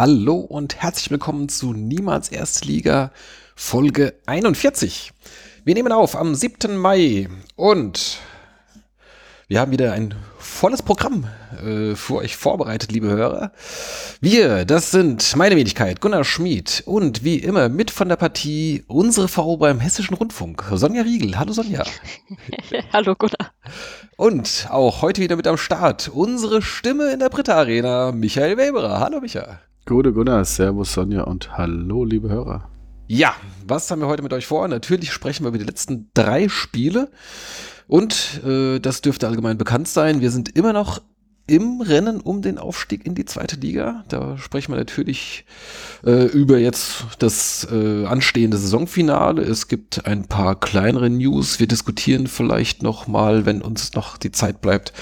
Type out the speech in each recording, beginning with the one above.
Hallo und herzlich willkommen zu Niemals Erste Liga Folge 41. Wir nehmen auf am 7. Mai und wir haben wieder ein volles Programm äh, für euch vorbereitet, liebe Hörer. Wir, das sind meine Wenigkeit, Gunnar Schmid und wie immer mit von der Partie unsere Frau beim Hessischen Rundfunk, Sonja Riegel. Hallo Sonja. Hallo Gunnar. Und auch heute wieder mit am Start unsere Stimme in der Britta Arena, Michael Weberer. Hallo Michael. Gute Gunnar, Servus Sonja und hallo liebe Hörer. Ja, was haben wir heute mit euch vor? Natürlich sprechen wir über die letzten drei Spiele. Und äh, das dürfte allgemein bekannt sein. Wir sind immer noch im Rennen um den Aufstieg in die zweite Liga. Da sprechen wir natürlich äh, über jetzt das äh, anstehende Saisonfinale. Es gibt ein paar kleinere News. Wir diskutieren vielleicht noch mal, wenn uns noch die Zeit bleibt,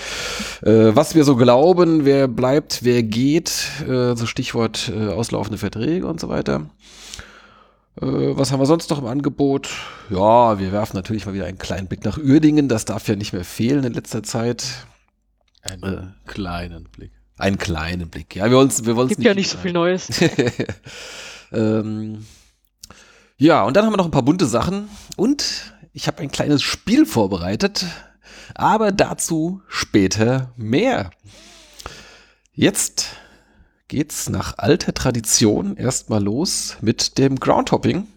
äh, was wir so glauben, wer bleibt, wer geht. Äh, so Stichwort äh, auslaufende Verträge und so weiter. Äh, was haben wir sonst noch im Angebot? Ja, wir werfen natürlich mal wieder einen kleinen Blick nach Uerdingen. Das darf ja nicht mehr fehlen in letzter Zeit. Einen äh, kleinen Blick. Einen kleinen Blick. Ja, wir wollen wir wollen Gibt nicht ja nicht so viel Neues. ähm, ja, und dann haben wir noch ein paar bunte Sachen und ich habe ein kleines Spiel vorbereitet, aber dazu später mehr. Jetzt geht's nach alter Tradition erstmal los mit dem Groundhopping.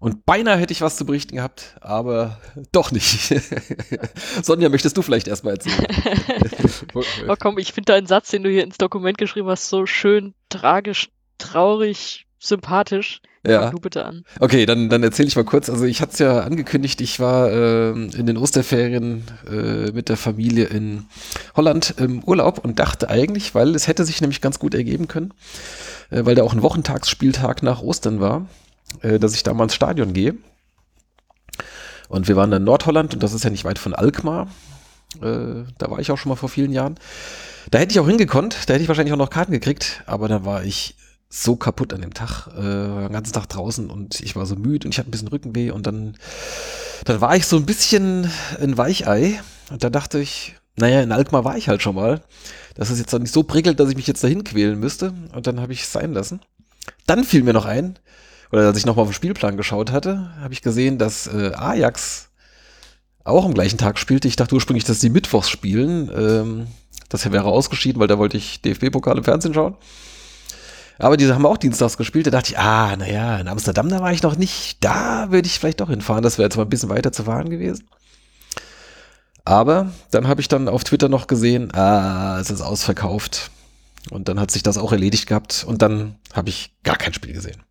Und beinahe hätte ich was zu berichten gehabt, aber doch nicht. Sonja, möchtest du vielleicht erstmal erzählen? oh komm, ich finde deinen Satz, den du hier ins Dokument geschrieben hast, so schön tragisch, traurig, sympathisch. Ja. Fang du bitte an. Okay, dann, dann erzähle ich mal kurz. Also ich hatte es ja angekündigt, ich war äh, in den Osterferien äh, mit der Familie in Holland im Urlaub und dachte eigentlich, weil es hätte sich nämlich ganz gut ergeben können, äh, weil da auch ein Wochentagsspieltag nach Ostern war, äh, dass ich da mal ins Stadion gehe. Und wir waren in Nordholland und das ist ja nicht weit von Alkmaar. Äh, da war ich auch schon mal vor vielen Jahren. Da hätte ich auch hingekonnt, da hätte ich wahrscheinlich auch noch Karten gekriegt, aber da war ich so kaputt an dem Tag, äh, den ganzen Tag draußen und ich war so müde und ich hatte ein bisschen Rückenweh und dann, dann war ich so ein bisschen ein Weichei und da dachte ich, naja, in Alkmaar war ich halt schon mal. Das ist jetzt doch nicht so prickelt, dass ich mich jetzt dahin quälen müsste und dann habe ich es sein lassen. Dann fiel mir noch ein, oder als ich nochmal auf den Spielplan geschaut hatte, habe ich gesehen, dass äh, Ajax auch am gleichen Tag spielte. Ich dachte ursprünglich, dass die Mittwochs spielen. Ähm, das wäre ausgeschieden, weil da wollte ich DFB-Pokal im Fernsehen schauen. Aber diese haben auch dienstags gespielt. Da dachte ich, ah, naja, in Amsterdam, da war ich noch nicht. Da würde ich vielleicht doch hinfahren. Das wäre jetzt mal ein bisschen weiter zu fahren gewesen. Aber dann habe ich dann auf Twitter noch gesehen, ah, es ist ausverkauft. Und dann hat sich das auch erledigt gehabt. Und dann habe ich gar kein Spiel gesehen.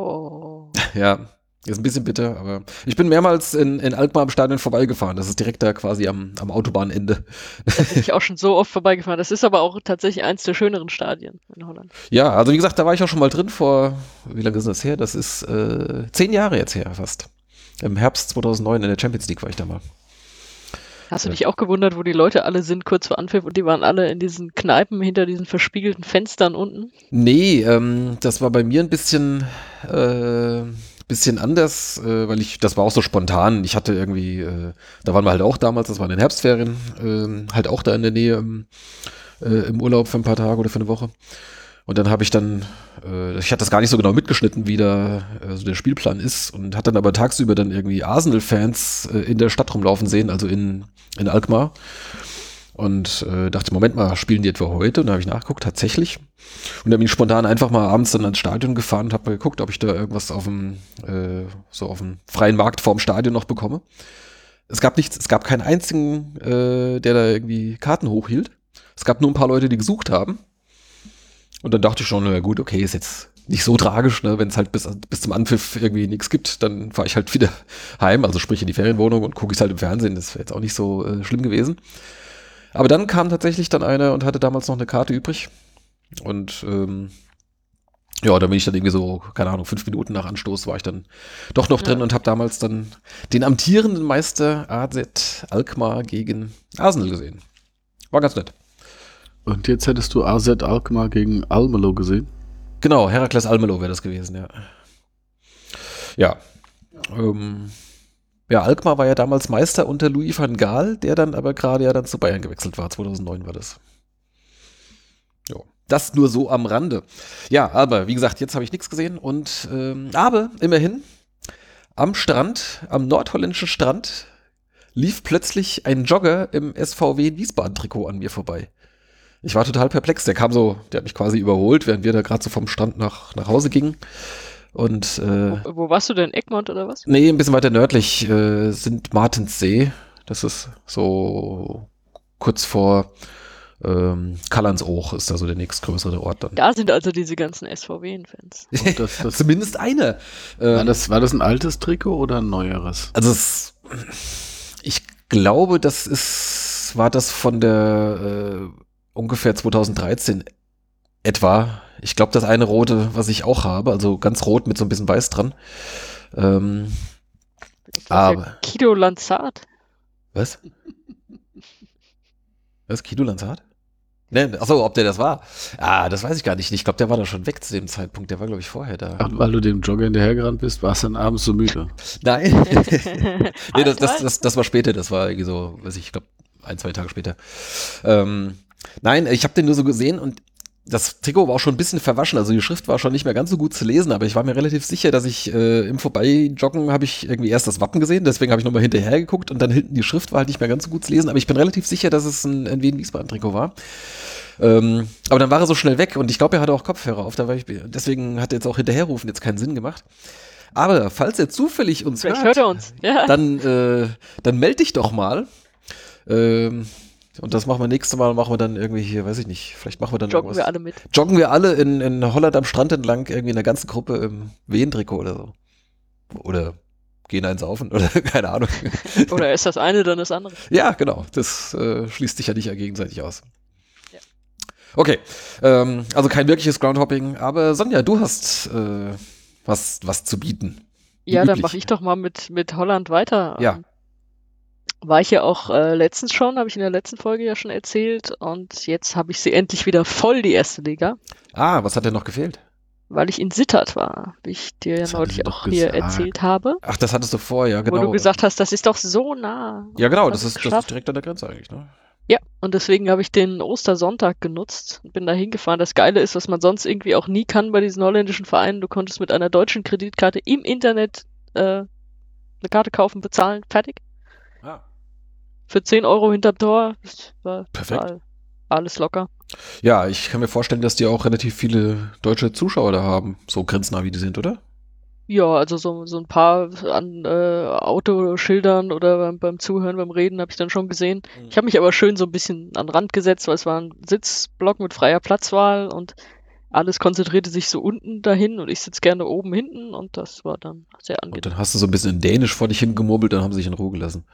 Oh. Ja, ist ein bisschen bitter, aber ich bin mehrmals in, in Alkmaar am Stadion vorbeigefahren. Das ist direkt da quasi am, am Autobahnende. Da bin ich auch schon so oft vorbeigefahren. Das ist aber auch tatsächlich eins der schöneren Stadien in Holland. Ja, also wie gesagt, da war ich auch schon mal drin vor, wie lange ist das her? Das ist äh, zehn Jahre jetzt her fast. Im Herbst 2009 in der Champions League war ich da mal. Hast du dich auch gewundert, wo die Leute alle sind, kurz vor Anpfiff und die waren alle in diesen Kneipen hinter diesen verspiegelten Fenstern unten? Nee, ähm, das war bei mir ein bisschen, äh, bisschen anders, äh, weil ich, das war auch so spontan. Ich hatte irgendwie, äh, da waren wir halt auch damals, das war in den Herbstferien, äh, halt auch da in der Nähe im, äh, im Urlaub für ein paar Tage oder für eine Woche. Und dann habe ich dann, äh, ich hatte das gar nicht so genau mitgeschnitten, wie da äh, so der Spielplan ist und hatte dann aber tagsüber dann irgendwie Arsenal-Fans äh, in der Stadt rumlaufen sehen, also in, in Alkmaar und äh, dachte, Moment mal, spielen die etwa heute? Und da habe ich nachgeguckt, tatsächlich. Und dann bin ich spontan einfach mal abends dann ans Stadion gefahren und habe mal geguckt, ob ich da irgendwas auf dem, äh, so auf dem freien Markt vorm Stadion noch bekomme. Es gab nichts, es gab keinen einzigen, äh, der da irgendwie Karten hochhielt. Es gab nur ein paar Leute, die gesucht haben. Und dann dachte ich schon, na gut, okay, ist jetzt nicht so tragisch, ne? wenn es halt bis, bis zum Anpfiff irgendwie nichts gibt, dann fahre ich halt wieder heim, also sprich in die Ferienwohnung und gucke ich halt im Fernsehen. Das wäre jetzt auch nicht so äh, schlimm gewesen. Aber dann kam tatsächlich dann einer und hatte damals noch eine Karte übrig. Und ähm, ja, da bin ich dann irgendwie so, keine Ahnung, fünf Minuten nach Anstoß war ich dann doch noch drin ja. und habe damals dann den amtierenden Meister AZ Alkmaar gegen Arsenal gesehen. War ganz nett. Und jetzt hättest du AZ Alkmaar gegen Almelo gesehen? Genau, Herakles Almelo wäre das gewesen, ja. Ja. Ähm, ja, Alkmaar war ja damals Meister unter Louis van Gaal, der dann aber gerade ja dann zu Bayern gewechselt war. 2009 war das. Jo. Das nur so am Rande. Ja, aber wie gesagt, jetzt habe ich nichts gesehen und ähm, aber immerhin am Strand, am nordholländischen Strand, lief plötzlich ein Jogger im SVW Wiesbaden-Trikot an mir vorbei. Ich war total perplex. Der kam so, der hat mich quasi überholt, während wir da gerade so vom Strand nach, nach Hause gingen. Und, äh, wo, wo, warst du denn? Egmont oder was? Nee, ein bisschen weiter nördlich äh, sind Martenssee. Das ist so kurz vor ähm, Kallandsoog ist da so der nächstgrößere Ort dann. Da sind also diese ganzen SVW-Fans. Zumindest eine. Ähm, war, das, war das ein altes Trikot oder ein neueres? Also es, ich glaube, das ist, war das von der äh, ungefähr 2013 etwa. Ich glaube, das eine rote, was ich auch habe, also ganz rot mit so ein bisschen weiß dran. Ähm, aber. Kido Lanzat. Was? Was? Kido Lanzat? Ne, achso, ob der das war. Ah, das weiß ich gar nicht. Ich glaube, der war da schon weg zu dem Zeitpunkt. Der war, glaube ich, vorher da. Ach, weil du dem Jogger hinterhergerannt bist, warst du dann abends so müde. Nein. nee, das, das, das, das, war später. Das war irgendwie so, weiß ich, ich glaube, ein, zwei Tage später. Ähm, nein, ich habe den nur so gesehen und das Trikot war auch schon ein bisschen verwaschen, also die Schrift war schon nicht mehr ganz so gut zu lesen, aber ich war mir relativ sicher, dass ich äh, im Vorbeijoggen habe ich irgendwie erst das Wappen gesehen, deswegen habe ich nochmal hinterher geguckt und dann hinten die Schrift war halt nicht mehr ganz so gut zu lesen, aber ich bin relativ sicher, dass es ein, Wien-Wiesbaden-Trikot war. Ähm, aber dann war er so schnell weg und ich glaube, er hatte auch Kopfhörer auf, da war ich, deswegen hat jetzt auch hinterherrufen jetzt keinen Sinn gemacht. Aber falls er zufällig uns Vielleicht hört, hört er uns. Ja. dann, äh, dann melde dich doch mal. Ähm, und das machen wir nächstes Mal, machen wir dann irgendwie hier, weiß ich nicht, vielleicht machen wir dann Joggen irgendwas. wir alle mit. Joggen wir alle in, in Holland am Strand entlang, irgendwie in der ganzen Gruppe im Wehentrikot oder so. Oder gehen eins auf oder keine Ahnung. Oder ist das eine, dann das andere. Ja, genau. Das äh, schließt sich ja nicht gegenseitig aus. Ja. Okay, ähm, also kein wirkliches Groundhopping, aber Sonja, du hast äh, was, was zu bieten. Ja, dann mache ich doch mal mit, mit Holland weiter. Ja. War ich ja auch äh, letztens schon, habe ich in der letzten Folge ja schon erzählt. Und jetzt habe ich sie endlich wieder voll, die erste Liga. Ah, was hat denn noch gefehlt? Weil ich in Sittert war, wie ich dir ja neulich auch hier erzählt habe. Ach, das hattest du vor, ja, genau. Wo du gesagt hast, das ist doch so nah. Ja, genau, das ist, das ist direkt an der Grenze eigentlich, ne? Ja, und deswegen habe ich den Ostersonntag genutzt und bin da hingefahren. Das Geile ist, was man sonst irgendwie auch nie kann bei diesen holländischen Vereinen. Du konntest mit einer deutschen Kreditkarte im Internet äh, eine Karte kaufen, bezahlen, fertig. Für 10 Euro hinterm Tor. War Perfekt. alles locker. Ja, ich kann mir vorstellen, dass die auch relativ viele deutsche Zuschauer da haben, so grenznah wie die sind, oder? Ja, also so, so ein paar an äh, Autoschildern oder beim, beim Zuhören, beim Reden habe ich dann schon gesehen. Mhm. Ich habe mich aber schön so ein bisschen an den Rand gesetzt, weil es war ein Sitzblock mit freier Platzwahl und alles konzentrierte sich so unten dahin und ich sitze gerne oben hinten und das war dann sehr angenehm. Und dann hast du so ein bisschen in Dänisch vor dich hingemurmelt, dann haben sie sich in Ruhe gelassen.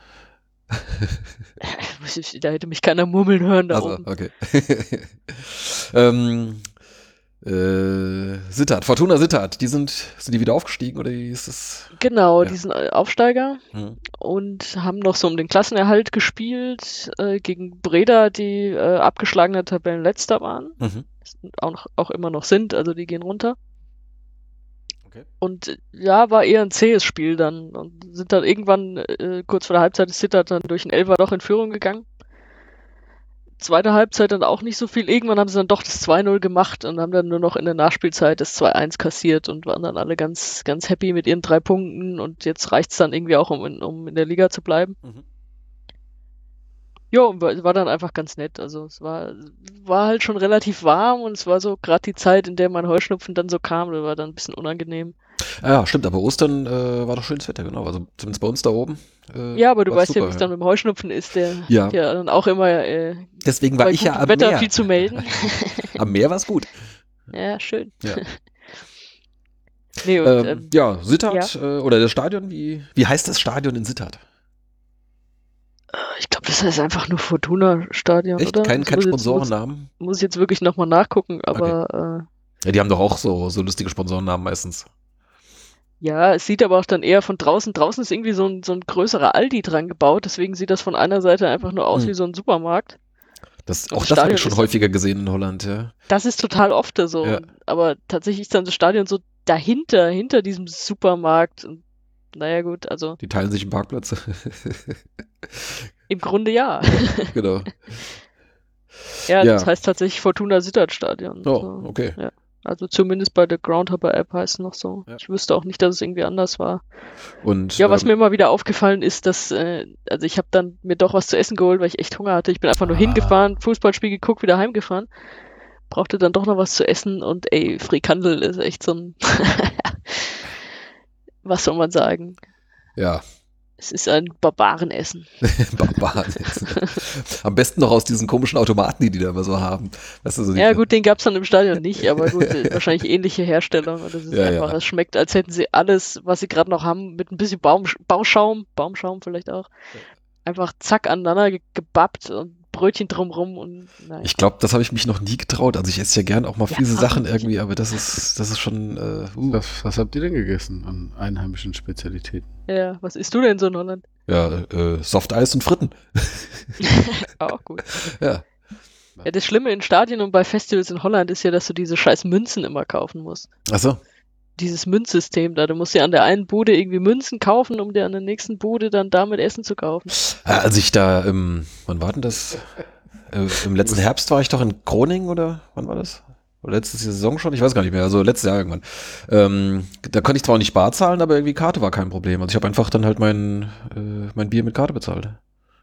da hätte mich keiner murmeln hören da also, oben. okay. ähm, äh, Sittard, Fortuna Sittard, die sind, sind die wieder aufgestiegen oder wie ist das? Genau, ja. die sind Aufsteiger mhm. und haben noch so um den Klassenerhalt gespielt äh, gegen Breda, die äh, abgeschlagene Tabellenletzter waren. Mhm. Auch, auch immer noch sind, also die gehen runter. Okay. Und ja, war eher ein zähes Spiel dann. Und sind dann irgendwann, äh, kurz vor der Halbzeit, ist Sittard dann durch ein Elfer doch in Führung gegangen. Zweite Halbzeit dann auch nicht so viel. Irgendwann haben sie dann doch das 2-0 gemacht und haben dann nur noch in der Nachspielzeit das 2-1 kassiert und waren dann alle ganz, ganz happy mit ihren drei Punkten. Und jetzt reicht es dann irgendwie auch, um in, um in der Liga zu bleiben. Mhm. Ja, war dann einfach ganz nett. Also es war, war halt schon relativ warm und es war so gerade die Zeit, in der mein Heuschnupfen dann so kam, das war dann ein bisschen unangenehm. Ja, stimmt, aber Ostern äh, war doch schönes Wetter, genau. Also zumindest bei uns da oben. Äh, ja, aber du weißt super, ja, wie es dann mit dem Heuschnupfen ist, der ja. ja dann auch immer äh, Deswegen war ich ja am Wetter Meer. viel zu melden. am Meer war es gut. Ja, schön. Ja. nee, und, ähm, ähm, ja, Sittard ja. Äh, oder das Stadion, wie, wie heißt das Stadion in Sittard? Ich glaube, das heißt einfach nur Fortuna-Stadion, oder? Kein, kein Sponsorennamen? Muss, muss, ich jetzt wirklich nochmal nachgucken, aber. Okay. Äh, ja, die haben doch auch so, so lustige Sponsorennamen meistens. Ja, es sieht aber auch dann eher von draußen. Draußen ist irgendwie so ein, so ein größerer Aldi dran gebaut, deswegen sieht das von einer Seite einfach nur aus hm. wie so ein Supermarkt. Das, auch das, das habe ich schon häufiger gesehen in Holland, ja. Das ist total oft so. Ja. Aber tatsächlich ist dann das Stadion so dahinter, hinter diesem Supermarkt. Und, naja, gut, also. Die teilen sich einen Parkplatz. Im Grunde ja. genau. Ja, ja, das heißt tatsächlich Fortuna Sittard Stadion. Oh, okay. Ja. Also zumindest bei der Groundhopper App heißt es noch so. Ja. Ich wüsste auch nicht, dass es irgendwie anders war. Und ja, was ähm, mir immer wieder aufgefallen ist, dass äh, also ich habe dann mir doch was zu essen geholt, weil ich echt Hunger hatte. Ich bin einfach nur ah. hingefahren, Fußballspiel geguckt, wieder heimgefahren. Brauchte dann doch noch was zu essen und ey, Frikandel ist echt so ein was soll man sagen? Ja, es ist ein Barbarenessen. Barbarenessen. Am besten noch aus diesen komischen Automaten, die die da immer so haben. Weißt du, so ja, gut, den gab es dann im Stadion nicht, aber gut, wahrscheinlich ähnliche Herstellung. Und es ist ja, einfach, ja. es schmeckt, als hätten sie alles, was sie gerade noch haben, mit ein bisschen Baum, Bauschaum, Baumschaum vielleicht auch, einfach zack aneinander gebappt und Brötchen drumrum und nein. Ich glaube, das habe ich mich noch nie getraut. Also ich esse ja gern auch mal fiese ja, Sachen irgendwie, aber das ist, das ist schon. Äh, uh. was, was habt ihr denn gegessen an einheimischen Spezialitäten? Ja, was isst du denn so in Holland? Ja, äh, Softeis und Fritten. auch gut. Ja. Ja, das Schlimme in Stadien und bei Festivals in Holland ist ja, dass du diese scheiß Münzen immer kaufen musst. Ach so dieses Münzsystem da. Du musst ja an der einen Bude irgendwie Münzen kaufen, um dir an der nächsten Bude dann damit Essen zu kaufen. Als ich da, im, wann war denn das? Äh, Im letzten Herbst war ich doch in Groningen oder wann war das? Oder letzte Saison schon? Ich weiß gar nicht mehr. Also letztes Jahr irgendwann. Ähm, da konnte ich zwar auch nicht bar zahlen, aber irgendwie Karte war kein Problem. Also ich habe einfach dann halt mein, äh, mein Bier mit Karte bezahlt.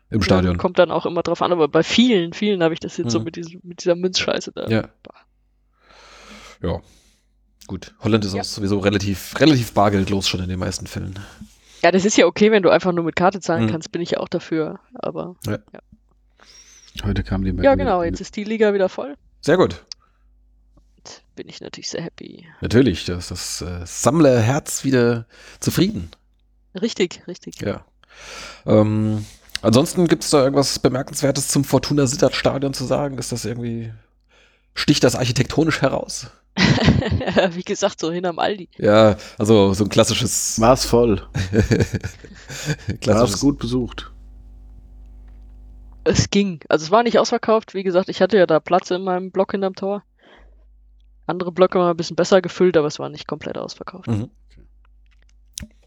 Im ja, Stadion. Kommt dann auch immer drauf an, aber bei vielen, vielen habe ich das jetzt mhm. so mit, diesem, mit dieser Münzscheiße da. Ja. Ja. Gut, Holland ist ja. auch sowieso relativ, relativ bargeldlos schon in den meisten Fällen. Ja, das ist ja okay, wenn du einfach nur mit Karte zahlen mhm. kannst, bin ich ja auch dafür. Aber ja. ja. Heute kam die Ja, genau, jetzt ist die Liga wieder voll. Sehr gut. Jetzt bin ich natürlich sehr happy. Natürlich, das, das äh, Sammlerherz wieder zufrieden. Richtig, richtig. Ja. Ähm, ansonsten gibt es da irgendwas Bemerkenswertes zum Fortuna Sittard Stadion zu sagen? Ist das irgendwie, sticht das architektonisch heraus? Wie gesagt, so hinterm Aldi. Ja, also so ein klassisches. War's voll. klassisches. gut besucht. Es ging. Also es war nicht ausverkauft. Wie gesagt, ich hatte ja da Platz in meinem Block hinterm Tor. Andere Blöcke waren ein bisschen besser gefüllt, aber es war nicht komplett ausverkauft. Mhm.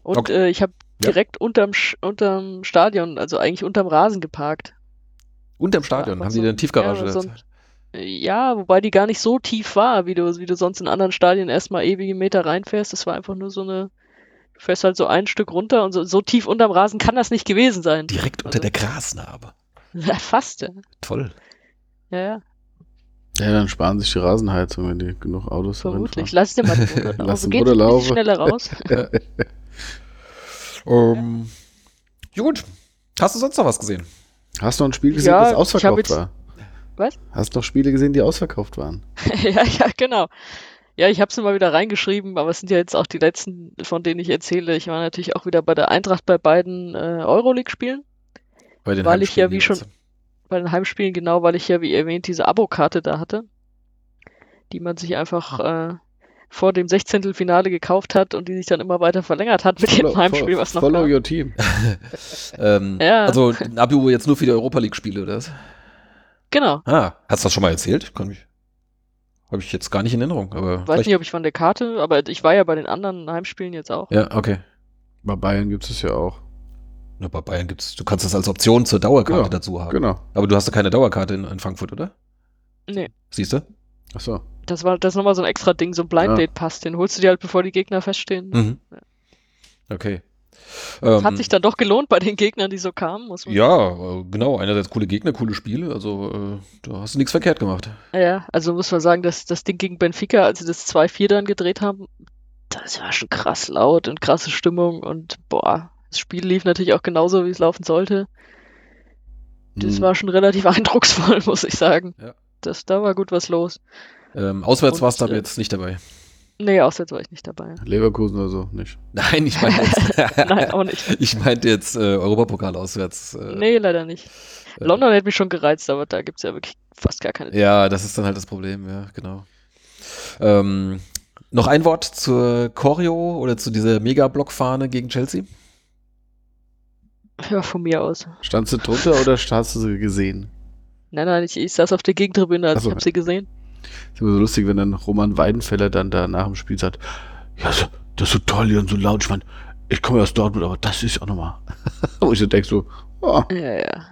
Und okay. äh, ich habe direkt ja. unterm, unterm Stadion, also eigentlich unterm Rasen geparkt. Unterm Stadion? Haben so, die eine Tiefgarage? Ja, so ein, ja, wobei die gar nicht so tief war, wie du, wie du sonst in anderen Stadien erstmal ewige Meter reinfährst. Das war einfach nur so eine, du fährst halt so ein Stück runter und so, so tief unterm Rasen kann das nicht gewesen sein. Direkt unter also, der Grasnarbe. Ja, fast. Ja. Toll. Ja, ja. Ja, dann sparen sich die Rasenheizung, wenn die genug Autos haben. Vermutlich. Lass dir mal den. Lass den Motor laufen. schneller raus. um, gut. Hast du sonst noch was gesehen? Hast du noch ein Spiel gesehen, ja, das ausverkauft war? Was? Hast du noch Spiele gesehen, die ausverkauft waren? ja, ja, genau. Ja, ich habe es immer wieder reingeschrieben, aber es sind ja jetzt auch die letzten, von denen ich erzähle. Ich war natürlich auch wieder bei der Eintracht bei beiden äh, Euroleague-Spielen. Bei den weil ich ja wie schon bei den Heimspielen genau, weil ich ja wie erwähnt diese Abokarte da hatte, die man sich einfach äh, vor dem 16. Finale gekauft hat und die sich dann immer weiter verlängert hat mit follow, dem Heimspiel, was noch Follow kam. your team. ähm, ja. Also ein Abo jetzt nur für die Europa League Spiele, oder was? Genau. Ah, hast du das schon mal erzählt? Kann mich. Habe ich jetzt gar nicht in Erinnerung. Aber Weiß nicht, ob ich von der Karte, aber ich war ja bei den anderen Heimspielen jetzt auch. Ja, okay. Bei Bayern gibt es ja auch. Na, bei Bayern gibt es, du kannst das als Option zur Dauerkarte ja, dazu haben. Genau. Aber du hast ja keine Dauerkarte in, in Frankfurt, oder? Nee. Siehst du? Ach so. Das war das ist nochmal so ein extra Ding, so ein Blind Date Pass, den holst du dir halt, bevor die Gegner feststehen. Mhm. Ja. Okay. Ähm, hat sich dann doch gelohnt bei den Gegnern, die so kamen, muss man Ja, äh, genau. Einerseits coole Gegner, coole Spiele. Also äh, da hast du nichts verkehrt gemacht. Ja, also muss man sagen, dass das Ding gegen Benfica, als sie das 2-4 dann gedreht haben, das war schon krass laut und krasse Stimmung und boah, das Spiel lief natürlich auch genauso, wie es laufen sollte. Das hm. war schon relativ eindrucksvoll, muss ich sagen. Ja. Das, da war gut was los. Ähm, auswärts warst du aber äh, jetzt nicht dabei. Nee, auswärts war ich nicht dabei. Leverkusen oder so, nicht? Nein, ich meine jetzt. Nein, auch nicht. Ich meinte jetzt äh, Europapokal auswärts. Äh, nee, leider nicht. Äh, London hätte mich schon gereizt, aber da gibt es ja wirklich fast gar keine. Ja, das ist dann halt das Problem, ja, genau. Ähm, noch ein Wort zur Choreo oder zu dieser Mega-Blockfahne gegen Chelsea? Ja, von mir aus. Standst du drunter oder hast du sie gesehen? Nein, nein, ich, ich saß auf der Gegentribüne, also so. ich habe sie gesehen. Ist immer so lustig, wenn dann Roman Weidenfeller dann da nach dem Spiel sagt, ja, so, das ist so toll hier und so laut. Ich meine, ich komme aus Dortmund, aber das ist auch nochmal. Wo ich so denke, so, oh. ja, ja.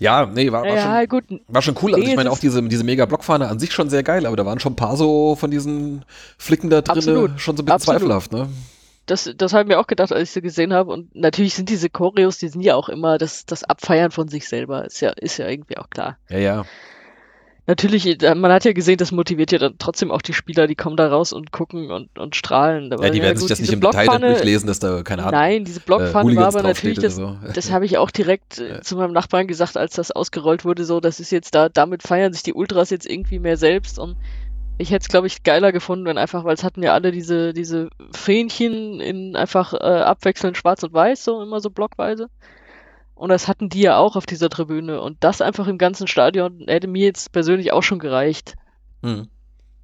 Ja, nee, war, war, ja, schon, gut. war schon cool. Also ich meine auch diese, diese Mega-Blockfahne an sich schon sehr geil, aber da waren schon ein paar so von diesen Flicken da drin schon so ein bisschen Absolut. zweifelhaft, ne? Das, das habe ich mir auch gedacht, als ich sie gesehen habe. Und natürlich sind diese Choreos, die sind ja auch immer das, das Abfeiern von sich selber. Ist ja, ist ja irgendwie auch klar. Ja, ja natürlich, äh, man hat ja gesehen, das motiviert ja dann trotzdem auch die Spieler, die kommen da raus und gucken und, und strahlen. ja, die werden ja, sich das nicht im Detail durchlesen, dass da keine Ahnung. Nein, diese Blockpfanne äh, war aber natürlich, das, so. das habe ich auch direkt äh, ja. zu meinem Nachbarn gesagt, als das ausgerollt wurde, so, das ist jetzt da, damit feiern sich die Ultras jetzt irgendwie mehr selbst und ich hätte es, glaube ich, geiler gefunden, wenn einfach, weil es hatten ja alle diese, diese Fähnchen in einfach äh, abwechselnd schwarz und weiß, so immer so blockweise. Und das hatten die ja auch auf dieser Tribüne. Und das einfach im ganzen Stadion hätte mir jetzt persönlich auch schon gereicht. Mhm.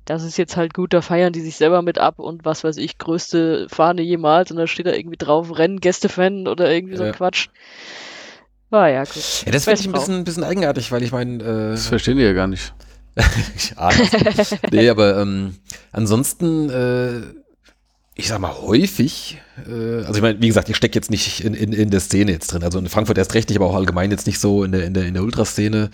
Das ist jetzt halt gut, da feiern die sich selber mit ab und was weiß ich, größte Fahne jemals und da steht da irgendwie drauf, Rennen, Gästefan oder irgendwie so ein Quatsch. War ja gut. Ja, das finde ich ein bisschen, ein bisschen eigenartig, weil ich meine. Äh, das verstehen die ja gar nicht. ich ahne Nee, aber ähm, ansonsten. Äh, ich sag mal, häufig, äh, also ich meine, wie gesagt, ich stecke jetzt nicht in, in, in der Szene jetzt drin. Also in Frankfurt erst recht, aber auch allgemein jetzt nicht so in der, in der, in der Ultraszene.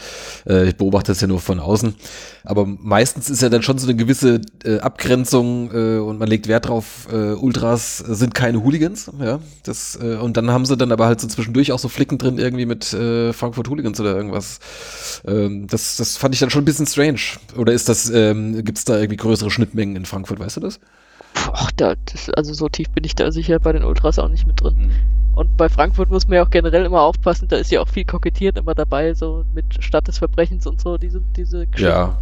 Äh, ich beobachte das ja nur von außen. Aber meistens ist ja dann schon so eine gewisse äh, Abgrenzung äh, und man legt Wert drauf, äh, Ultras sind keine Hooligans, ja. Das, äh, und dann haben sie dann aber halt so zwischendurch auch so Flicken drin irgendwie mit äh, Frankfurt Hooligans oder irgendwas. Ähm, das, das fand ich dann schon ein bisschen strange. Oder ist das, ähm, gibt es da irgendwie größere Schnittmengen in Frankfurt, weißt du das? Ach, da, das, also so tief bin ich da sicher bei den Ultras auch nicht mit drin. Mhm. Und bei Frankfurt muss man ja auch generell immer aufpassen, da ist ja auch viel kokettiert immer dabei, so mit Stadt des Verbrechens und so, diese, diese Geschichten. Ja.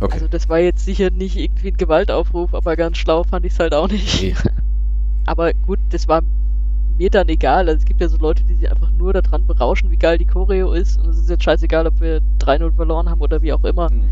Okay. Also das war jetzt sicher nicht irgendwie ein Gewaltaufruf, aber ganz schlau fand ich es halt auch nicht. Nee. aber gut, das war mir dann egal. Also es gibt ja so Leute, die sich einfach nur daran berauschen, wie geil die Choreo ist. Und es ist jetzt scheißegal, ob wir 3-0 verloren haben oder wie auch immer. Mhm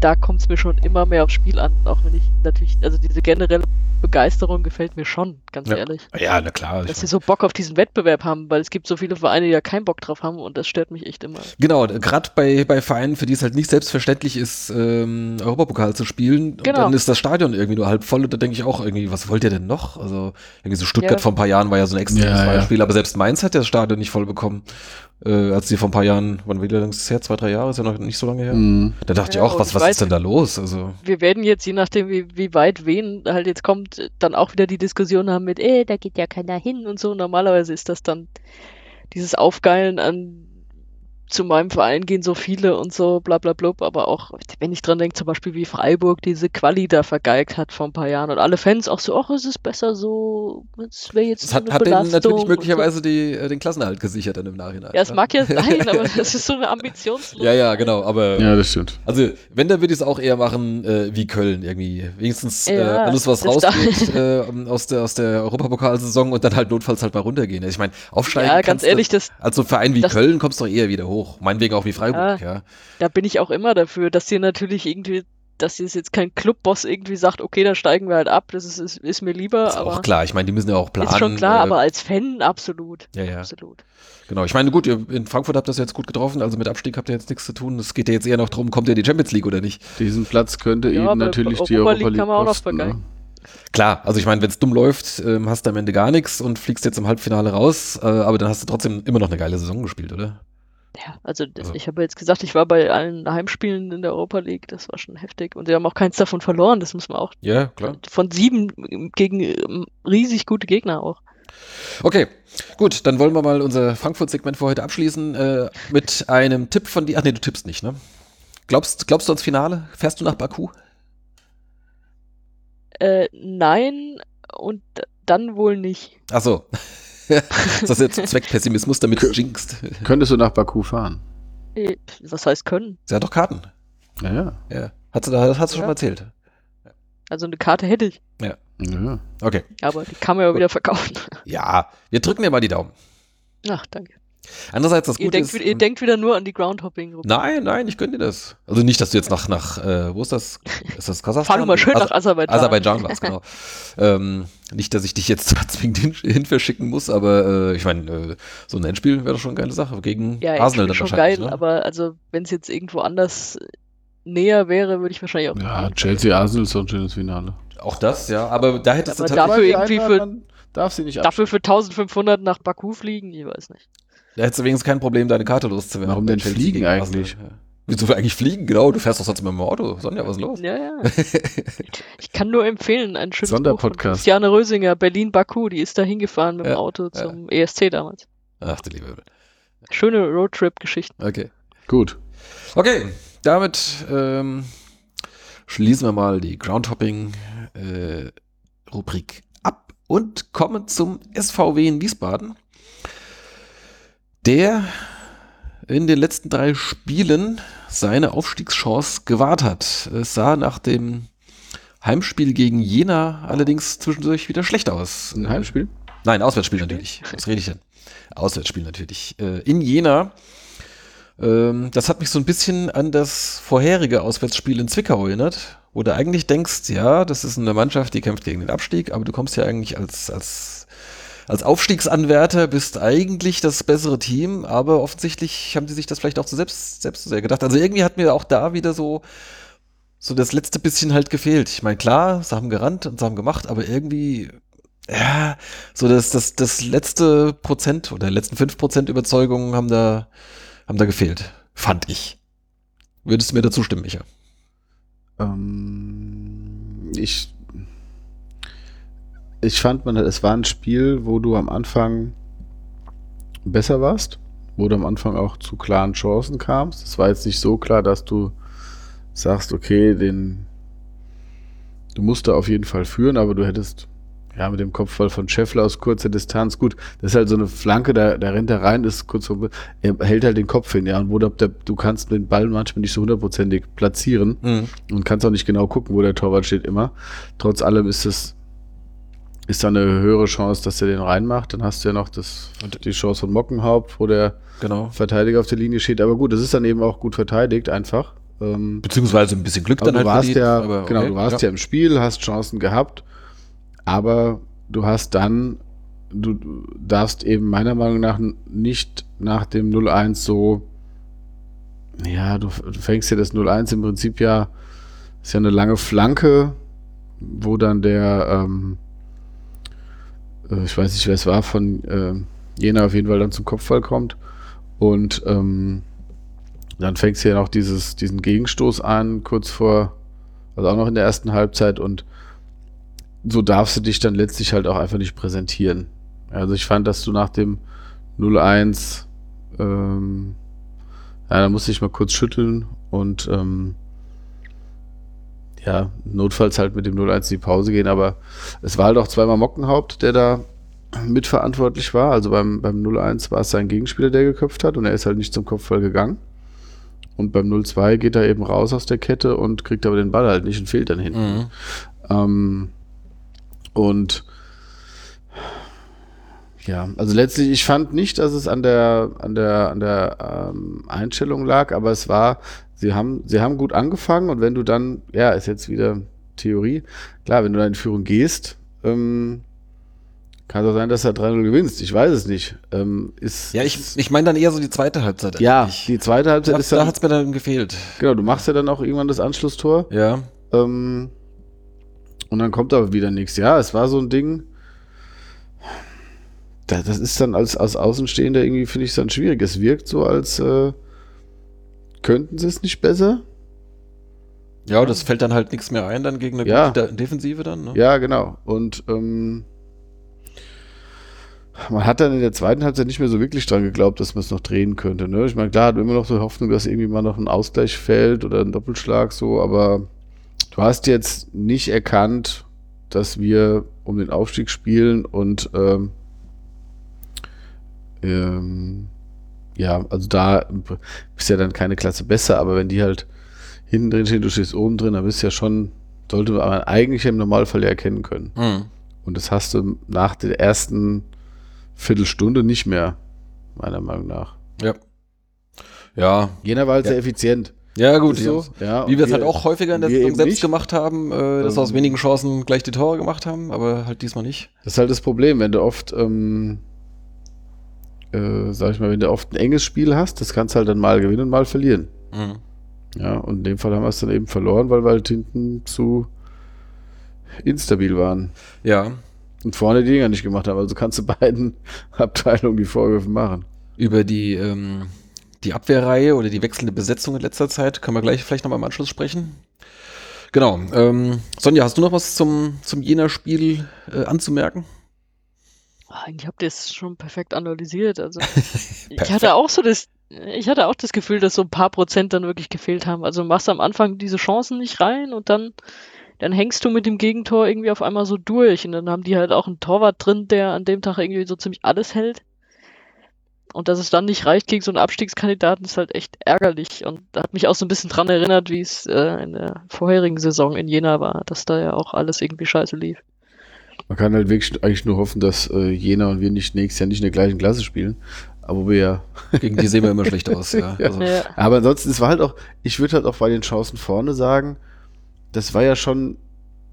da kommt es mir schon immer mehr aufs Spiel an, auch wenn ich natürlich, also diese generelle Begeisterung gefällt mir schon, ganz ja. ehrlich. Ja, na klar. Dass sie so Bock auf diesen Wettbewerb haben, weil es gibt so viele Vereine, die ja keinen Bock drauf haben und das stört mich echt immer. Genau, gerade bei, bei Vereinen, für die es halt nicht selbstverständlich ist, ähm, Europapokal zu spielen, genau. und dann ist das Stadion irgendwie nur halb voll und da denke ich auch irgendwie, was wollt ihr denn noch? Also irgendwie so Stuttgart ja. vor ein paar Jahren war ja so ein extremes ja, Beispiel, aber selbst Mainz hat ja das Stadion nicht voll bekommen äh, als sie vor ein paar Jahren, wann wieder lang ist es her? Zwei, drei Jahre, ist ja noch nicht so lange her. Mhm. Da dachte ja, ich auch, was, was weiß, ist denn da los? Also. Wir werden jetzt, je nachdem, wie, wie weit wen halt jetzt kommt, dann auch wieder die Diskussion haben mit, eh, da geht ja keiner hin und so. Normalerweise ist das dann dieses Aufgeilen an zu meinem Verein gehen so viele und so, bla bla blub, aber auch, wenn ich dran denke, zum Beispiel wie Freiburg diese Quali da vergeigt hat vor ein paar Jahren und alle Fans auch so, ach, es ist besser so, es wäre jetzt das hat, hat denen natürlich möglicherweise so. die, äh, den Klassenerhalt gesichert dann im Nachhinein. Ja, es mag ja sein, aber das ist so eine Ambitionslose. Ja, ja, genau, aber. Ja, das stimmt. Also, wenn, dann würde ich es auch eher machen äh, wie Köln irgendwie. Wenigstens äh, ja, alles, was rausgeht äh, aus der, aus der Europapokalsaison und dann halt notfalls halt mal runtergehen. Ich meine, aufsteigen. Ja, ganz ehrlich, du, das. Also, Verein wie Köln kommst du doch eher wieder hoch hoch. Meinetwegen auch wie Freiburg, ja. ja. Da bin ich auch immer dafür, dass ihr natürlich irgendwie, dass ihr jetzt kein Clubboss irgendwie sagt, okay, dann steigen wir halt ab, das ist, ist, ist mir lieber. Ist auch klar, ich meine, die müssen ja auch planen. Ist schon klar, äh, aber als Fan absolut. Ja, ja. Absolut. Genau, ich meine, gut, ihr in Frankfurt habt das jetzt gut getroffen, also mit Abstieg habt ihr jetzt nichts zu tun. Es geht ja jetzt eher noch darum, kommt ihr in die Champions League oder nicht? Diesen Platz könnte ja, Ihnen natürlich die Europa League, League kann man auch noch vergeigen. Ne? Klar, also ich meine, wenn es dumm läuft, ähm, hast du am Ende gar nichts und fliegst jetzt im Halbfinale raus, äh, aber dann hast du trotzdem immer noch eine geile Saison gespielt, oder? Ja, also, also. ich habe jetzt gesagt, ich war bei allen Heimspielen in der Europa League, das war schon heftig. Und sie haben auch keins davon verloren, das muss man auch. Ja, klar. Von sieben gegen ähm, riesig gute Gegner auch. Okay, gut, dann wollen wir mal unser Frankfurt-Segment für heute abschließen äh, mit einem Tipp von dir. Ach nee, du tippst nicht, ne? Glaubst, glaubst du ans Finale? Fährst du nach Baku? Äh, nein, und dann wohl nicht. Ach so. das ist jetzt Zweckpessimismus, damit du jinkst. Könntest du nach Baku fahren? Äh, was heißt können? Sie hat doch Karten. Ja, ja. ja. Hat sie, das hast du ja. schon mal erzählt. Also eine Karte hätte ich. Ja. ja. Okay. Aber die kann man ja wieder verkaufen. Ja, wir drücken dir mal die Daumen. Ach, danke. Andererseits, das Gute ist. Ihr ähm, denkt wieder nur an die Groundhopping. -Gruppe. Nein, nein, ich gönne dir das. Also nicht, dass du jetzt nach, nach äh, wo ist das? Ist das Kasachstan? Fahr mal schön nach Aserbaidschan. Aserbaidschan war es, genau. ähm, nicht, dass ich dich jetzt zwingend hin, hin verschicken muss, aber äh, ich meine, äh, so ein Endspiel wäre doch schon eine geile Sache. Gegen ja, Arsenal dann schon geil, ne? aber also wenn es jetzt irgendwo anders näher wäre, würde ich wahrscheinlich auch. Ja, Chelsea Arsenal ist so ein schönes Finale. Auch das, ja. Aber da hättest Aber du dafür tatsächlich, irgendwie einmal, für- darf sie nicht Dafür für 1500 nach Baku fliegen, ich weiß nicht. Da hättest du wenigstens kein Problem, deine Karte loszuwerden. Warum denn Chelsea fliegen eigentlich? Ja. Wieso wir eigentlich fliegen? Genau, du fährst doch sonst mit dem Auto. Sonja, was ist los? Ja, ja. Ich kann nur empfehlen, ein schönes Sonderpodcast. Christiane Rösinger, Berlin-Baku, die ist da hingefahren mit dem Ja, Auto zum ESC damals. Ach du liebe. Schöne Roadtrip-Geschichten. Okay. Gut. Okay, damit ähm, schließen wir mal die Groundhopping-Rubrik ab und kommen zum SVW in Wiesbaden, der in den letzten drei Spielen seine Aufstiegschance gewahrt hat. Es sah nach dem Heimspiel gegen Jena allerdings zwischendurch wieder schlecht aus. Ein Heimspiel? Nein, Auswärtsspiel natürlich. Was rede ich denn? Auswärtsspiel natürlich. Äh, in Jena. Ähm, das hat mich so ein bisschen an das vorherige Auswärtsspiel in Zwickau erinnert, wo du eigentlich denkst, ja, das ist eine Mannschaft, die kämpft gegen den Abstieg, aber du kommst ja eigentlich als, als, als Aufstiegsanwärter, bist eigentlich das bessere Team, aber offensichtlich haben die sich das vielleicht auch zu selbst, selbst zu sehr gedacht. Also irgendwie hat mir auch da wieder so, so das letzte bisschen halt gefehlt. Ich meine, klar, sie haben gerannt und sie haben gemacht, aber irgendwie, ja, so das, das, das letzte Prozent oder letzten fünf Prozent Überzeugung haben da, haben da gefehlt. Fand ich. Würdest du mir dazu stimmen, Micha? Ähm, ich, ich fand, man, es war ein Spiel, wo du am Anfang besser warst, wo du am Anfang auch zu klaren Chancen kamst. Es war jetzt nicht so klar, dass du sagst, okay, den du musst da auf jeden Fall führen, aber du hättest ja mit dem Kopfball von Scheffler aus kurzer Distanz, gut, das ist halt so eine Flanke, da, da rennt er rein, ist kurz vor, er hält halt den Kopf hin, ja, und wo der, der, du kannst den Ball manchmal nicht so hundertprozentig platzieren Mhm. und kannst auch nicht genau gucken, wo der Torwart steht immer. Trotz allem ist es ist da eine höhere Chance, dass er den reinmacht. Dann hast du ja noch das, die Chance von Mockenhaupt, wo der Genau. Verteidiger auf der Linie steht. Aber gut, das ist dann eben auch gut verteidigt einfach. Ähm, Beziehungsweise ein bisschen Glück dann du halt warst verdient, ja, aber genau, okay, du warst ja. im Spiel, hast Chancen gehabt, aber du hast dann, du du darfst eben meiner Meinung nach nicht nach dem 0-1 so, ja, du, du fängst ja das 0-1 im Prinzip ja, ist ja eine lange Flanke, wo dann der, ähm, äh, ich weiß nicht, wer es war, von äh, Jena auf jeden Fall dann zum Kopfball kommt. Und ähm, dann fängst du ja noch dieses, diesen Gegenstoß an, kurz vor, also auch noch in der ersten Halbzeit. Und so darfst du dich dann letztlich halt auch einfach nicht präsentieren. Also ich fand, dass du nach dem 0-1, ähm, ja, da musste ich mal kurz schütteln. Und ähm, ja, notfalls halt mit dem 0-1 in die Pause gehen, aber es war halt auch zweimal Mockenhaupt, der da mitverantwortlich war. Also beim, beim 0-1 war es sein Gegenspieler, der geköpft hat und er ist halt nicht zum Kopfball gegangen. Und beim 0-2 geht er eben raus aus der Kette und kriegt aber den Ball halt nicht und fehlt dann hinten. Mhm. Ähm, und ja, also letztlich, ich fand nicht, dass es an der, an der, an der ähm, Einstellung lag, aber es war, sie haben, sie haben gut angefangen und wenn du dann, ja, ist jetzt wieder Theorie, klar, wenn du dann in Führung gehst, ähm, kann es auch sein, dass du 3-0 gewinnst. Ich weiß es nicht. Ähm, ist, Ja, ich, ich meine dann eher so die zweite Halbzeit. ja, eigentlich. die zweite Halbzeit da, ist da dann, hat es mir dann gefehlt. genau, du machst ja dann auch irgendwann das Anschlusstor. Ja. Ähm, und dann kommt aber wieder nichts. Ja, es war so ein Ding. Da, das ist dann als, als Außenstehender irgendwie, finde ich es dann schwierig. Es wirkt so, als äh, könnten sie es nicht besser. Ja, das fällt dann halt nichts mehr ein, dann gegen eine Ja. Defensive dann. Ne? Ja, genau. Und ähm, man hat dann in der zweiten Halbzeit nicht mehr so wirklich dran geglaubt, dass man es noch drehen könnte. Ne? Ich meine, klar, hat man immer noch so Hoffnung, dass irgendwie mal noch ein Ausgleich fällt oder ein Doppelschlag so, aber du hast jetzt nicht erkannt, dass wir um den Aufstieg spielen und ähm, ähm, ja, also da bist ja dann keine Klasse besser, aber wenn die halt hinten drin stehen, du stehst oben drin, dann bist du ja schon, sollte man eigentlich im Normalfall ja erkennen können. Mhm. Und das hast du nach der ersten Viertelstunde nicht mehr, meiner Meinung nach. Ja. Ja. Jener war halt Ja. sehr effizient. Ja, gut. So, ja. Wie wir es halt auch häufiger in der Saison selbst nicht. gemacht haben, äh, dass wir aus Ähm, wenigen Chancen gleich die Tore gemacht haben, aber halt diesmal nicht. Das ist halt das Problem, wenn du oft, ähm, äh, sag ich mal, wenn du oft ein enges Spiel hast, das kannst du halt dann mal gewinnen und mal verlieren. Mhm. Ja, und in dem Fall haben wir es dann eben verloren, weil wir halt hinten zu, instabil waren. Ja. Und vorne die Dinger nicht gemacht haben. Also kannst du beiden Abteilungen die Vorwürfe machen. Über die, ähm, die Abwehrreihe oder die wechselnde Besetzung in letzter Zeit können wir gleich vielleicht nochmal im Anschluss sprechen. Genau. Ähm, Sonja, hast du noch was zum, zum Jena-Spiel äh, anzumerken? Eigentlich habt ihr es schon perfekt analysiert. Also ich hatte auch so das, ich hatte auch das Gefühl, dass so ein paar Prozent dann wirklich gefehlt haben. Also machst am Anfang diese Chancen nicht rein und dann, dann hängst du mit dem Gegentor irgendwie auf einmal so durch. Und dann haben die halt auch einen Torwart drin, der an dem Tag irgendwie so ziemlich alles hält. Und dass es dann nicht reicht gegen so einen Abstiegskandidaten, ist halt echt ärgerlich. Und da hat mich auch so ein bisschen dran erinnert, wie es äh, in der vorherigen Saison in Jena war, dass da ja auch alles irgendwie scheiße lief. Man kann halt wirklich eigentlich nur hoffen, dass äh, Jena und wir nicht nächstes Jahr nicht in der gleichen Klasse spielen. Aber wir ja. Gegen die sehen wir immer schlecht aus, ja. Also. ja. Aber ansonsten, es war halt auch, ich würde halt auch bei den Chancen vorne sagen, das war ja schon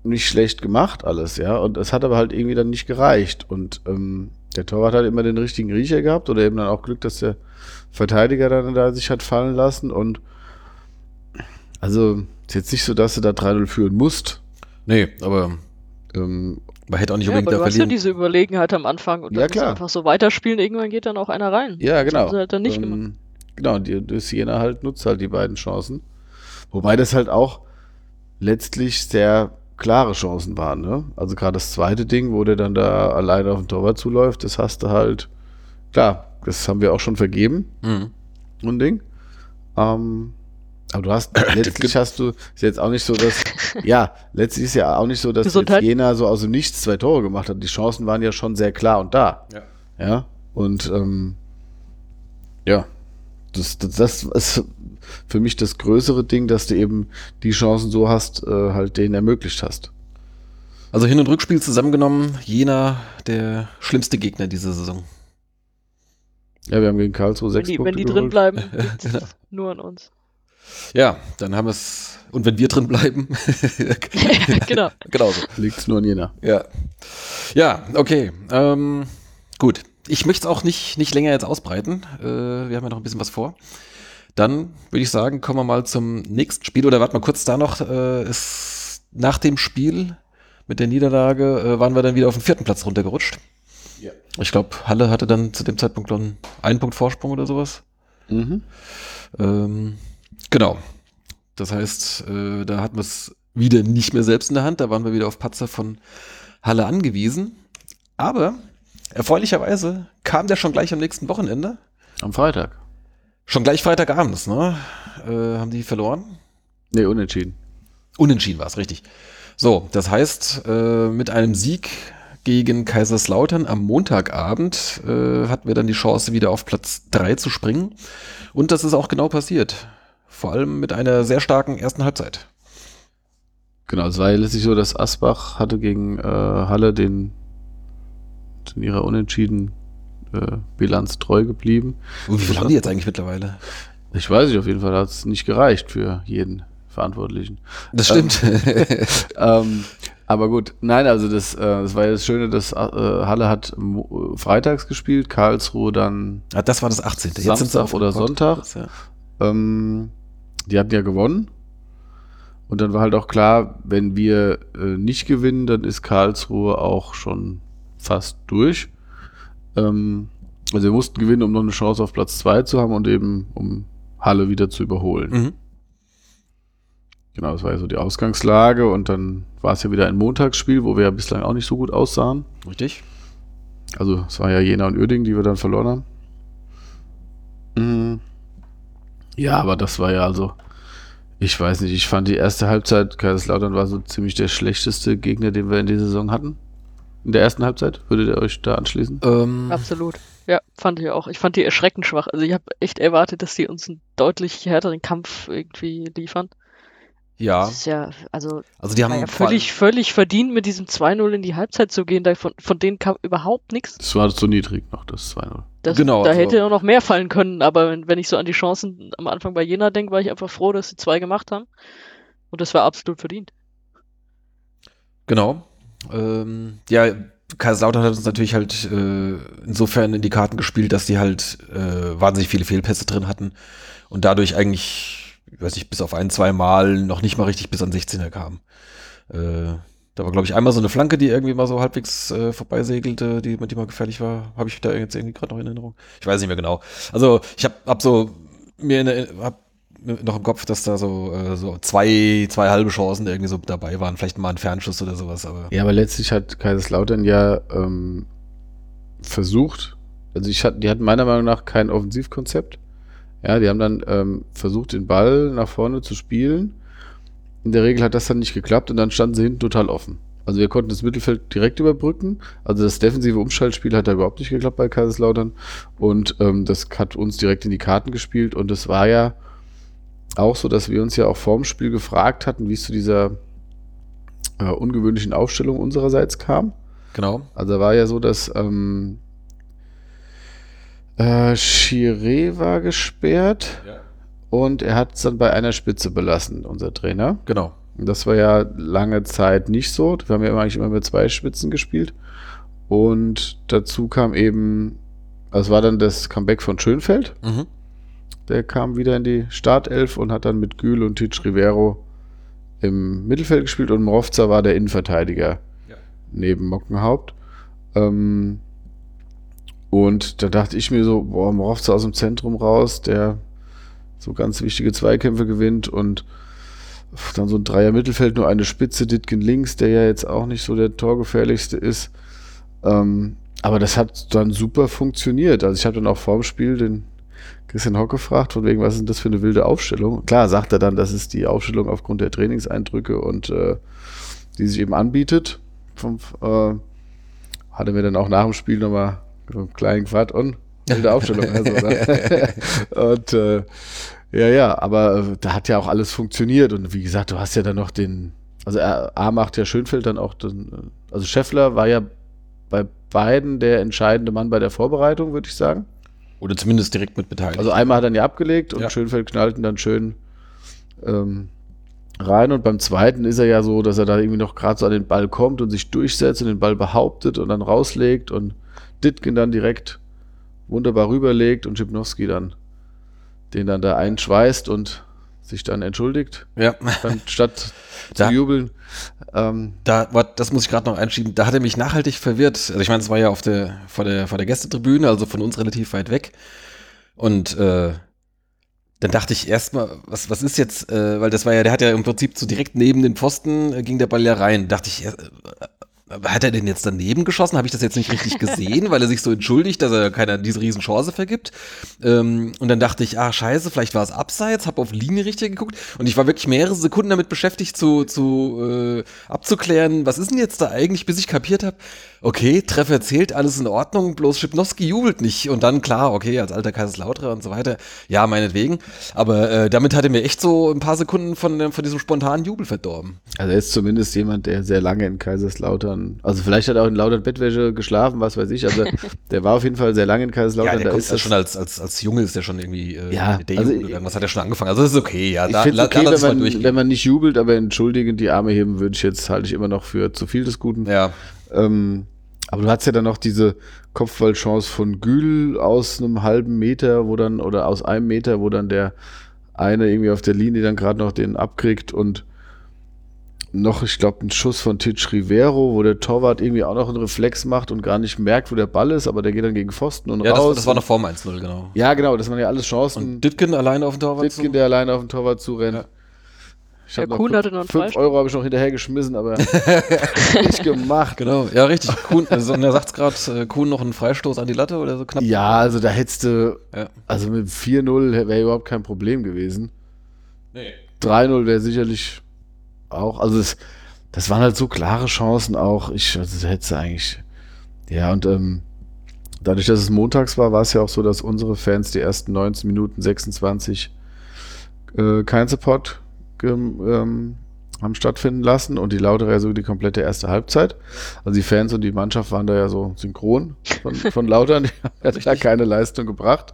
nicht schlecht gemacht alles, ja. Und es hat aber halt irgendwie dann nicht gereicht. Und ähm, der Torwart hat immer den richtigen Riecher gehabt oder eben dann auch Glück, dass der Verteidiger dann da sich hat fallen lassen. Und also ist jetzt nicht so, dass du da 3-0 führen musst. Nee, aber ähm, man hätte auch nicht ja, unbedingt aber da du verlieren. hast ja diese Überlegenheit am Anfang und ja, klar. einfach so weiterspielen, irgendwann geht dann auch einer rein. Ja, genau. Das haben sie halt dann nicht ähm, gemacht. Genau, die, die Siena halt nutzt halt die beiden Chancen. Wobei das halt auch letztlich sehr klare Chancen waren, ne? Also gerade das zweite Ding, wo der dann da alleine auf den Torwart zuläuft, das hast du halt, klar, das haben wir auch schon vergeben, Mhm. so ein Ding. Ähm, aber du hast, letztlich hast du, ist jetzt auch nicht so, dass, ja, letztlich ist ja auch nicht so, dass. Jena so aus dem Nichts zwei Tore gemacht hat. Die Chancen waren ja schon sehr klar und da. Ja. Ja, und ähm, ja, das, das, das ist für mich das größere Ding, dass du eben die Chancen so hast, äh, halt denen ermöglicht hast. Also Hin- und Rückspiel zusammengenommen, Jena der schlimmste Gegner dieser Saison. Ja, wir haben gegen Karlsruhe Wenn sechs die, Punkte wenn die drin bleiben, Genau. nur an uns. Ja, dann haben wir es. Und wenn wir drin bleiben. genau. genau so. Liegt's nur an Jena. Ja. Ja, okay. Ähm, gut. Ich möchte es auch nicht, nicht länger jetzt ausbreiten. Äh, wir haben ja noch ein bisschen was vor. Dann würde ich sagen, kommen wir mal zum nächsten Spiel. Oder warte mal kurz da noch. Äh, ist nach dem Spiel mit der Niederlage äh, waren wir dann wieder auf den vierten Platz runtergerutscht. Ja. Ich glaube, Halle hatte dann zu dem Zeitpunkt noch einen, einen Punkt Vorsprung oder sowas. Mhm. Ähm, genau. Das heißt, äh, da hatten wir es wieder nicht mehr selbst in der Hand. Da waren wir wieder auf Patzer von Halle angewiesen. Aber erfreulicherweise kam der schon gleich am nächsten Wochenende. Am Freitag. Schon gleich Freitagabends, ne? Äh, haben die verloren? Nee, unentschieden. Unentschieden war es, richtig. So, das heißt, äh, mit einem Sieg gegen Kaiserslautern am Montagabend äh, hatten wir dann die Chance, wieder auf Platz 3 zu springen. Und das ist auch genau passiert. Vor allem mit einer sehr starken ersten Halbzeit. Genau, es war ja letztlich so, dass Asbach hatte gegen äh, Halle den in ihrer unentschieden äh, Bilanz treu geblieben. Wie viel haben die jetzt eigentlich mittlerweile? Ich weiß nicht, auf jeden Fall hat es nicht gereicht für jeden Verantwortlichen. Das stimmt. ähm, aber gut, nein, also das, äh, das war ja das Schöne, dass äh, Halle hat freitags gespielt, Karlsruhe dann ah, das war das 18. Jetzt Samstag oder. Sonntag. Das, ja. Ähm, die hatten ja gewonnen. Und dann war halt auch klar, wenn wir äh, nicht gewinnen, dann ist Karlsruhe auch schon fast durch. Ähm, also wir mussten gewinnen, um noch eine Chance auf Platz 2 zu haben und eben um Halle wieder zu überholen. Mhm. Genau, das war ja so die Ausgangslage und dann war es ja wieder ein Montagsspiel, wo wir ja bislang auch nicht so gut aussahen. Richtig. Also es war ja Jena und Uerdingen, die wir dann verloren haben. Mhm. Ja, aber das war ja also, ich weiß nicht, ich fand die erste Halbzeit, Kaiserslautern war so ziemlich der schlechteste Gegner, den wir in dieser Saison hatten. In der ersten Halbzeit, würdet ihr euch da anschließen? Ähm, Absolut. Ja, fand ich auch. Ich fand die erschreckend schwach. Also ich habe echt erwartet, dass die uns einen deutlich härteren Kampf irgendwie liefern. Ja, Das ist ja, also also die haben ja völlig, völlig verdient, mit diesem 2-0 in die Halbzeit zu gehen. Da von, von denen kam überhaupt nichts. Das war zu niedrig noch, das 2-0. Das, Genau, da also- hätte auch noch mehr fallen können, aber wenn, wenn ich so an die Chancen am Anfang bei Jena denke, war ich einfach froh, dass sie zwei gemacht haben. Und das war absolut verdient. Genau. Ähm, ja, Kaiserslautern hat uns natürlich halt äh, insofern in die Karten gespielt, dass die halt äh, wahnsinnig viele Fehlpässe drin hatten und dadurch eigentlich, ich weiß nicht, bis auf ein, zwei Mal noch nicht mal richtig bis an 16er kamen. Äh, Da war, glaube ich, einmal so eine Flanke, die irgendwie mal so halbwegs äh, vorbeisegelte, die, die mal gefährlich war. Habe ich da jetzt irgendwie gerade noch in Erinnerung? Ich weiß nicht mehr genau. Also ich habe hab so mir eine, hab noch im Kopf, dass da so, äh, so zwei, zwei halbe Chancen irgendwie so dabei waren. Vielleicht mal ein Fernschuss oder sowas. Aber ja, aber letztlich hat Kaiserslautern ja ähm, versucht, also ich hatte, die hatten meiner Meinung nach kein Offensivkonzept. Ja, die haben dann ähm, versucht, den Ball nach vorne zu spielen. In der Regel hat das dann nicht geklappt und dann standen sie hinten total offen. Also wir konnten das Mittelfeld direkt überbrücken. Also das defensive Umschaltspiel hat da überhaupt nicht geklappt bei Kaiserslautern. Und ähm, das hat uns direkt in die Karten gespielt. Und es war ja auch so, dass wir uns ja auch vorm Spiel gefragt hatten, wie es zu dieser äh, ungewöhnlichen Aufstellung unsererseits kam. Genau. Also war ja so, dass ähm, äh, Chiré war gesperrt ja. und er hat es dann bei einer Spitze belassen, unser Trainer. Genau. Das war ja lange Zeit nicht so. Wir haben ja eigentlich immer mit zwei Spitzen gespielt. Und dazu kam eben, also war dann das Comeback von Schönfeld. Mhm. Der kam wieder in die Startelf und hat dann mit Gül und Titsch Rivero im Mittelfeld gespielt und Mrovza war der Innenverteidiger ja. neben Mockenhaupt. Ähm, und da dachte ich mir so, boah, Mrovza aus dem Zentrum raus, der so ganz wichtige Zweikämpfe gewinnt und dann so ein Dreier Mittelfeld, nur eine Spitze, Ditkin links, der ja jetzt auch nicht so der torgefährlichste ist. Ähm, aber das hat dann super funktioniert. Also ich habe dann auch vorm Spiel den Christian Hock gefragt, von wegen, was ist denn das für eine wilde Aufstellung? Klar, sagt er dann, das ist die Aufstellung aufgrund der Trainingseindrücke und äh, die sich eben anbietet. Vom, äh, hat er mir dann auch nach dem Spiel nochmal so einen kleinen Quad und wilde Aufstellung. also, ne? und äh, ja, ja, aber äh, da hat ja auch alles funktioniert und wie gesagt, du hast ja dann noch den, also A macht ja Schönfeld dann auch, den, äh, also Scheffler war ja bei beiden der entscheidende Mann bei der Vorbereitung, würde ich sagen. Oder zumindest direkt mit beteiligt. Also einmal hat er ihn ja abgelegt und ja. Schönfeld knallt ihn dann schön ähm, rein. Und beim zweiten ist er ja so, dass er da irgendwie noch gerade so an den Ball kommt und sich durchsetzt und den Ball behauptet und dann rauslegt und Ditkin dann direkt wunderbar rüberlegt und Schipnowski dann den dann da einschweißt und sich dann entschuldigt. Ja. Dann, statt da, zu jubeln. Ähm, da, das muss ich gerade noch einschieben. Da hat er mich nachhaltig verwirrt. Also ich meine, es war ja auf der, vor der, vor der Gästetribüne, also von uns relativ weit weg. Und äh, dann dachte ich erstmal, was, was ist jetzt, äh, weil das war ja, der hat ja im Prinzip so direkt neben den Pfosten äh, ging der Ball ja rein. Dachte ich, äh, hat er den jetzt daneben geschossen? Habe ich das jetzt nicht richtig gesehen, weil er sich so entschuldigt, dass er keiner diese Riesenchance vergibt? Ähm, und dann dachte ich, ah, scheiße, vielleicht war es abseits, habe auf Linie richtig geguckt und ich war wirklich mehrere Sekunden damit beschäftigt, zu, zu äh, abzuklären, was ist denn jetzt da eigentlich, bis ich kapiert habe, okay, Treffer zählt, alles in Ordnung, bloß Schipnowski jubelt nicht. Und dann, klar, okay, als alter Kaiserslautrer und so weiter, ja, meinetwegen. Aber äh, damit hat er mir echt so ein paar Sekunden von, von diesem spontanen Jubel verdorben. Also er ist zumindest jemand, der sehr lange in Kaiserslautern, also vielleicht hat er auch in Lautern Bettwäsche geschlafen, was weiß ich, also der war auf jeden Fall sehr lange in Kaiserslautern. Ja, der da ist also schon als, als, als Junge ist der schon irgendwie, äh, ja, der also, irgendwas hat er schon angefangen. Also das ist okay, ja. Da, ich finde okay, wenn man, wenn man nicht jubelt, aber entschuldigend die Arme heben würde ich jetzt, halte ich immer noch für zu viel des Guten. Ja. Ähm, aber du hast ja dann noch diese Kopfballchance von Gül aus einem halben Meter, wo dann, oder aus einem Meter, wo dann der eine irgendwie auf der Linie dann gerade noch den abkriegt und noch, ich glaube, ein Schuss von Titch Rivero, wo der Torwart irgendwie auch noch einen Reflex macht und gar nicht merkt, wo der Ball ist, aber der geht dann gegen Pfosten und ja, raus. Das, das war noch vor 1-0, genau. Ja, genau, das waren ja alles Chancen. Und Ditkin alleine auf den Torwart Ditkin, zu. der alleine auf den Torwart zurennt. Ja. Ich ja, Kuhn hatte noch einen 5 Euro habe ich noch hinterher geschmissen, aber nicht gemacht. Genau, ja, richtig. Kuhn, also, und er sagt gerade, äh, Kuhn noch einen Freistoß an die Latte oder so knapp. Ja, also da hättest du, ja. also mit 4-0 wäre überhaupt kein Problem gewesen. Nee. 3-0 wäre sicherlich auch, also das, das waren halt so klare Chancen auch. Ich, also hättest du eigentlich, ja, und ähm, dadurch, dass es montags war, war es ja auch so, dass unsere Fans die ersten 19 Minuten 26 äh, kein Support ähm, haben stattfinden lassen und die Lauterer ja so die komplette erste Halbzeit. Also die Fans und die Mannschaft waren da ja so synchron von, von Lautern, die haben ja keine Leistung gebracht.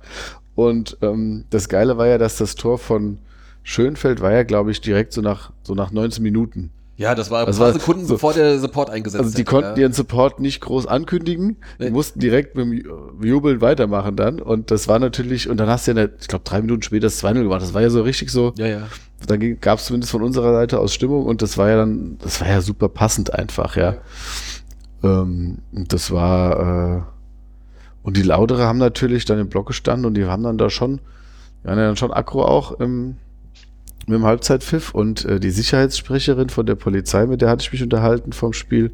Und ähm, das Geile war ja, dass das Tor von Schönfeld war ja, glaube ich, direkt so nach, so nach 19 Minuten. Ja, das war das ein paar Sekunden, so, bevor der Support eingesetzt Also die hat, konnten ja. ihren Support nicht groß ankündigen. Die nee. mussten direkt mit dem Jubeln weitermachen dann. Und das war natürlich, und dann hast du ja, ich glaube, drei Minuten später das 2-0 gemacht. Das war ja so richtig so. Ja, ja. Dann gab es zumindest von unserer Seite aus Stimmung und das war ja dann, das war ja super passend einfach, ja. ja. Ähm, das war, äh, und die Laudere haben natürlich dann im Block gestanden und die haben dann da schon, die waren ja dann schon aggro auch im, mit dem Halbzeitpfiff und äh, die Sicherheitssprecherin von der Polizei, mit der hatte ich mich unterhalten vom Spiel.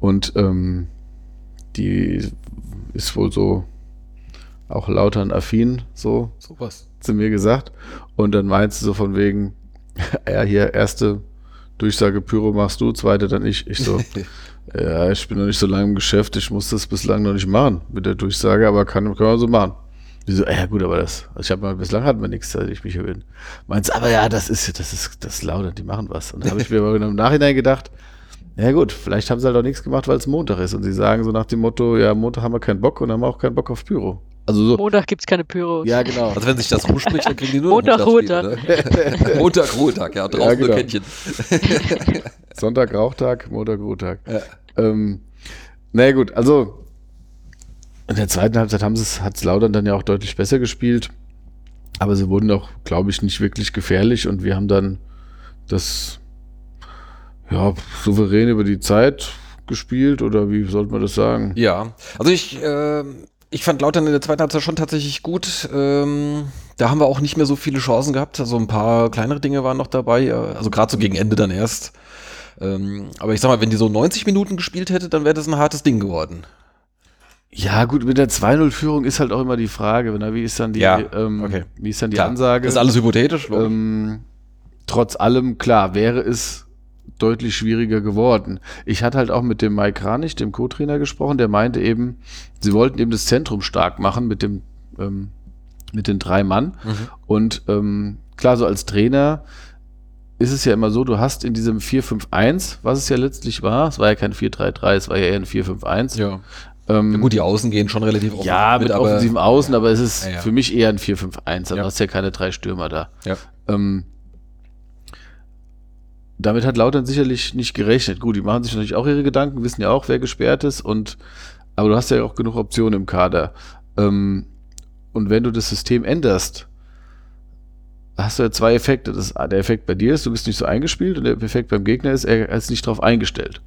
Und ähm, die ist wohl so auch lautern affin, so, so was. zu mir gesagt. Und dann meinst du so von wegen, ja, hier, erste Durchsage Pyro machst du, zweite dann ich. Ich so, ja, ich bin noch nicht so lange im Geschäft, ich muss das bislang noch nicht machen mit der Durchsage, aber kann, kann man so machen. So, ja gut, aber das, also ich habe mal, bislang hatten wir nichts, seit ich mich hier bin. Meinst, aber ja, das ist, das ist, das ist lauter, die machen was. Und da habe ich mir aber im Nachhinein gedacht, ja gut, vielleicht haben sie halt auch nichts gemacht, weil es Montag ist. Und sie sagen so nach dem Motto, ja, Montag haben wir keinen Bock und haben wir auch keinen Bock auf Pyro. Also so. Montag gibt es keine Pyros. Ja, genau. Also wenn sich das rumspricht, dann kriegen die nur Montag, Ruhetag. Ne? Montag, Ruhetag, ja, draußen ja, genau. nur Kännchen. Sonntag, Rauchtag, Montag, Ruhetag. Ja. Ähm, naja gut, also in der zweiten Halbzeit hat es Laudern dann ja auch deutlich besser gespielt. Aber sie wurden auch, glaube ich, nicht wirklich gefährlich und wir haben dann das ja, souverän über die Zeit gespielt oder wie sollte man das sagen? Ja, also ich, äh, ich fand Lautern in der zweiten Halbzeit schon tatsächlich gut. Ähm, da haben wir auch nicht mehr so viele Chancen gehabt. Also ein paar kleinere Dinge waren noch dabei. Also gerade so gegen Ende dann erst. Ähm, aber ich sag mal, wenn die so 90 Minuten gespielt hätte, dann wäre das ein hartes Ding geworden. Ja, gut, mit der 2-0-Führung ist halt auch immer die Frage, wie ist dann die, ja, ähm, okay. wie ist dann die klar. Ansage? Das ist alles hypothetisch. Ähm, trotz allem, klar, wäre es deutlich schwieriger geworden. Ich hatte halt auch mit dem Mike Kranich, dem Co-Trainer, gesprochen, der meinte eben, sie wollten eben das Zentrum stark machen mit dem, ähm, mit den drei Mann. Mhm. Und ähm, klar, so als Trainer ist es ja immer so, du hast in diesem 4-5-1, was es ja letztlich war, es war ja kein 4-3-3, es war ja eher ein 4-5-1, ja. Ähm, ja gut, die Außen gehen schon relativ offen. Ja, mit, mit offensivem Außen, ja. aber es ist ja, für mich eher ein 4-5-1. Da ja. hast ja keine drei Stürmer da. Ähm, damit hat Lautern sicherlich nicht gerechnet. Gut, die machen sich natürlich auch ihre Gedanken, wissen ja auch, wer gesperrt ist und aber du hast ja auch genug Optionen im Kader. Ähm, und wenn du das System änderst, hast du ja zwei Effekte. Das, der Effekt bei dir ist, du bist nicht so eingespielt und der Effekt beim Gegner ist, er ist nicht darauf eingestellt.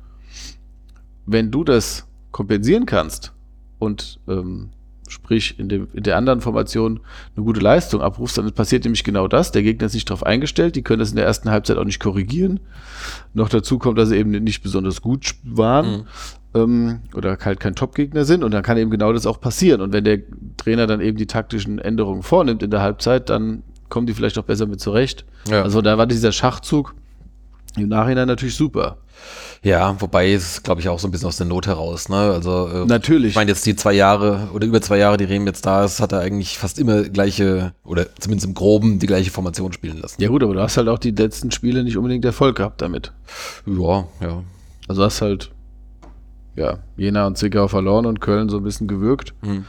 Wenn du das kompensieren kannst und ähm, sprich in, dem, in der anderen Formation eine gute Leistung abrufst, dann passiert nämlich genau das. Der Gegner ist nicht darauf eingestellt, die können das in der ersten Halbzeit auch nicht korrigieren. Noch dazu kommt, dass sie eben nicht besonders gut waren mhm. ähm, oder halt kein Top-Gegner sind und dann kann eben genau das auch passieren. Und wenn der Trainer dann eben die taktischen Änderungen vornimmt in der Halbzeit, dann kommen die vielleicht auch besser mit zurecht. Ja. Also da war dieser Schachzug im Nachhinein natürlich super. Ja, wobei es, glaube ich, auch so ein bisschen aus der Not heraus. Ne? Also äh, natürlich. Ich meine jetzt die zwei Jahre oder über zwei Jahre, die Rehm jetzt da ist, hat er eigentlich fast immer gleiche oder zumindest im Groben die gleiche Formation spielen lassen. Ja gut, aber du hast halt auch die letzten Spiele nicht unbedingt Erfolg gehabt damit. Ja, ja. Also hast halt ja Jena und Zwickau verloren und Köln so ein bisschen gewürgt. Mhm.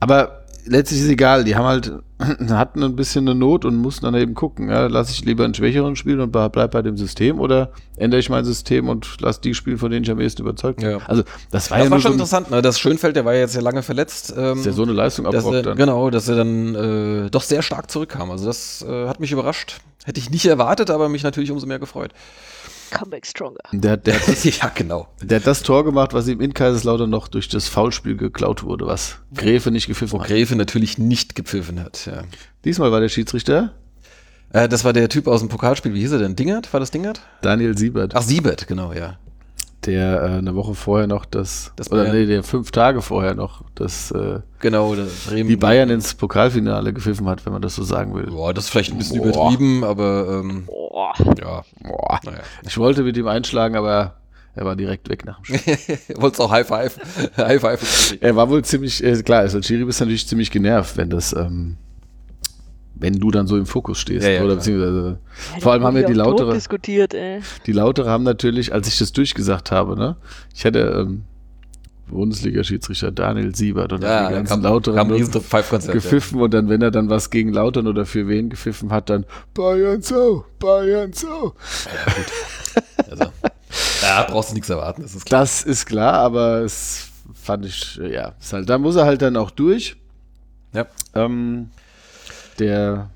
Aber letztlich ist egal, die haben halt, hatten ein bisschen eine Not und mussten dann eben gucken, ja, lasse ich lieber einen schwächeren spielen und bleib bei dem System oder ändere ich mein System und lasse die spielen, von denen ich am ehesten überzeugt bin. Ja. Also das war das ja war schon so interessant, ne? Das Schönfeld, der war ja jetzt ja lange verletzt. Ähm, ist ja so eine Leistung abrockt dann. Genau, dass er dann äh, doch sehr stark zurückkam. Also das äh, hat mich überrascht. Hätte ich nicht erwartet, aber mich natürlich umso mehr gefreut. Comeback Stronger. Der, der das, ja, genau. Der hat das Tor gemacht, was ihm in Kaiserslautern noch durch das Foulspiel geklaut wurde, was Gräfe nicht gepfiffen Wo hat. Gräfe natürlich nicht gepfiffen hat, ja. Diesmal war der Schiedsrichter. Äh, das war der Typ aus dem Pokalspiel, wie hieß er denn? Dingert? War das Dingert? Daniel Siebert. Ach, Siebert, genau, ja der äh, eine Woche vorher noch das, das oder nee, der fünf Tage vorher noch das äh, genau das Bremen, die Bayern ins Pokalfinale gepfiffen hat, wenn man das so sagen will. Boah, das ist vielleicht ein bisschen Boah. übertrieben, aber ähm, Boah. ja. Boah. Naja. Ich wollte mit ihm einschlagen, aber er war direkt weg nach dem Spiel. Wolltest auch High Five? High Five. Er war wohl ziemlich, äh, klar, als Chiri bist du natürlich ziemlich genervt, wenn das ähm, wenn du dann so im Fokus stehst. Ja, ja, oder beziehungsweise ja, vor allem haben wir die lautere. Diskutiert, ey. Die lautere haben natürlich, als ich das durchgesagt habe, ne? Ich hatte ähm, Bundesliga-Schiedsrichter Daniel Siebert und ja, die ganzen Lauteren gepfiffen ja. und dann, wenn er dann was gegen Lautern oder für wen gepfiffen hat, dann Bayern so, Bayern so. Ja, gut. Also, da brauchst du nichts erwarten, das ist klar. Das ist klar, aber es fand ich, ja, halt, da muss er halt dann auch durch. Ja. Ähm, der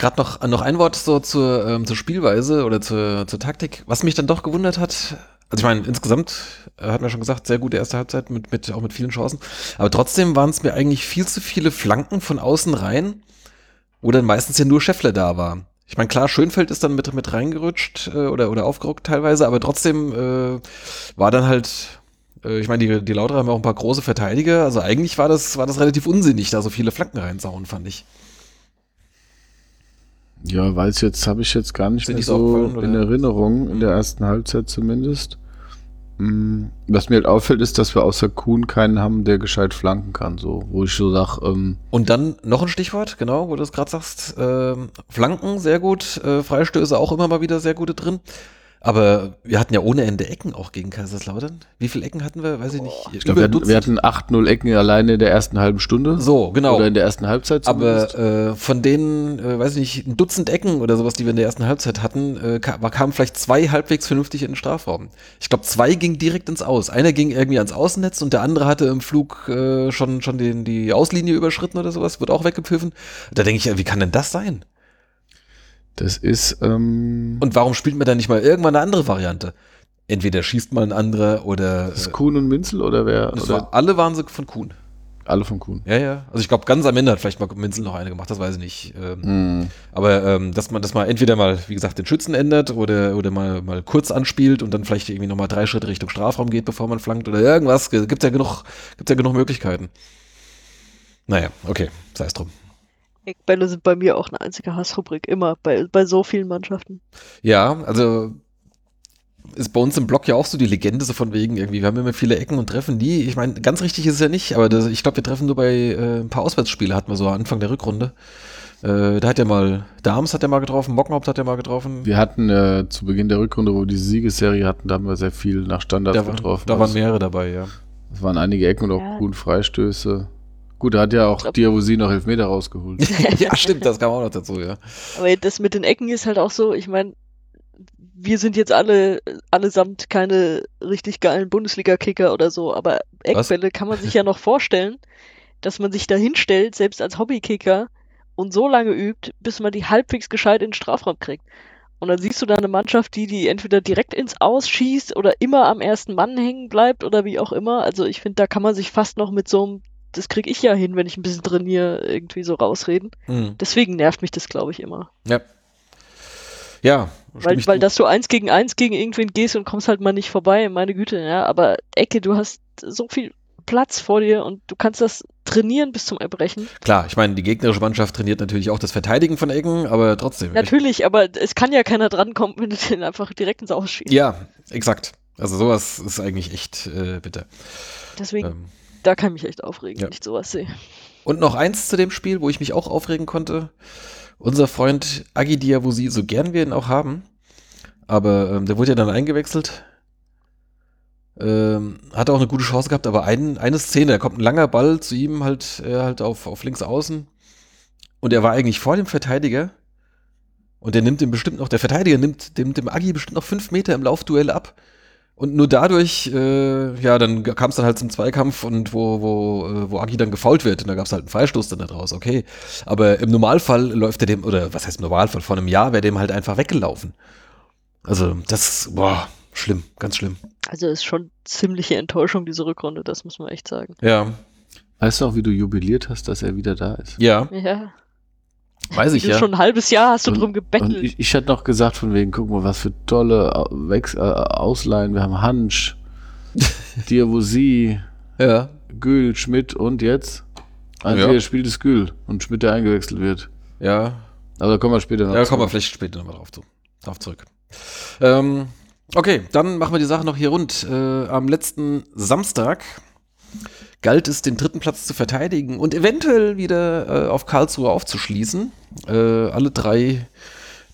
Gerade noch, noch ein Wort so zur, ähm, zur Spielweise oder zur, zur Taktik. Was mich dann doch gewundert hat, also ich meine, insgesamt äh, hat man schon gesagt, sehr gute erste Halbzeit mit, mit auch mit vielen Chancen. Aber trotzdem waren es mir eigentlich viel zu viele Flanken von außen rein, wo dann meistens ja nur Scheffler da war. Ich meine, klar, Schönfeld ist dann mit, mit reingerutscht äh, oder, oder aufgerückt teilweise, aber trotzdem äh, war dann halt, äh, ich meine, die, die Lauter haben auch ein paar große Verteidiger, also eigentlich war das, war das relativ unsinnig, da so viele Flanken reinsauen, fand ich. Ja, weiß jetzt, habe ich jetzt gar nicht Sind mehr so in Erinnerung, in der ersten Halbzeit zumindest. Mm, was mir halt auffällt, ist, dass wir außer Kuhn keinen haben, der gescheit flanken kann, so, wo ich so sage. Ähm Und dann noch ein Stichwort, genau, wo du es gerade sagst. Ähm, Flanken, sehr gut. Äh, Freistöße auch immer mal wieder sehr gute drin. Aber wir hatten ja ohne Ende Ecken auch gegen Kaiserslautern. Wie viele Ecken hatten wir? Weiß ich nicht. Ich glaube, wir, wir, hatten 8-0 Ecken alleine in der ersten halben Stunde. So, genau. Oder in der ersten Halbzeit zumindest. Aber äh, von denen, äh, weiß ich nicht, ein Dutzend Ecken oder sowas, die wir in der ersten Halbzeit hatten, äh, kam, kamen vielleicht zwei halbwegs vernünftig in den Strafraum. Ich glaube, zwei gingen direkt ins Aus. Einer ging irgendwie ans Außennetz und der andere hatte im Flug äh, schon, schon den, die Auslinie überschritten oder sowas, wird auch weggepfiffen. Da denke ich, wie kann denn das sein? Das ist. Ähm und warum spielt man da nicht mal irgendwann eine andere Variante? Entweder schießt mal ein anderer oder. Ist Kuhn und Minzel oder wer? Oder? War, alle waren sie von Kuhn. Alle von Kuhn. Ja, ja. Also ich glaube, ganz am Ende hat vielleicht mal Minzel noch eine gemacht, das weiß ich nicht. Ähm, mm. Aber ähm, dass man das mal entweder mal, wie gesagt, den Schützen ändert oder, oder mal, mal kurz anspielt und dann vielleicht irgendwie nochmal drei Schritte Richtung Strafraum geht, bevor man flankt oder irgendwas. Gibt ja genug, gibt's ja genug Möglichkeiten. Naja, okay, sei es drum. Eckbälle sind bei mir auch eine einzige Hassrubrik, immer, bei, bei so vielen Mannschaften. Ja, also ist bei uns im Blog ja auch so die Legende so von wegen irgendwie, wir haben immer viele Ecken und treffen nie. Ich meine, ganz richtig ist es ja nicht, aber das, ich glaube, wir treffen nur bei äh, ein paar Auswärtsspiele, hatten wir so Anfang der Rückrunde. Äh, da hat ja mal, Dahms hat ja mal getroffen, Mockenhaupt hat ja mal getroffen. Wir hatten äh, zu Beginn der Rückrunde, wo wir diese Siegesserie hatten, da haben wir sehr viel nach Standards da war, getroffen. Da waren mehrere dabei, ja. Es waren einige Ecken und auch ja. guten Freistöße. Gut, da hat ja auch Diawosi noch Elfmeter rausgeholt. ja, stimmt, das kam auch noch dazu, ja. Aber das mit den Ecken ist halt auch so, ich meine, wir sind jetzt alle allesamt keine richtig geilen Bundesliga-Kicker oder so, aber Eckbälle Was? kann man sich ja noch vorstellen, dass man sich da hinstellt, selbst als Hobbykicker, und so lange übt, bis man die halbwegs gescheit in den Strafraum kriegt. Und dann siehst du da eine Mannschaft, die die entweder direkt ins Aus schießt oder immer am ersten Mann hängen bleibt oder wie auch immer. Also ich finde, da kann man sich fast noch mit so einem das kriege ich ja hin, wenn ich ein bisschen trainiere, irgendwie so rausreden. Mhm. Deswegen nervt mich das, glaube ich, immer. Ja. Ja. Weil, weil dass du eins gegen eins gegen irgendwen gehst und kommst halt mal nicht vorbei, meine Güte, ja. Aber Ecke, du hast so viel Platz vor dir und du kannst das trainieren bis zum Erbrechen. Klar, ich meine, die gegnerische Mannschaft trainiert natürlich auch das Verteidigen von Ecken, aber trotzdem. Natürlich, aber es kann ja keiner drankommen, wenn du den einfach direkt ins Ausschießt. Ja, exakt. Also sowas ist eigentlich echt äh, bitter. Deswegen. Ähm da kann ich mich echt aufregen, ja. wenn ich sowas sehe. Und noch eins zu dem Spiel, wo ich mich auch aufregen konnte. Unser Freund Agi Diawusi, so gern wir ihn auch haben, aber ähm, der wurde ja dann eingewechselt. Ähm, hat auch eine gute Chance gehabt, aber ein, eine Szene, da kommt ein langer Ball zu ihm halt, äh, halt auf, auf links außen. Und er war eigentlich vor dem Verteidiger. Und der nimmt ihm bestimmt noch, der Verteidiger nimmt dem, dem Agi bestimmt noch fünf Meter im Laufduell ab. Und nur dadurch, äh, ja, dann kam es dann halt zum Zweikampf und wo, wo, äh, wo Agi dann gefault wird und da gab es halt einen Freistoß dann da draus, okay. Aber im Normalfall läuft er dem, oder was heißt im Normalfall, vor einem Jahr wäre dem halt einfach weggelaufen. Also das, boah, schlimm, ganz schlimm. Also ist schon ziemliche Enttäuschung, diese Rückrunde, das muss man echt sagen. Ja. Weißt du auch, wie du jubiliert hast, dass er wieder da ist? Ja. Ja. Weiß ich ja. Schon ein halbes Jahr hast du und, drum gebettelt. Ich, ich hatte noch gesagt von wegen, guck mal, was für tolle Wex äh, Ausleihen. Wir haben Hansch, Diavosi, ja. Gül, Schmidt und jetzt? Ein ja. spielt es Gül und Schmidt, der eingewechselt wird. Ja. Aber da kommen wir später noch Ja, kommen wir vielleicht später nochmal drauf, zu, drauf zurück. Ähm, okay, dann machen wir die Sache noch hier rund. Äh, am letzten Samstag galt es, den dritten Platz zu verteidigen und eventuell wieder äh, auf Karlsruhe aufzuschließen. Äh, alle drei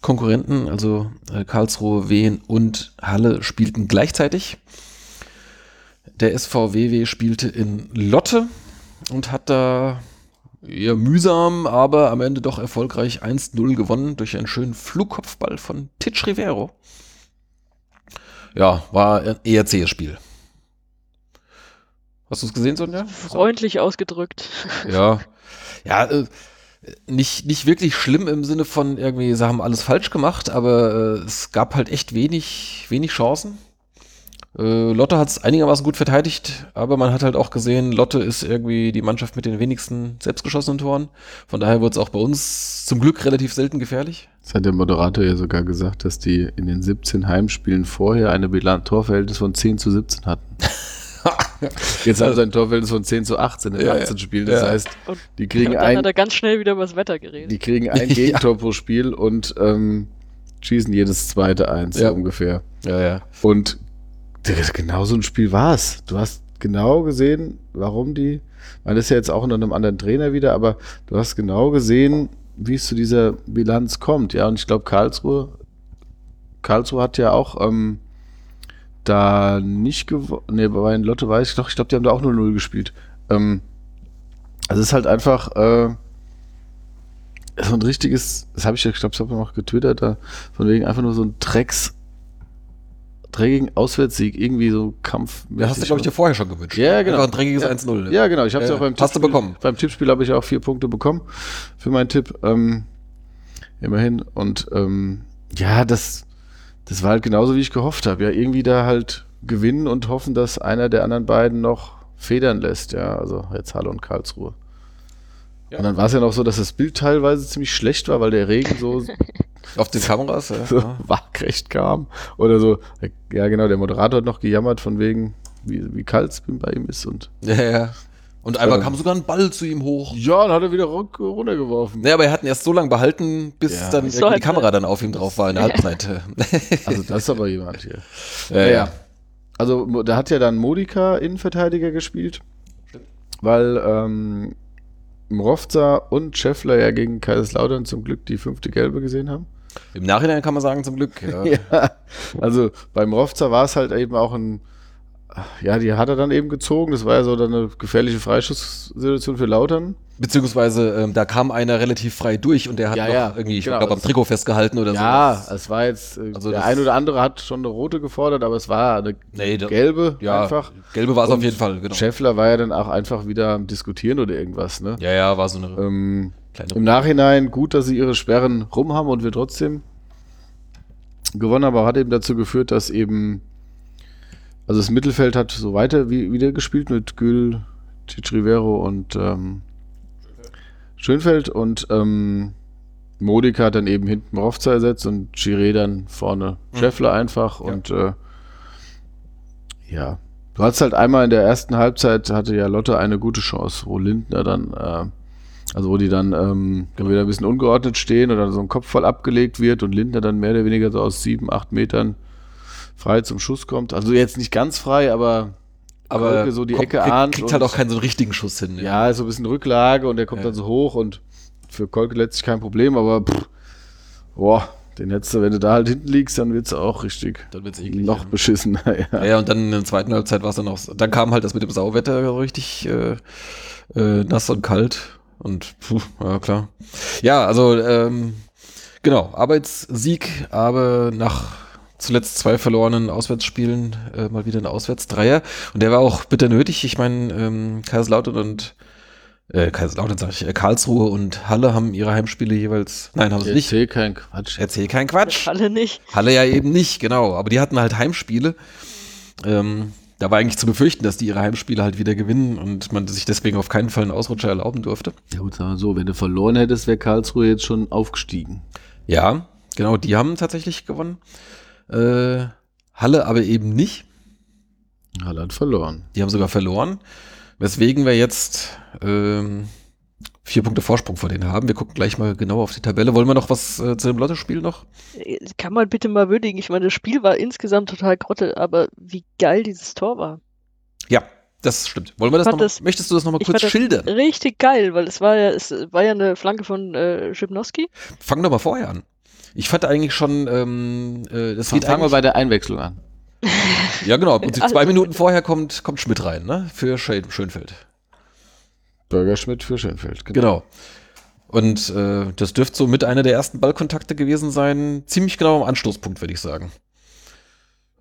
Konkurrenten, also äh, Karlsruhe, Wien und Halle, spielten gleichzeitig. Der SVWW spielte in Lotte und hat da ja, mühsam, aber am Ende doch erfolgreich 1-0 gewonnen durch einen schönen Flugkopfball von Titsch Rivero. ja, war ein eher zähes Spiel. Hast du es gesehen, Sonja? Freundlich ausgedrückt. Ja. Ja, äh, nicht, nicht wirklich schlimm im Sinne von irgendwie, sie haben alles falsch gemacht, aber äh, es gab halt echt wenig, wenig Chancen. Äh, Lotte hat es einigermaßen gut verteidigt, aber man hat halt auch gesehen, Lotte ist irgendwie die Mannschaft mit den wenigsten selbstgeschossenen Toren. Von daher wird es auch bei uns zum Glück relativ selten gefährlich. Das hat der Moderator ja sogar gesagt, dass die in den 17 Heimspielen vorher eine Bilanz-Torverhältnis von 10 zu 17 hatten. Jetzt haben sie ein Torverhältnis von 10 zu 18 in ja, 18 Spielen. Das ja. heißt, die kriegen und dann ein. hat er ganz schnell wieder über das Wetter geredet. Die kriegen ein Gegentor ja. pro Spiel und ähm, schießen jedes zweite eins ja. ungefähr. Ja, ja. Und genau so ein Spiel war es. Du hast genau gesehen, warum die. Man ist ja jetzt auch unter einem anderen Trainer wieder, aber du hast genau gesehen, wie es zu dieser Bilanz kommt. Ja, und ich glaube, Karlsruhe, Karlsruhe hat ja auch ähm, da nicht gewonnen. Ne, bei Lotte weiß ich doch, ich glaube, die haben da auch 0-0 gespielt. Ähm, also es ist halt einfach äh, so ein richtiges, das habe ich ja, ich glaube, ich habe noch getwittert, da, von wegen einfach nur so ein Drecks dreckigen Auswärtssieg, irgendwie so Kampf. Ja, hast du, glaube ich, dir vorher schon gewünscht. Ja, genau. Einfach ein dreckiges ja. 1-0. Ja, genau. Ich habe es ja, auch beim Hast du bekommen. Beim Tippspiel habe ich auch vier Punkte bekommen für meinen Tipp. Ähm, immerhin. Und ähm, ja, das, das war halt genauso, wie ich gehofft habe. Ja, irgendwie da halt gewinnen und hoffen, dass einer der anderen beiden noch federn lässt. Ja, also jetzt Halle und Karlsruhe. Ja. Und dann war es ja noch so, dass das Bild teilweise ziemlich schlecht war, weil der Regen so auf den Kameras ja. so waagrecht kam. Oder so, ja genau, der Moderator hat noch gejammert von wegen, wie, wie kalt es bei ihm ist. Und ja, ja. Und einmal ähm, kam sogar ein Ball zu ihm hoch. Ja, dann hat er wieder runtergeworfen. Ja, aber er hat ihn erst so lange behalten, bis ja. dann so die Kamera dann auf ihm drauf war in der Halbzeit. also das ist aber jemand hier. Ja, ja. Also da hat ja dann Modika Innenverteidiger gespielt, weil ähm, Mrovza und Scheffler ja gegen Kaiserslautern zum Glück die fünfte Gelbe gesehen haben. Im Nachhinein kann man sagen, zum Glück. Ja, ja also beim Mrovza war es halt eben auch ein ja, die hat er dann eben gezogen. Das war ja so dann eine gefährliche Freischusssituation für Lautern. Beziehungsweise ähm, da kam einer relativ frei durch und der hat ja, noch ja, irgendwie, ich genau, glaube, am Trikot festgehalten oder so. Ja, es war jetzt, äh, also der ein oder andere hat schon eine rote gefordert, aber es war eine nee, gelbe ja, einfach. Gelbe war es auf jeden Fall, genau. Scheffler war ja dann auch einfach wieder am Diskutieren oder irgendwas, ne? Ja, ja, war so eine ähm, kleine Im Nachhinein gut, dass sie ihre Sperren rum haben und wir trotzdem gewonnen haben, aber hat eben dazu geführt, dass eben also das Mittelfeld hat so weiter wie, wieder gespielt mit Gül, Rivero und ähm, Schönfeld und ähm, Modika hat dann eben hinten Rovza ersetzt und Chiré dann vorne mhm. Scheffler einfach ja. und äh, ja. Du hast halt einmal in der ersten Halbzeit hatte ja Lotte eine gute Chance, wo Lindner dann, äh, also wo die dann ähm, genau. wieder ein bisschen ungeordnet stehen oder so ein Kopf voll abgelegt wird und Lindner dann mehr oder weniger so aus sieben, acht Metern frei zum Schuss kommt. Also jetzt nicht ganz frei, aber aber Kolke so die kommt, Ecke ahnt. Kriegt halt auch keinen so richtigen Schuss hin. Ja, so ein bisschen Rücklage und der kommt ja. dann so hoch und für Kolke letztlich kein Problem, aber pff, boah, den hättest du, wenn du da halt hinten liegst, dann wird es auch richtig dann wird's eklig, noch ja. beschissen. ja. ja, und dann in der zweiten Halbzeit war es dann auch, dann kam halt das mit dem Sauwetter so richtig äh, äh, nass und kalt und puh, ja klar. Ja, also ähm, genau, Arbeitssieg, aber nach zuletzt zwei verlorenen Auswärtsspielen äh, mal wieder ein Auswärtsdreier. Und der war auch bitter nötig. Ich meine, ähm, Kaiserslautern und äh, Kaiserslautern sag ich, äh, Karlsruhe und Halle haben ihre Heimspiele jeweils. Nein, haben sie nicht. Erzähl kein Quatsch. Erzähl kein Quatsch. Halle nicht. Halle ja eben nicht, genau. Aber die hatten halt Heimspiele. Ähm, da war eigentlich zu befürchten, dass die ihre Heimspiele halt wieder gewinnen und man sich deswegen auf keinen Fall einen Ausrutscher erlauben durfte. Ja gut, sagen wir so, wenn du verloren hättest, wäre Karlsruhe jetzt schon aufgestiegen. Ja, genau, die haben tatsächlich gewonnen. Äh, Halle aber eben nicht. Halle hat verloren. Die haben sogar verloren. Weswegen wir jetzt ähm, vier Punkte Vorsprung vor denen haben. Wir gucken gleich mal genau auf die Tabelle. Wollen wir noch was äh, zu dem Lottospiel noch? Äh, kann man bitte mal würdigen. Ich meine, das Spiel war insgesamt total grotte, aber wie geil dieses Tor war. Ja, das stimmt. Wollen wir das noch das, Möchtest du das nochmal kurz schildern? Richtig geil, weil es war ja, es war ja eine Flanke von äh, Schipnowski. Fang doch mal vorher an. Ich fand eigentlich schon, ähm, äh, das geht Fangen wir bei der Einwechslung an. ja, genau. Und zwei also, Minuten vorher kommt, kommt Schmidt rein, ne? Für Schönfeld. Bürger Schmidt für Schönfeld, genau. genau. Und äh, das dürfte so mit einer der ersten Ballkontakte gewesen sein. Ziemlich genau am Anstoßpunkt, würde ich sagen.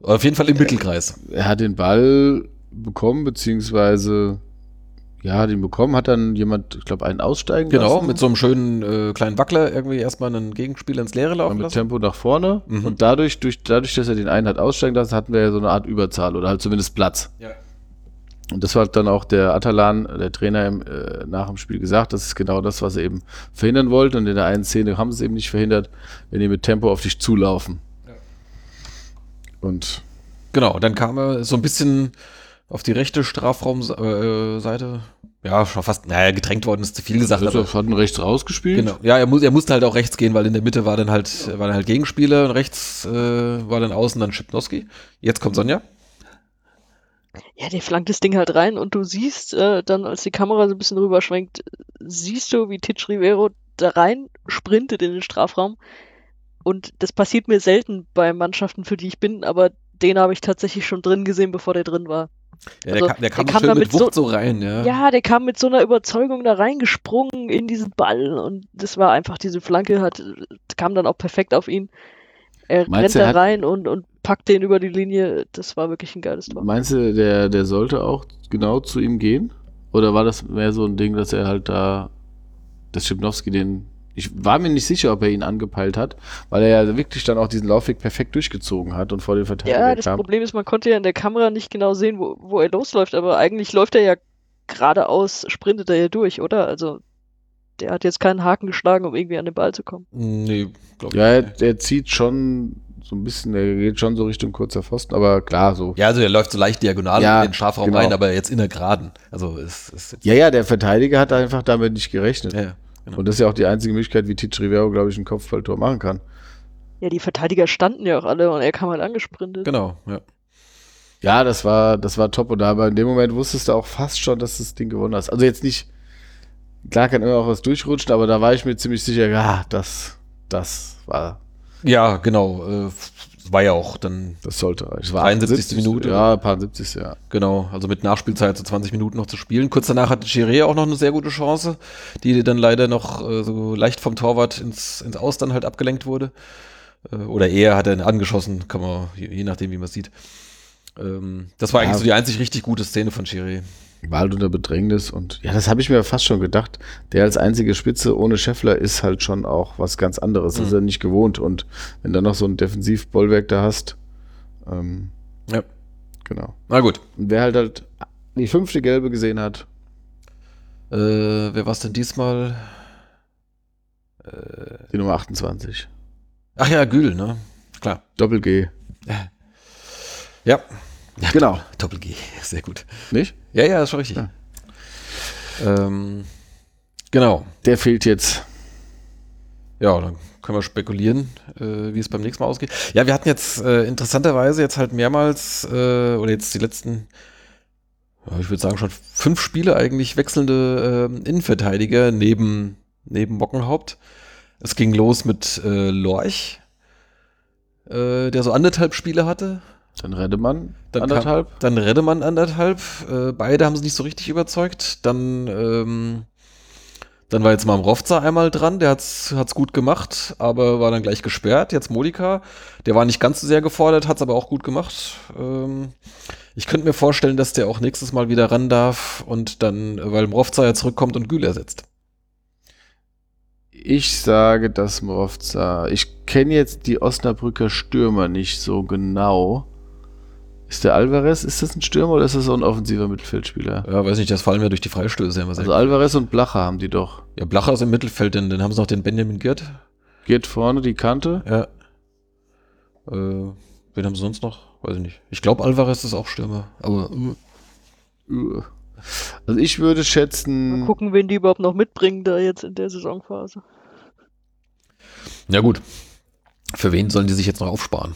Auf jeden Fall im Mittelkreis. Er hat den Ball bekommen, beziehungsweise ja, hat ihn bekommen, hat dann jemand, ich glaube, einen aussteigen Genau, lassen. mit so einem schönen äh, kleinen Wackler irgendwie erstmal einen Gegenspieler ins Leere laufen mit lassen. Tempo nach vorne. Mhm. Und dadurch, durch, dadurch, dass er den einen hat aussteigen lassen, hatten wir ja so eine Art Überzahl oder halt zumindest Platz. Ja. Und das hat dann auch der Atalan, der Trainer, im, äh, nach dem Spiel gesagt. Das ist genau das, was er eben verhindern wollte. Und in der einen Szene haben sie es eben nicht verhindert, wenn die mit Tempo auf dich zulaufen. Ja. Und genau, dann kam er so ein bisschen auf die rechte Strafraumseite. Äh, ja, schon fast, naja, gedrängt worden ist zu viel gesagt. Also, hat ihn rechts rausgespielt? Genau. Ja, er, muss, er musste halt auch rechts gehen, weil in der Mitte war dann halt, war dann halt Gegenspieler und rechts äh, war dann außen dann Schipnowski. Jetzt kommt Sonja. Ja, der flankt das Ding halt rein und du siehst äh, dann, als die Kamera so ein bisschen rüberschwenkt, siehst du, wie Titch Rivero da rein sprintet in den Strafraum. Und das passiert mir selten bei Mannschaften, für die ich bin, aber den habe ich tatsächlich schon drin gesehen, bevor der drin war. Ja, also, der, kam, der kam, der kam da mit Wucht so, so, rein, ja. Ja, der kam mit so einer Überzeugung da reingesprungen in diesen Ball und das war einfach, diese Flanke hat, kam dann auch perfekt auf ihn. Er Meinst rennt da rein und, und packt den über die Linie. Das war wirklich ein geiles Tor. Meinst du, der, der sollte auch genau zu ihm gehen? Oder war das mehr so ein Ding, dass er halt da, dass Schipnowski den. Ich war mir nicht sicher, ob er ihn angepeilt hat, weil er ja wirklich dann auch diesen Laufweg perfekt durchgezogen hat und vor den Verteidiger Ja, das kam. Problem ist, man konnte ja in der Kamera nicht genau sehen, wo, wo er losläuft, aber eigentlich läuft er ja geradeaus, sprintet er ja durch, oder? Also der hat jetzt keinen Haken geschlagen, um irgendwie an den Ball zu kommen. Nee, glaube ich. Ja, er, er zieht schon so ein bisschen, der geht schon so Richtung kurzer Pfosten, aber klar so. Ja, also er läuft so leicht diagonal ja, in den Strafraum genau. rein, aber jetzt in der Geraden. Also ist, ist Ja, ja, der Verteidiger hat einfach damit nicht gerechnet. Ja, genau. Und das ist ja auch die einzige Möglichkeit, wie Titch Rivero, glaube ich, ein Kopfballtor machen kann. Ja, die Verteidiger standen ja auch alle und er kam halt angesprintet. Genau, ja. Ja, das war, das war top. Und aber in dem Moment wusstest du auch fast schon, dass du das Ding gewonnen hast. Also jetzt nicht, klar kann immer auch was durchrutschen, aber da war ich mir ziemlich sicher, ja, das, das war ja, genau. Äh, war ja auch dann. Das sollte reichen. Das war 71. Minute. Ja, paar 70. Ja. Genau, also mit Nachspielzeit so 20 Minuten noch zu spielen. Kurz danach hatte Chiré auch noch eine sehr gute Chance, die dann leider noch äh, so leicht vom Torwart ins, ins Aus dann halt abgelenkt wurde. Äh, oder eher hat er angeschossen, kann man, je, je nachdem, wie man sieht. Ähm, das war ja. eigentlich so die einzig richtig gute Szene von Chiré. Halt unter Bedrängnis und ja, das habe ich mir fast schon gedacht. Der als einzige Spitze ohne Scheffler ist halt schon auch was ganz anderes. Mhm. Das ist er nicht gewohnt und wenn du noch so ein Defensivbollwerk da hast, ähm, ja. Genau. Na gut. Und wer halt halt die fünfte Gelbe gesehen hat. Äh, wer war es denn diesmal? Äh, die Nummer 28. Ach ja, Gül, ne? Klar. Doppel G. Ja. Ja, genau. Doppel G, sehr gut. Nicht? Ja, ja, ist schon richtig. Ja. Ähm, genau. Der fehlt jetzt. Ja, dann können wir spekulieren, äh, wie es beim nächsten Mal ausgeht. Ja, wir hatten jetzt äh, interessanterweise jetzt halt mehrmals, äh, oder jetzt die letzten, ich würde sagen schon fünf Spiele eigentlich wechselnde äh, Innenverteidiger neben, neben Bockenhaupt. Es ging los mit äh, Lorch, äh, der so anderthalb Spiele hatte. Dann Redemann dann anderthalb. Kam, dann Redemann anderthalb. Äh, beide haben es nicht so richtig überzeugt. Dann, ähm, dann war jetzt mal Rovza einmal dran, der hat's, hat's gut gemacht, aber war dann gleich gesperrt. Jetzt Modika, der war nicht ganz so sehr gefordert, hat's aber auch gut gemacht. Ähm, ich könnte mir vorstellen, dass der auch nächstes Mal wieder ran darf und dann, weil Mrovza ja zurückkommt und Gül ersetzt. Ich sage, dass Mrovza. Ich kenne jetzt die Osnabrücker Stürmer nicht so genau. Ist der Alvarez, ist das ein Stürmer oder ist das so ein offensiver Mittelfeldspieler? Ja, weiß nicht, das fallen wir durch die Freistöße. Also Alvarez und Blacher haben die doch. Ja, Blacher ist im Mittelfeld, denn dann haben sie noch den Benjamin Girt. Girt vorne die Kante? Ja. Äh, wen haben sie sonst noch? Weiß ich nicht. Ich glaube, Alvarez ist auch Stürmer, aber. Uh. Also ich würde schätzen. Mal gucken, wen die überhaupt noch mitbringen da jetzt in der Saisonphase. Ja gut. Für wen sollen die sich jetzt noch aufsparen?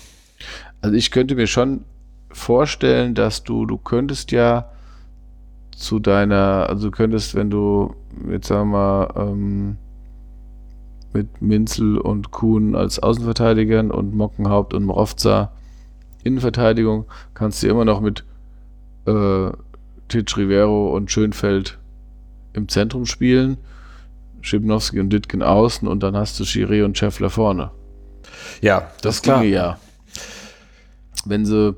Also ich könnte mir schon vorstellen, dass du, du könntest ja zu deiner, also du könntest, wenn du jetzt sagen wir mal ähm, mit Minzel und Kuhn als Außenverteidigern und Mockenhaupt und Mrovza Innenverteidigung, kannst du immer noch mit äh, Titsch Rivero und Schönfeld im Zentrum spielen, Schibnowski und Ditken außen und dann hast du Schiri und Scheffler vorne. Ja, das, das klar. ja. wenn sie,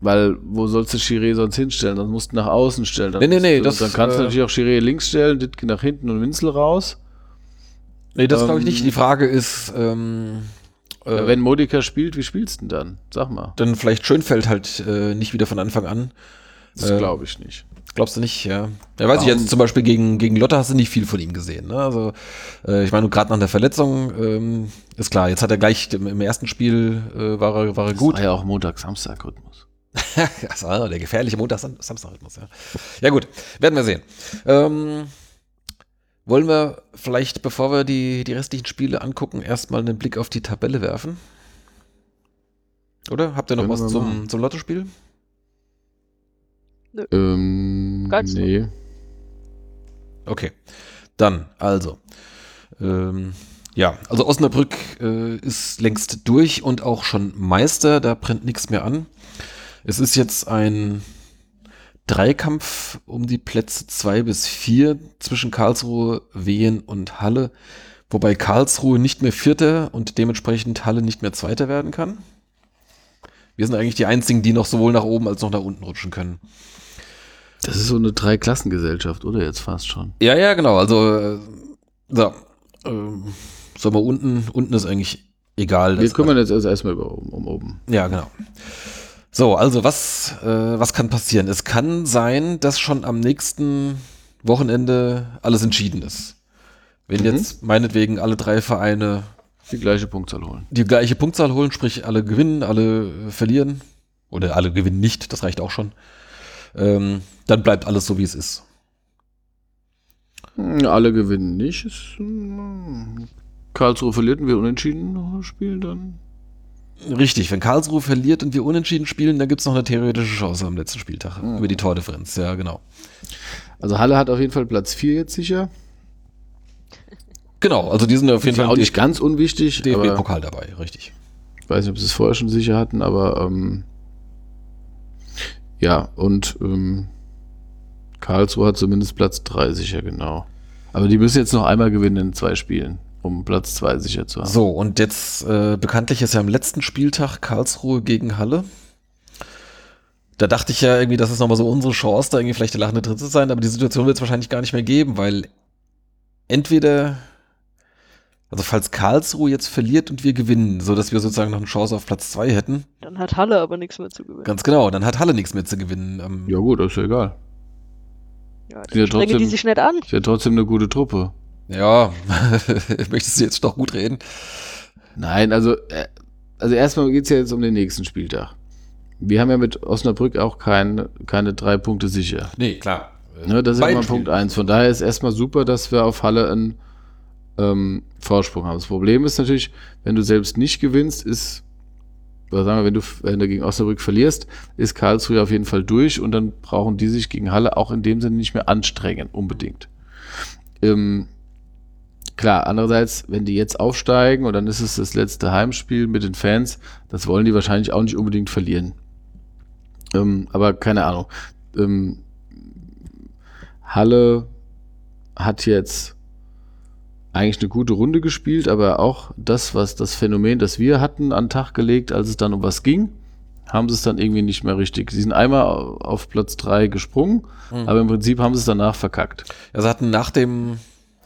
weil wo sollst du Chiré sonst hinstellen? Dann musst du nach außen stellen. Dann nee, nee, nee. Du, das, dann kannst äh, du natürlich auch Chiré links stellen, Ditke nach hinten und Winzel raus. Nee, das ähm, glaube ich nicht. Die Frage ist, ähm, äh, wenn Modica spielt, wie spielst du denn dann? Sag mal. Dann vielleicht Schönfeld halt äh, nicht wieder von Anfang an. Das glaube ich nicht. Glaubst du nicht, ja? Ja, weiß ich jetzt zum Beispiel gegen, gegen Lotte hast du nicht viel von ihm gesehen. Ne? Also, äh, ich meine, gerade nach der Verletzung ähm, ist klar, jetzt hat er gleich im, im ersten Spiel äh, war er, war er gut. Das war ja auch Montag-Samstag-Rhythmus. das war der gefährliche Montag-Samstag-Rhythmus, ja. Ja, gut, werden wir sehen. Ähm, wollen wir vielleicht, bevor wir die, die restlichen Spiele angucken, erstmal einen Blick auf die Tabelle werfen? Oder? Habt ihr noch Können was zum, zum Lottospiel? Nö. Ähm, Ganz nee. Okay. Dann, also. Ähm, ja, also Osnabrück äh, ist längst durch und auch schon Meister, da brennt nichts mehr an. Es ist jetzt ein Dreikampf um die Plätze zwei bis vier zwischen Karlsruhe, Wehen und Halle, wobei Karlsruhe nicht mehr Vierter und dementsprechend Halle nicht mehr Zweiter werden kann. Wir sind eigentlich die einzigen, die noch sowohl nach oben als auch nach unten rutschen können. Das ist so eine Dreiklassengesellschaft, oder jetzt fast schon? Ja, ja, genau. Also, äh, so, äh, so mal unten, unten ist eigentlich egal. Wir kümmern jetzt erstmal über um, um oben. Ja, genau. So, also was, äh, was kann passieren? Es kann sein, dass schon am nächsten Wochenende alles entschieden ist. Wenn mhm. jetzt meinetwegen alle drei Vereine die gleiche Punktzahl holen. Die gleiche Punktzahl holen, sprich alle gewinnen, alle verlieren. Oder alle gewinnen nicht, das reicht auch schon ähm, dann bleibt alles so, wie es ist. Hm, alle gewinnen nicht. Hm, Karlsruhe verliert und wir unentschieden spielen dann. Richtig, wenn Karlsruhe verliert und wir unentschieden spielen, dann gibt es noch eine theoretische Chance am letzten Spieltag mhm. über die Tordifferenz. Ja, genau. Also Halle hat auf jeden Fall Platz 4 jetzt sicher. Genau, also die sind auf jeden Fall auch nicht ganz unwichtig. DFB-Pokal dabei, richtig. Ich weiß nicht, ob sie es vorher schon sicher hatten, aber ähm, ja, und ähm, Karlsruhe hat zumindest Platz 3 sicher, genau. Aber die müssen jetzt noch einmal gewinnen in zwei Spielen, um Platz 2 sicher zu haben. So, und jetzt äh, bekanntlich ist ja am letzten Spieltag Karlsruhe gegen Halle. Da dachte ich ja irgendwie, das ist nochmal so unsere Chance, da irgendwie vielleicht der lachende Dritte zu sein, aber die Situation wird es wahrscheinlich gar nicht mehr geben, weil entweder also falls Karlsruhe jetzt verliert und wir gewinnen, so dass wir sozusagen noch eine Chance auf Platz 2 hätten. Dann hat Halle aber nichts mehr zu gewinnen. Ganz genau, dann hat Halle nichts mehr zu gewinnen. Ähm, ja gut, das ist ja egal. Ja, dann strengen die sich nicht an. Ist ja trotzdem eine gute Truppe. Ja, möchtest du jetzt doch gut reden? Nein, also, äh, also erstmal geht es ja jetzt um den nächsten Spieltag. Wir haben ja mit Osnabrück auch kein, keine drei Punkte sicher. Nee, klar. Ne, das ist immer Punkt 1. Von daher ist erstmal super, dass wir auf Halle ein ähm, Vorsprung haben. Das Problem ist natürlich, wenn du selbst nicht gewinnst, ist, oder sagen wir, wenn du, wenn du gegen Osnabrück verlierst, ist Karlsruhe auf jeden Fall durch und dann brauchen die sich gegen Halle auch in dem Sinne nicht mehr anstrengen, unbedingt. Ähm, klar, andererseits, wenn die jetzt aufsteigen und dann ist es das letzte Heimspiel mit den Fans, das wollen die wahrscheinlich auch nicht unbedingt verlieren. Ähm, aber keine Ahnung. Ähm, Halle hat jetzt eigentlich eine gute Runde gespielt, aber auch das, was das Phänomen, das wir hatten, an den Tag gelegt, als es dann um was ging, haben sie es dann irgendwie nicht mehr richtig. Sie sind einmal auf Platz 3 gesprungen, mhm. aber im Prinzip haben sie es danach verkackt. Also hatten nach dem,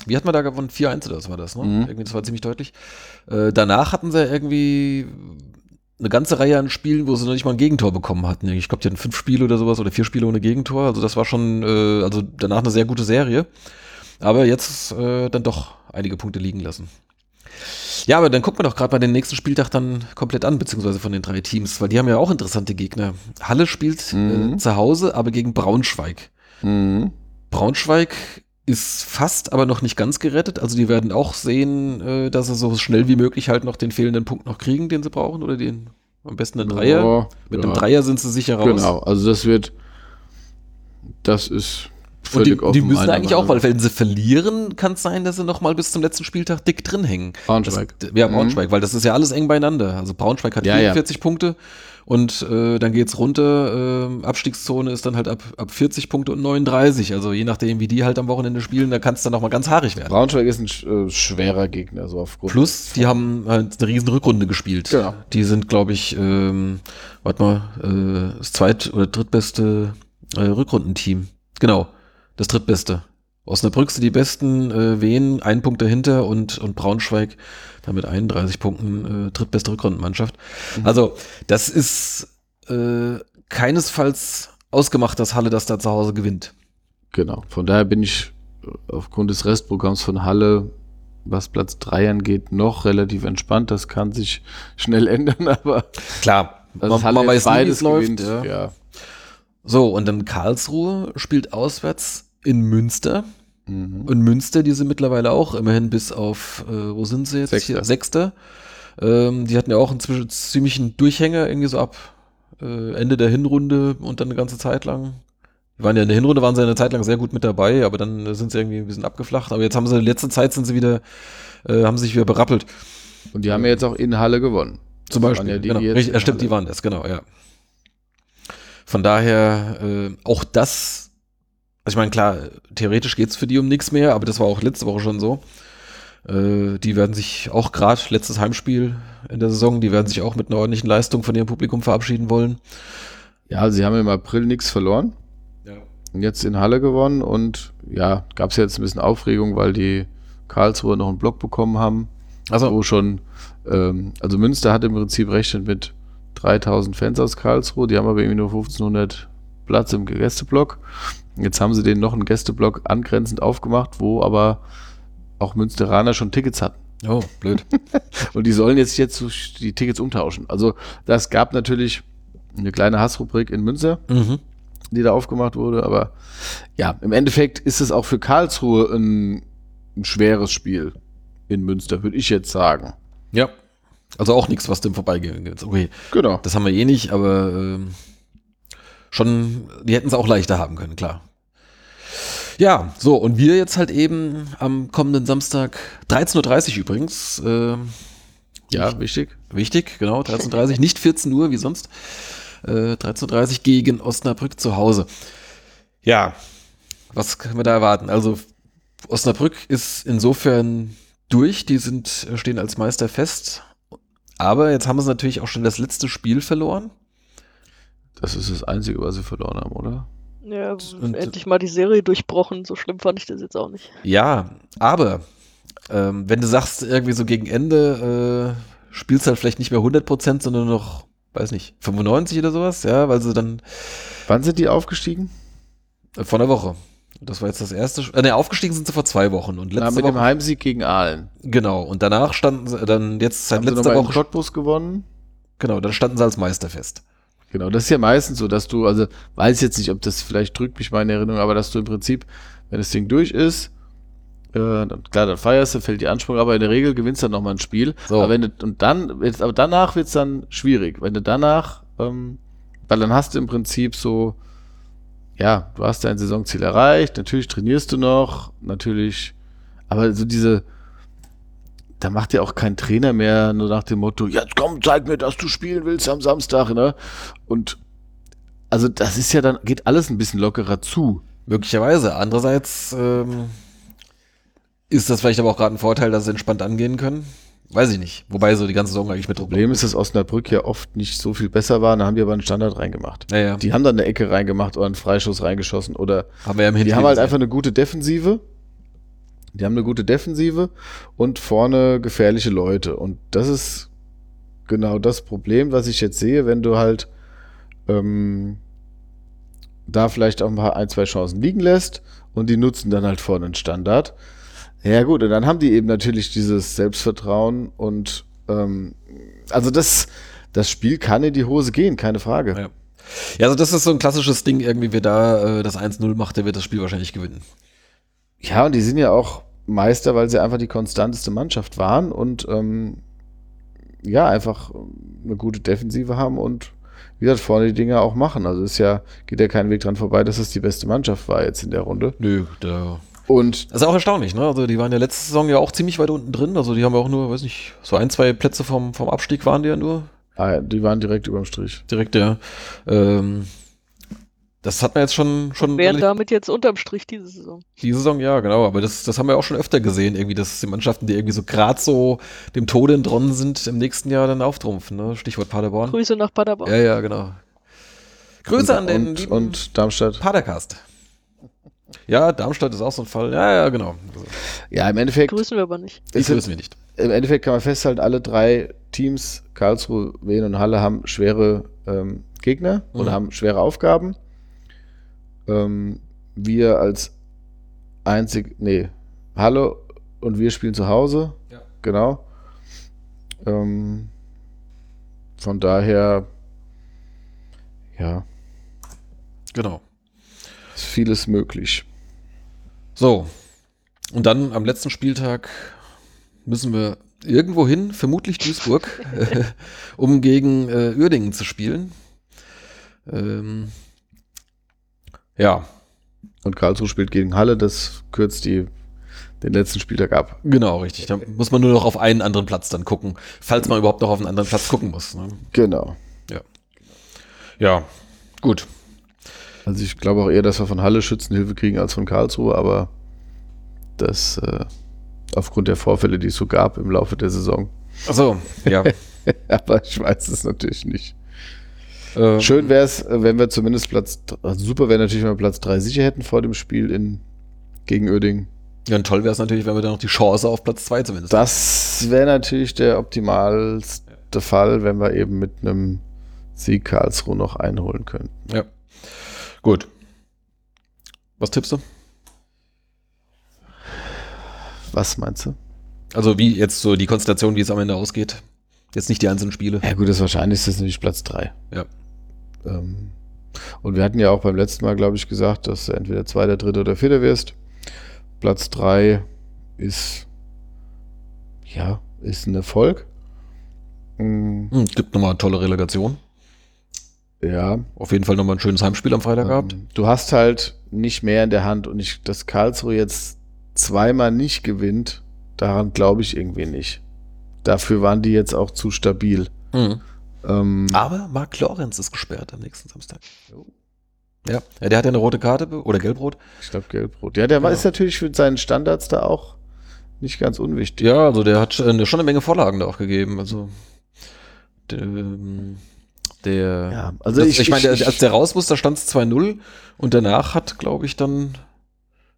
wie hat man da gewonnen? 4-1 oder was war das, ne? Mhm. Irgendwie, das war ziemlich deutlich. Äh, danach hatten sie irgendwie eine ganze Reihe an Spielen, wo sie noch nicht mal ein Gegentor bekommen hatten. Ich glaube, die hatten fünf Spiele oder sowas oder vier Spiele ohne Gegentor. Also das war schon, äh, also danach eine sehr gute Serie. Aber jetzt äh, dann doch einige Punkte liegen lassen. Ja, aber dann gucken wir doch gerade mal den nächsten Spieltag dann komplett an, beziehungsweise von den drei Teams, weil die haben ja auch interessante Gegner. Halle spielt äh, mhm. äh, zu Hause, aber gegen Braunschweig. Mhm. Braunschweig ist fast, aber noch nicht ganz gerettet. Also die werden auch sehen, äh, dass sie so schnell wie möglich halt noch den fehlenden Punkt noch kriegen, den sie brauchen, oder den am besten einen Dreier. Ja, Mit ja. einem Dreier sind sie sicher raus. Genau, also das wird, das ist völlig und die, die müssen eigentlich auch, weil wenn sie verlieren, kann es sein, dass sie noch mal bis zum letzten Spieltag dick drin hängen. Braunschweig. Das, ja, Braunschweig, mhm. weil das ist ja alles eng beieinander. Also Braunschweig hat ja, 44 ja. Punkte und äh, dann geht's runter. Äh, Abstiegszone ist dann halt ab, ab 40 Punkte und 39. Also je nachdem, wie die halt am Wochenende spielen, da kann es dann noch mal ganz haarig werden. Braunschweig ist ein äh, schwerer Gegner, so aufgrund. Plus, die haben halt eine riesen Rückrunde gespielt. Genau. Die sind, glaube ich, ähm, warte mal, äh, das zweit- oder drittbeste äh, Rückrundenteam. Genau, das drittbeste. Osnabrück sind die besten, äh, Wien ein Punkt dahinter und, und Braunschweig da mit 31 Punkten äh, drittbeste Rückrundenmannschaft. Mhm. Also das ist äh, keinesfalls ausgemacht, dass Halle das da zu Hause gewinnt. Genau, von daher bin ich äh, aufgrund des Restprogramms von Halle, was Platz 3 angeht, noch relativ entspannt. Das kann sich schnell ändern, aber klar, man, man weiß beides läuft. Ja. ja. So, und dann Karlsruhe spielt auswärts in Münster. Mhm. Und Münster, die sind mittlerweile auch immerhin bis auf, äh, wo sind sie jetzt? Sechster. Hier, Sechster. Ähm, die hatten ja auch inzwischen ziemlichen Durchhänger, irgendwie so ab äh, Ende der Hinrunde und dann eine ganze Zeit lang. Die waren ja in der Hinrunde waren sie eine Zeit lang sehr gut mit dabei, aber dann sind sie irgendwie ein bisschen abgeflacht. Aber jetzt haben sie in letzter Zeit sind sie wieder, äh, haben sich wieder berappelt. Und die haben ja jetzt auch in Halle gewonnen. Zum Beispiel. Ja die, genau. Richtig, stimmt, Halle. die waren das, genau, ja. Von daher, äh, auch das also ich meine, klar, theoretisch geht's für die um nichts mehr, aber das war auch letzte Woche schon so. Äh, die werden sich auch gerade, letztes Heimspiel in der Saison, die werden sich auch mit einer ordentlichen Leistung von ihrem Publikum verabschieden wollen. Ja, sie haben im April nichts verloren. Ja. Und jetzt in Halle gewonnen und ja, gab es jetzt ein bisschen Aufregung, weil die Karlsruhe noch einen Block bekommen haben. Also wo schon, ähm, also Münster hat im Prinzip rechnet mit 3000 Fans aus Karlsruhe, die haben aber irgendwie nur 1500 Platz im Gästeblock. Jetzt haben sie den noch einen Gästeblock angrenzend aufgemacht, wo aber auch Münsteraner schon Tickets hatten. Oh, blöd. und die sollen jetzt jetzt die Tickets umtauschen. Also das gab natürlich eine kleine Hassrubrik in Münster, mhm. die da aufgemacht wurde. Aber ja, im Endeffekt ist es auch für Karlsruhe ein, ein schweres Spiel in Münster, würde ich jetzt sagen. Ja. Also auch nichts, was dem vorbeigehen geht. Okay. Genau. Das haben wir eh nicht, aber ähm, schon, die hätten es auch leichter haben können, klar. Ja, so, und wir jetzt halt eben am kommenden Samstag, 13.30 Uhr übrigens. Äh, ja, wichtig. Wichtig, genau, 13.30 Uhr, nicht 14 Uhr wie sonst. Äh, 13.30 Uhr gegen Osnabrück zu Hause. Ja, was können wir da erwarten? Also, Osnabrück ist insofern durch, die sind, stehen als Meister fest. Aber jetzt haben sie natürlich auch schon das letzte Spiel verloren. Das ist das Einzige, was sie verloren haben, oder? Ja, und, endlich mal die Serie durchbrochen. So schlimm fand ich das jetzt auch nicht. Ja, aber ähm, wenn du sagst, irgendwie so gegen Ende äh, spielst du halt vielleicht nicht mehr 100%, sondern noch, weiß nicht, 95 oder sowas, ja, weil sie dann. Wann sind die aufgestiegen? Äh, vor einer Woche. Das war jetzt das erste. Äh, ne, aufgestiegen sind sie vor zwei Wochen und letzte Na, mit Woche, dem Heimsieg gegen Aalen. Genau. Und danach standen sie dann jetzt seit letzter Woche. Cottbus gewonnen. Genau, dann standen sie als Meister fest. Genau, das ist ja meistens so, dass du, also weiß jetzt nicht, ob das vielleicht drückt mich meine Erinnerung, aber dass du im Prinzip, wenn das Ding durch ist, äh, dann, klar, dann feierst du, fällt die Ansprung, aber in der Regel gewinnst du dann nochmal ein Spiel. So. Aber wenn du, und dann, jetzt, aber danach wird's dann schwierig. Wenn du danach, ähm, weil dann hast du im Prinzip so, ja, du hast dein Saisonziel erreicht, natürlich trainierst du noch, natürlich, aber so diese, da macht ja auch kein Trainer mehr nur nach dem Motto, jetzt komm, zeig mir, dass du spielen willst am Samstag, ne? Und also das ist ja dann, geht alles ein bisschen lockerer zu. Möglicherweise. Andererseits ähm, ist das vielleicht aber auch gerade ein Vorteil, dass sie entspannt angehen können. Weiß ich nicht. Wobei so die ganze Saison eigentlich mit Problem ist, dass Osnabrück ja oft nicht so viel besser war. Da haben die aber einen Standard reingemacht. Ja, ja. Die haben dann eine Ecke reingemacht oder einen Freischuss reingeschossen oder haben wir ja im die haben halt einfach eine gute Defensive die haben eine gute Defensive und vorne gefährliche Leute. Und das ist genau das Problem, was ich jetzt sehe, wenn du halt ähm, da vielleicht auch mal ein, zwei Chancen liegen lässt und die nutzen dann halt vorne einen Standard. Ja gut, und dann haben die eben natürlich dieses Selbstvertrauen und ähm, also das, das Spiel kann in die Hose gehen, keine Frage. Ja. ja, also das ist so ein klassisches Ding, irgendwie wer da äh, das 1-0 macht, der wird das Spiel wahrscheinlich gewinnen. Ja, und die sind ja auch Meister, weil sie einfach die konstanteste Mannschaft waren und ähm, ja, einfach eine gute Defensive haben und wie gesagt, vorne die Dinge auch machen. Also ist ja, geht ja kein Weg dran vorbei, dass es die beste Mannschaft war jetzt in der Runde. Nö, da. Und das ist auch erstaunlich, ne? Also die waren ja letzte Saison ja auch ziemlich weit unten drin. Also die haben ja auch nur, weiß nicht, so ein, zwei Plätze vom, vom Abstieg waren die ja nur. Ah, die waren direkt überm Strich. Direkt, ja. Ähm, das hat man jetzt schon. schon Wären damit jetzt unterm Strich diese Saison. Diese Saison, ja, genau. Aber das, das haben wir auch schon öfter gesehen, irgendwie, dass die Mannschaften, die irgendwie so gerade so dem Tode entronnen sind, im nächsten Jahr dann auftrumpfen. Ne? Stichwort Paderborn. Grüße nach Paderborn. Ja, ja, genau. Grüße und, an den und, und Darmstadt. Padercast. Ja, Darmstadt ist auch so ein Fall. Ja, ja, genau. Ja, im Endeffekt. Grüßen wir aber nicht. Die grüßen wir nicht. Im Endeffekt kann man festhalten, alle drei Teams, Karlsruhe, Wien und Halle, haben schwere ähm, Gegner mhm. oder haben schwere Aufgaben. Ähm, wir als einzig, nee, Halle und wir spielen zu Hause. Ja. Genau. Ähm, von daher, ja. Genau. Ist vieles möglich. So. Und dann am letzten Spieltag müssen wir irgendwo hin, vermutlich Duisburg, um gegen äh, Uerdingen zu spielen. Ähm, ja. Und Karlsruhe spielt gegen Halle, das kürzt die, den letzten Spieltag ab. Genau, richtig. Da muss man nur noch auf einen anderen Platz dann gucken, falls man überhaupt noch auf einen anderen Platz gucken muss. Ne? Genau. Ja. Ja, gut. Also ich glaube auch eher, dass wir von Halle Schützenhilfe kriegen als von Karlsruhe, aber das äh, aufgrund der Vorfälle, die es so gab im Laufe der Saison. Ach so, ja. aber ich weiß es natürlich nicht. Ähm, Schön wäre es, äh, wenn wir zumindest Platz, also super wäre natürlich, wenn wir Platz 3 sicher hätten vor dem Spiel in, gegen Oerding. Ja, und toll wäre es natürlich, wenn wir dann noch die Chance auf Platz 2 zumindest Das wäre natürlich der optimalste ja. Fall, wenn wir eben mit einem Sieg Karlsruhe noch einholen können. Ja. Gut. Was tippst du? Was meinst du? Also wie jetzt so die Konstellation, wie es am Ende ausgeht. Jetzt nicht die einzelnen Spiele. Ja gut, das Wahrscheinlichste ist natürlich Platz 3. Ja. Ähm, und wir hatten ja auch beim letzten Mal, glaube ich, gesagt, dass du entweder Zweiter, Dritter oder Vierter wirst. Platz 3 ist, ja, ist ein Erfolg. Mhm. Gibt nochmal eine tolle Relegation. Ja. Auf jeden Fall nochmal ein schönes Heimspiel am Freitag ähm, gehabt. Du hast halt nicht mehr in der Hand und ich, dass Karlsruhe jetzt zweimal nicht gewinnt, daran glaube ich irgendwie nicht. Dafür waren die jetzt auch zu stabil. Mhm. Ähm, Aber Mark Lorenz ist gesperrt am nächsten Samstag. Ja, ja der hat ja eine rote Karte oder gelbrot. Ich glaube gelbrot. Ja, der ja. ist natürlich für seinen Standards da auch nicht ganz unwichtig. Ja, also der hat schon eine Menge Vorlagen da auch gegeben. Also der, ähm, der ja, also das, ich, ich meine, als der raus muss, da stand es 2-0 und danach hat, glaube ich, dann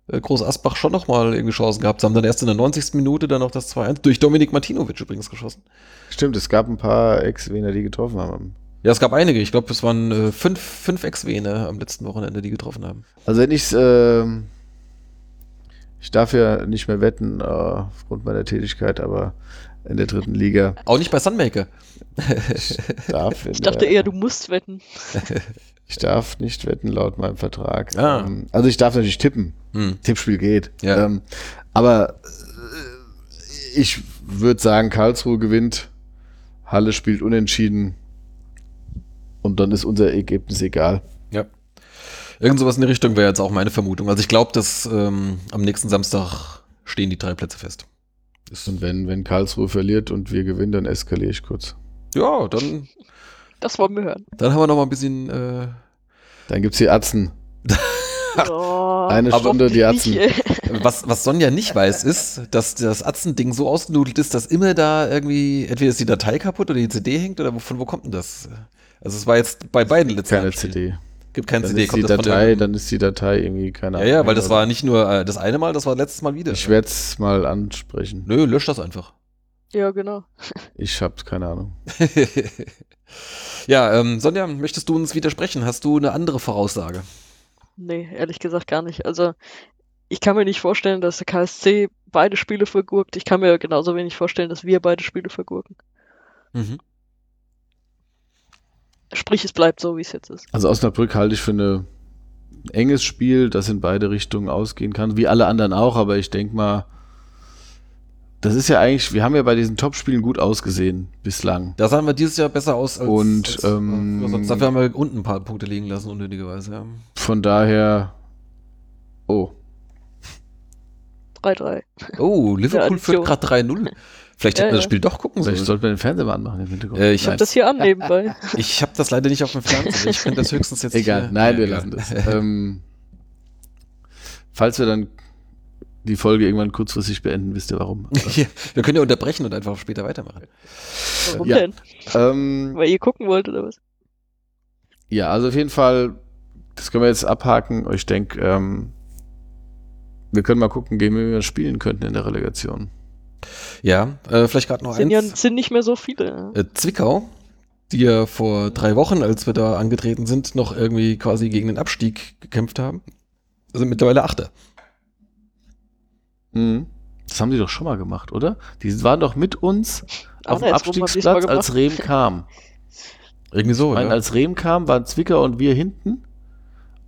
äh, Groß Asbach schon nochmal irgendwie Chancen gehabt. Sie haben dann erst in der 90. Minute dann noch das 2-1 durch Dominik Martinovic übrigens geschossen. Stimmt, es gab ein paar Ex-Wener, die getroffen haben. Ja, es gab einige. Ich glaube, es waren äh, fünf, fünf Ex-Wener am letzten Wochenende, die getroffen haben. Also wenn ich äh, ich darf ja nicht mehr wetten äh, aufgrund meiner Tätigkeit, aber in der dritten Liga. Auch nicht bei Sunmaker. ich, darf ich dachte eher, du musst wetten. Ich darf nicht wetten laut meinem Vertrag. Ah. Ähm, also ich darf natürlich tippen. Hm. Tippspiel geht. Ja. Ähm, aber äh, ich würde sagen, Karlsruhe gewinnt, Halle spielt unentschieden und dann ist unser Ergebnis egal. Ja. Irgend sowas in die Richtung wäre jetzt auch meine Vermutung. Also ich glaube, dass ähm, am nächsten Samstag stehen die drei Plätze fest. Und wenn, wenn Karlsruhe verliert und wir gewinnen, dann eskaliere ich kurz. Ja, dann das wollen wir hören. Dann haben wir noch mal ein bisschen. Äh Dann gibt es die Atzen. oh, Eine Stunde die Atzen. was, was Sonja nicht weiß, ist, dass das Atzen-Ding so ausgenudelt ist, dass immer da irgendwie, entweder ist die Datei kaputt oder die CD hängt oder von wo kommt denn das? Also es war jetzt bei beiden letzten Keine CD. Gibt keine dann CD. Ist die Datei, dann ist die Datei irgendwie keine Ahnung. Ja, ja, weil das war nicht nur äh, das eine Mal, das war letztes Mal wieder. Ich werde es mal ansprechen. Nö, lösch das einfach. Ja, genau. Ich hab's keine Ahnung. Ja, ähm, Sonja, möchtest du uns widersprechen? Hast du eine andere Voraussage? Nee, ehrlich gesagt gar nicht. Also, ich kann mir nicht vorstellen, dass der KSC beide Spiele vergurkt. Ich kann mir genauso wenig vorstellen, dass wir beide Spiele vergurken. Mhm. Sprich, es bleibt so, wie es jetzt ist. Also Osnabrück halte ich für ein enges Spiel, das in beide Richtungen ausgehen kann, wie alle anderen auch, aber ich denke mal, das ist ja eigentlich, wir haben ja bei diesen Top-Spielen gut ausgesehen bislang. Da sahen wir dieses Jahr besser aus als. Und als, ähm, sonst dafür haben wir unten ein paar Punkte liegen lassen, unnötigerweise. Ja. Von daher. Oh. 3-3. Oh, Liverpool führt gerade 3-0. Vielleicht hätten wir das Spiel doch gucken sollen. Vielleicht sollten wir den Fernseher mal anmachen im Hintergrund. Äh, ich habe das hier an nebenbei. ich habe das leider nicht auf dem Fernseher. Ich könnte das höchstens jetzt. Egal, hier. nein, ja, wir lassen das. ähm, falls wir dann die Folge irgendwann kurzfristig beenden, wisst ihr warum. ja, wir können ja unterbrechen und einfach später weitermachen. Warum ja. denn? Ähm, Weil ihr gucken wollt oder was? Ja, also auf jeden Fall, das können wir jetzt abhaken. Ich denke, ähm, wir können mal gucken, gegen wen wir spielen könnten in der Relegation. Ja, äh, vielleicht gerade noch sind eins. Ja, sind nicht mehr so viele. Äh, Zwickau, die ja vor drei Wochen, als wir da angetreten sind, noch irgendwie quasi gegen den Abstieg gekämpft haben, sind mittlerweile Achter. Mhm. Das haben die doch schon mal gemacht, oder? Die waren doch mit uns auf dem Abstiegsplatz, als Rehm kam. Irgendwie so, ich meine, ja. Als Rehm kam, waren Zwickau und wir hinten.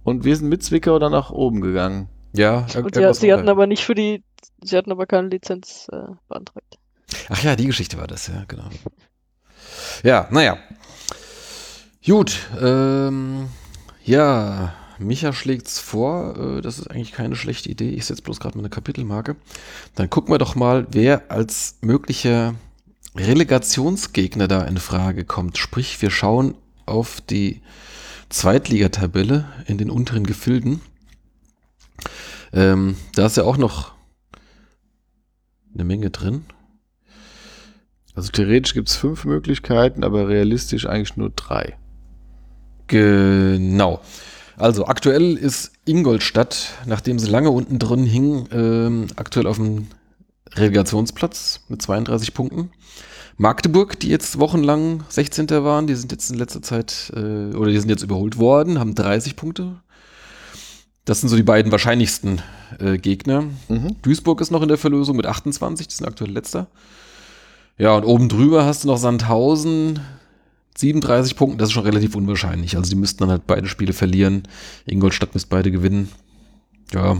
Und wir sind mit Zwickau dann nach oben gegangen. Ja, und sie, sie hatten aber nicht für die, sie hatten aber keine Lizenz äh, beantragt. Ach ja, die Geschichte war das, ja, genau. Ja, naja. Gut, ähm, ja, Micha schlägt's vor, äh, das ist eigentlich keine schlechte Idee. Ich setze bloß gerade mal eine Kapitelmarke. Dann gucken wir doch mal, wer als möglicher Relegationsgegner da in Frage kommt. Sprich, wir schauen auf die Zweitligatabelle in den unteren Gefilden. Ähm, da ist ja auch noch eine Menge drin. Also theoretisch gibt es fünf Möglichkeiten, aber realistisch eigentlich nur drei. Genau. Also aktuell ist Ingolstadt, nachdem sie lange unten drin hing, ähm, aktuell auf dem Relegationsplatz mit 32 Punkten. Magdeburg, die jetzt wochenlang 16. waren, die sind jetzt in letzter Zeit, äh, oder die sind jetzt überholt worden, haben 30 Punkte. Das sind so die beiden wahrscheinlichsten äh, Gegner. Mhm. Duisburg ist noch in der Verlösung mit 28, die sind aktuell letzter. Ja, und oben drüber hast du noch Sandhausen, 37 Punkten, das ist schon relativ unwahrscheinlich. Also die müssten dann halt beide Spiele verlieren. Ingolstadt müsste beide gewinnen. Ja.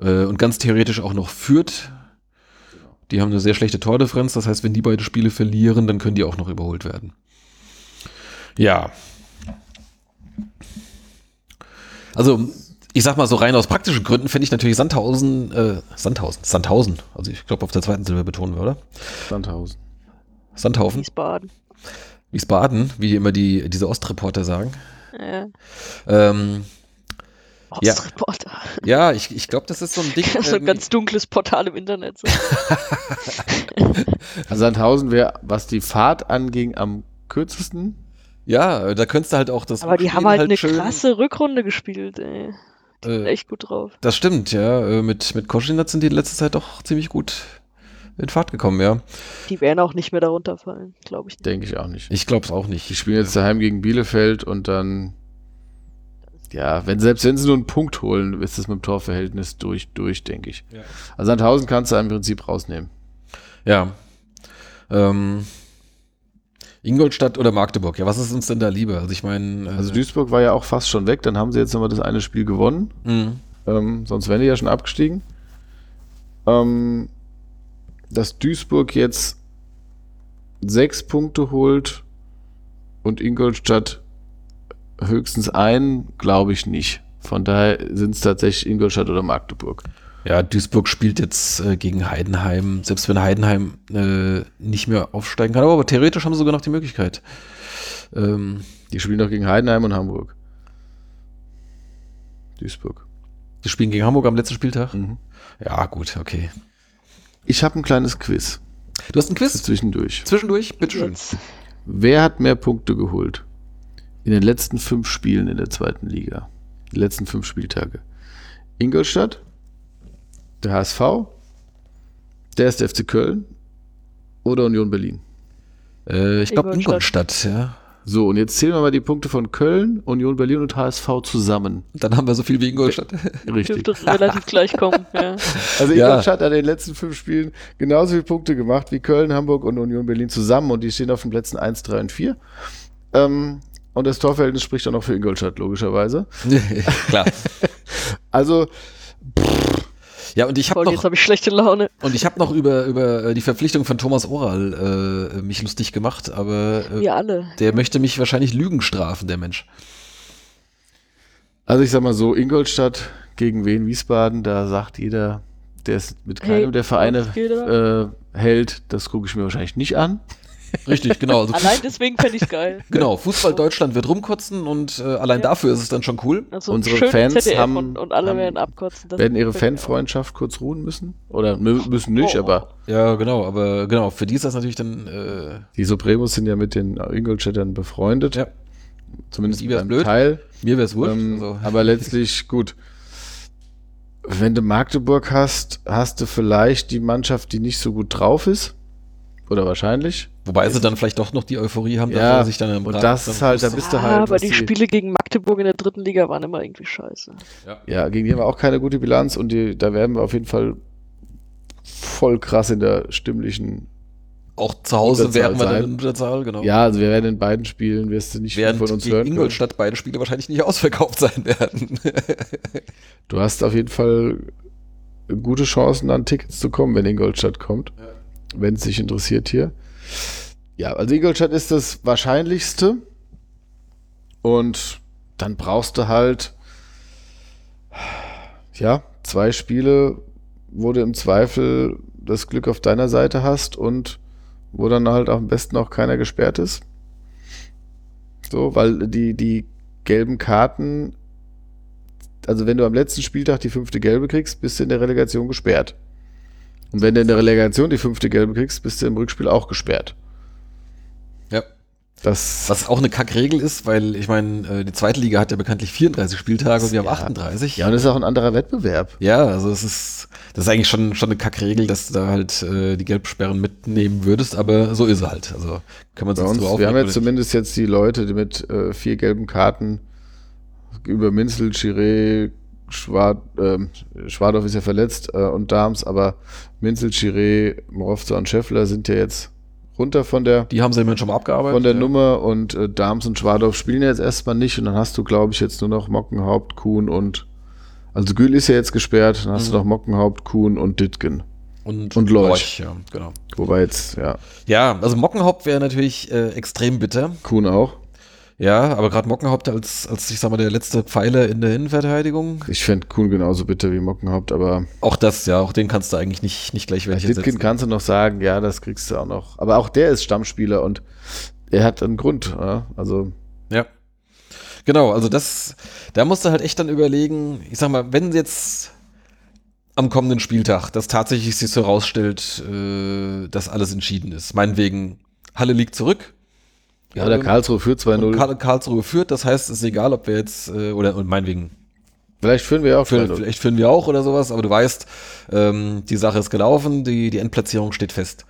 Äh, und ganz theoretisch auch noch Fürth. Die haben eine sehr schlechte Tordifferenz. Das heißt, wenn die beide Spiele verlieren, dann können die auch noch überholt werden. Ja. Also, ich sag mal so rein aus praktischen Gründen finde ich natürlich Sandhausen, äh, Sandhausen, Sandhausen. Also ich glaube auf der zweiten Silbe betonen wir, oder? Sandhausen. Sandhaufen. Wiesbaden. Wiesbaden, wie immer die, diese Ostreporter sagen. Ja. Ähm, Ostreporter. Ja, ja ich, ich glaube, das ist so ein Ding. so ein ganz dunkles Portal im Internet. So. also Sandhausen wäre, was die Fahrt anging, am kürzesten. Ja, da könntest du halt auch das. Aber die haben halt, halt eine schön, krasse Rückrunde gespielt, ey. Die äh, echt gut drauf. Das stimmt, ja. Äh, mit, mit Koschinat sind die in letzter Zeit doch ziemlich gut in Fahrt gekommen, ja. Die werden auch nicht mehr darunter fallen, glaube ich. Denke ich auch nicht. Ich glaube es auch nicht. Die spielen jetzt daheim gegen Bielefeld und dann, ja, wenn, selbst wenn sie nur einen Punkt holen, ist das mit dem Torverhältnis durch, durch, denke ich. Ja. Also Sandhausen kannst du im Prinzip rausnehmen. Ja. Ähm, Ingolstadt oder Magdeburg, ja, was ist uns denn da lieber? Also ich meine. Äh, also Duisburg war ja auch fast schon weg, dann haben sie jetzt nochmal das eine Spiel gewonnen. Mhm. Ähm, sonst wären die ja schon abgestiegen. Ähm, dass Duisburg jetzt sechs Punkte holt und Ingolstadt höchstens einen, glaube ich nicht. Von daher sind es tatsächlich Ingolstadt oder Magdeburg. Ja, Duisburg spielt jetzt äh, gegen Heidenheim, selbst wenn Heidenheim äh, nicht mehr aufsteigen kann. Aber, theoretisch haben sie sogar noch die Möglichkeit. Ähm, die spielen doch gegen Heidenheim und Hamburg. Duisburg. Die spielen gegen Hamburg am letzten Spieltag? Mhm. Ja, gut, okay. Ich habe ein kleines Quiz. Du hast ein Quiz? Zwischendurch. Zwischendurch, bitteschön. Wer hat mehr Punkte geholt? In den letzten fünf Spielen in der zweiten Liga. Die letzten fünf Spieltage. Ingolstadt, der HSV, der ist FC Köln oder Union Berlin? Äh, ich glaube Ingolstadt, ja. So, und jetzt zählen wir mal die Punkte von Köln, Union Berlin und HSV zusammen. Dann haben wir so viel wie Ingolstadt. Richtig. Dürfte relativ gleich kommen, ja. Also Ingolstadt ja. hat in den letzten fünf Spielen genauso viele Punkte gemacht wie Köln, Hamburg und Union Berlin zusammen und die stehen auf den Plätzen 1, 3 und 4. Ähm, und das Torverhältnis spricht auch noch für Ingolstadt, logischerweise. Klar. also, pff, Ja, und ich habe noch. Jetzt habe ich schlechte Laune. Und ich habe noch über, über äh, die Verpflichtung von Thomas Oral äh, mich lustig gemacht, aber äh, Wir alle. der möchte mich wahrscheinlich Lügen strafen, der Mensch. Also ich sag mal so, Ingolstadt gegen Wien Wiesbaden, da sagt jeder, der es mit keinem hey, der Vereine äh, hält, das gucke ich mir wahrscheinlich nicht an. Richtig, genau. Also allein deswegen fände ich es geil. Genau, Fußball Deutschland wird rumkotzen und äh, allein ja. dafür ist es dann schon cool. Also Unsere Fans ZDF haben, und, und alle haben, werden abkotzen. werden ihre Fanfreundschaft kurz ruhen müssen? Oder müssen nicht, oh. aber. Ja, genau, aber genau, für die ist das natürlich dann. Äh, die Supremos sind ja mit den Ingolstädtern befreundet. Ja. Zumindest beim blöd. Teil. Mir wäre es wurscht. Ähm, also. Aber letztlich gut. Wenn du Magdeburg hast, hast du vielleicht die Mannschaft, die nicht so gut drauf ist. Oder wahrscheinlich. Wobei sie dann vielleicht doch noch die Euphorie haben, ja, dass sich dann im Und das ist halt, da bist du halt. aber die, Spiele gegen Magdeburg in der dritten Liga waren immer irgendwie scheiße. Ja, ja gegen die haben wir auch keine gute Bilanz und die, da werden wir auf jeden Fall voll krass in der stimmlichen. Auch zu Hause werden wir dann in Unterzahl, genau. Ja, also wir werden in beiden Spielen, wirst du nicht Während von uns hören. Ingolstadt beide Spiele wahrscheinlich nicht ausverkauft sein werden. du hast auf jeden Fall gute Chancen, an Tickets zu kommen, wenn Ingolstadt kommt. Ja wenn es sich interessiert hier. Ja, also Ingolstadt ist das Wahrscheinlichste. Und dann brauchst du halt, ja, zwei Spiele, wo du im Zweifel das Glück auf deiner Seite hast und wo dann halt am besten auch keiner gesperrt ist. So, weil die, die gelben Karten, also wenn du am letzten Spieltag die fünfte gelbe kriegst, bist du in der Relegation gesperrt. Und wenn du in der Relegation die fünfte Gelbe kriegst, bist du im Rückspiel auch gesperrt. Ja. Das Was auch eine Kackregel ist, weil ich meine, äh, die zweite Liga hat ja bekanntlich 34 Spieltage und wir haben ja. 38. Ja, und das ist auch ein anderer Wettbewerb. Ja, also es ist, das ist eigentlich schon, schon eine Kackregel, dass du da halt äh, die Gelbsperren mitnehmen würdest, aber so ist es halt. Also kann man sich uns, Wir haben jetzt zumindest jetzt die Leute die mit äh, vier gelben Karten über Minzel, Chiré, Schwad, äh, Schwadorf ist ja verletzt äh, und Dahms, aber Minzel, Chiré, Morovza und Scheffler sind ja jetzt runter von der. Die haben sie immerhin schon mal abgearbeitet. Von der ja. Nummer und äh, Dahms und Schwadorf spielen jetzt erstmal nicht und dann hast du, glaube ich, jetzt nur noch Mockenhaupt, Kuhn und. Also Gül ist ja jetzt gesperrt, dann hast mhm. du noch Mockenhaupt, Kuhn und Dittgen. Und, und Leuch. Leuch. ja, genau. Wobei jetzt, ja. Ja, also Mockenhaupt wäre natürlich äh, extrem bitter. Kuhn auch. Ja, aber gerade Mockenhaupt als, als, ich sag mal, der letzte Pfeiler in der Innenverteidigung. Ich fände Kuhn genauso bitter wie Mockenhaupt, aber. Auch das, ja, auch den kannst du eigentlich nicht, nicht gleich welche Ditkin kannst du noch sagen, ja, das kriegst du auch noch. Aber auch der ist Stammspieler und er hat einen Grund, ja? also. Ja. Genau, also das, da musst du halt echt dann überlegen, ich sag mal, wenn jetzt am kommenden Spieltag das tatsächlich sich so rausstellt, äh, dass alles entschieden ist. Meinetwegen, Halle liegt zurück, ja, der Karlsruhe führt 2-0. Karl Karlsruhe führt, das heißt, es ist egal, ob wir jetzt, äh, oder und meinetwegen. Vielleicht führen wir auch. Führen, vielleicht führen wir auch oder sowas, aber du weißt, ähm, die Sache ist gelaufen, die, die Endplatzierung steht fest.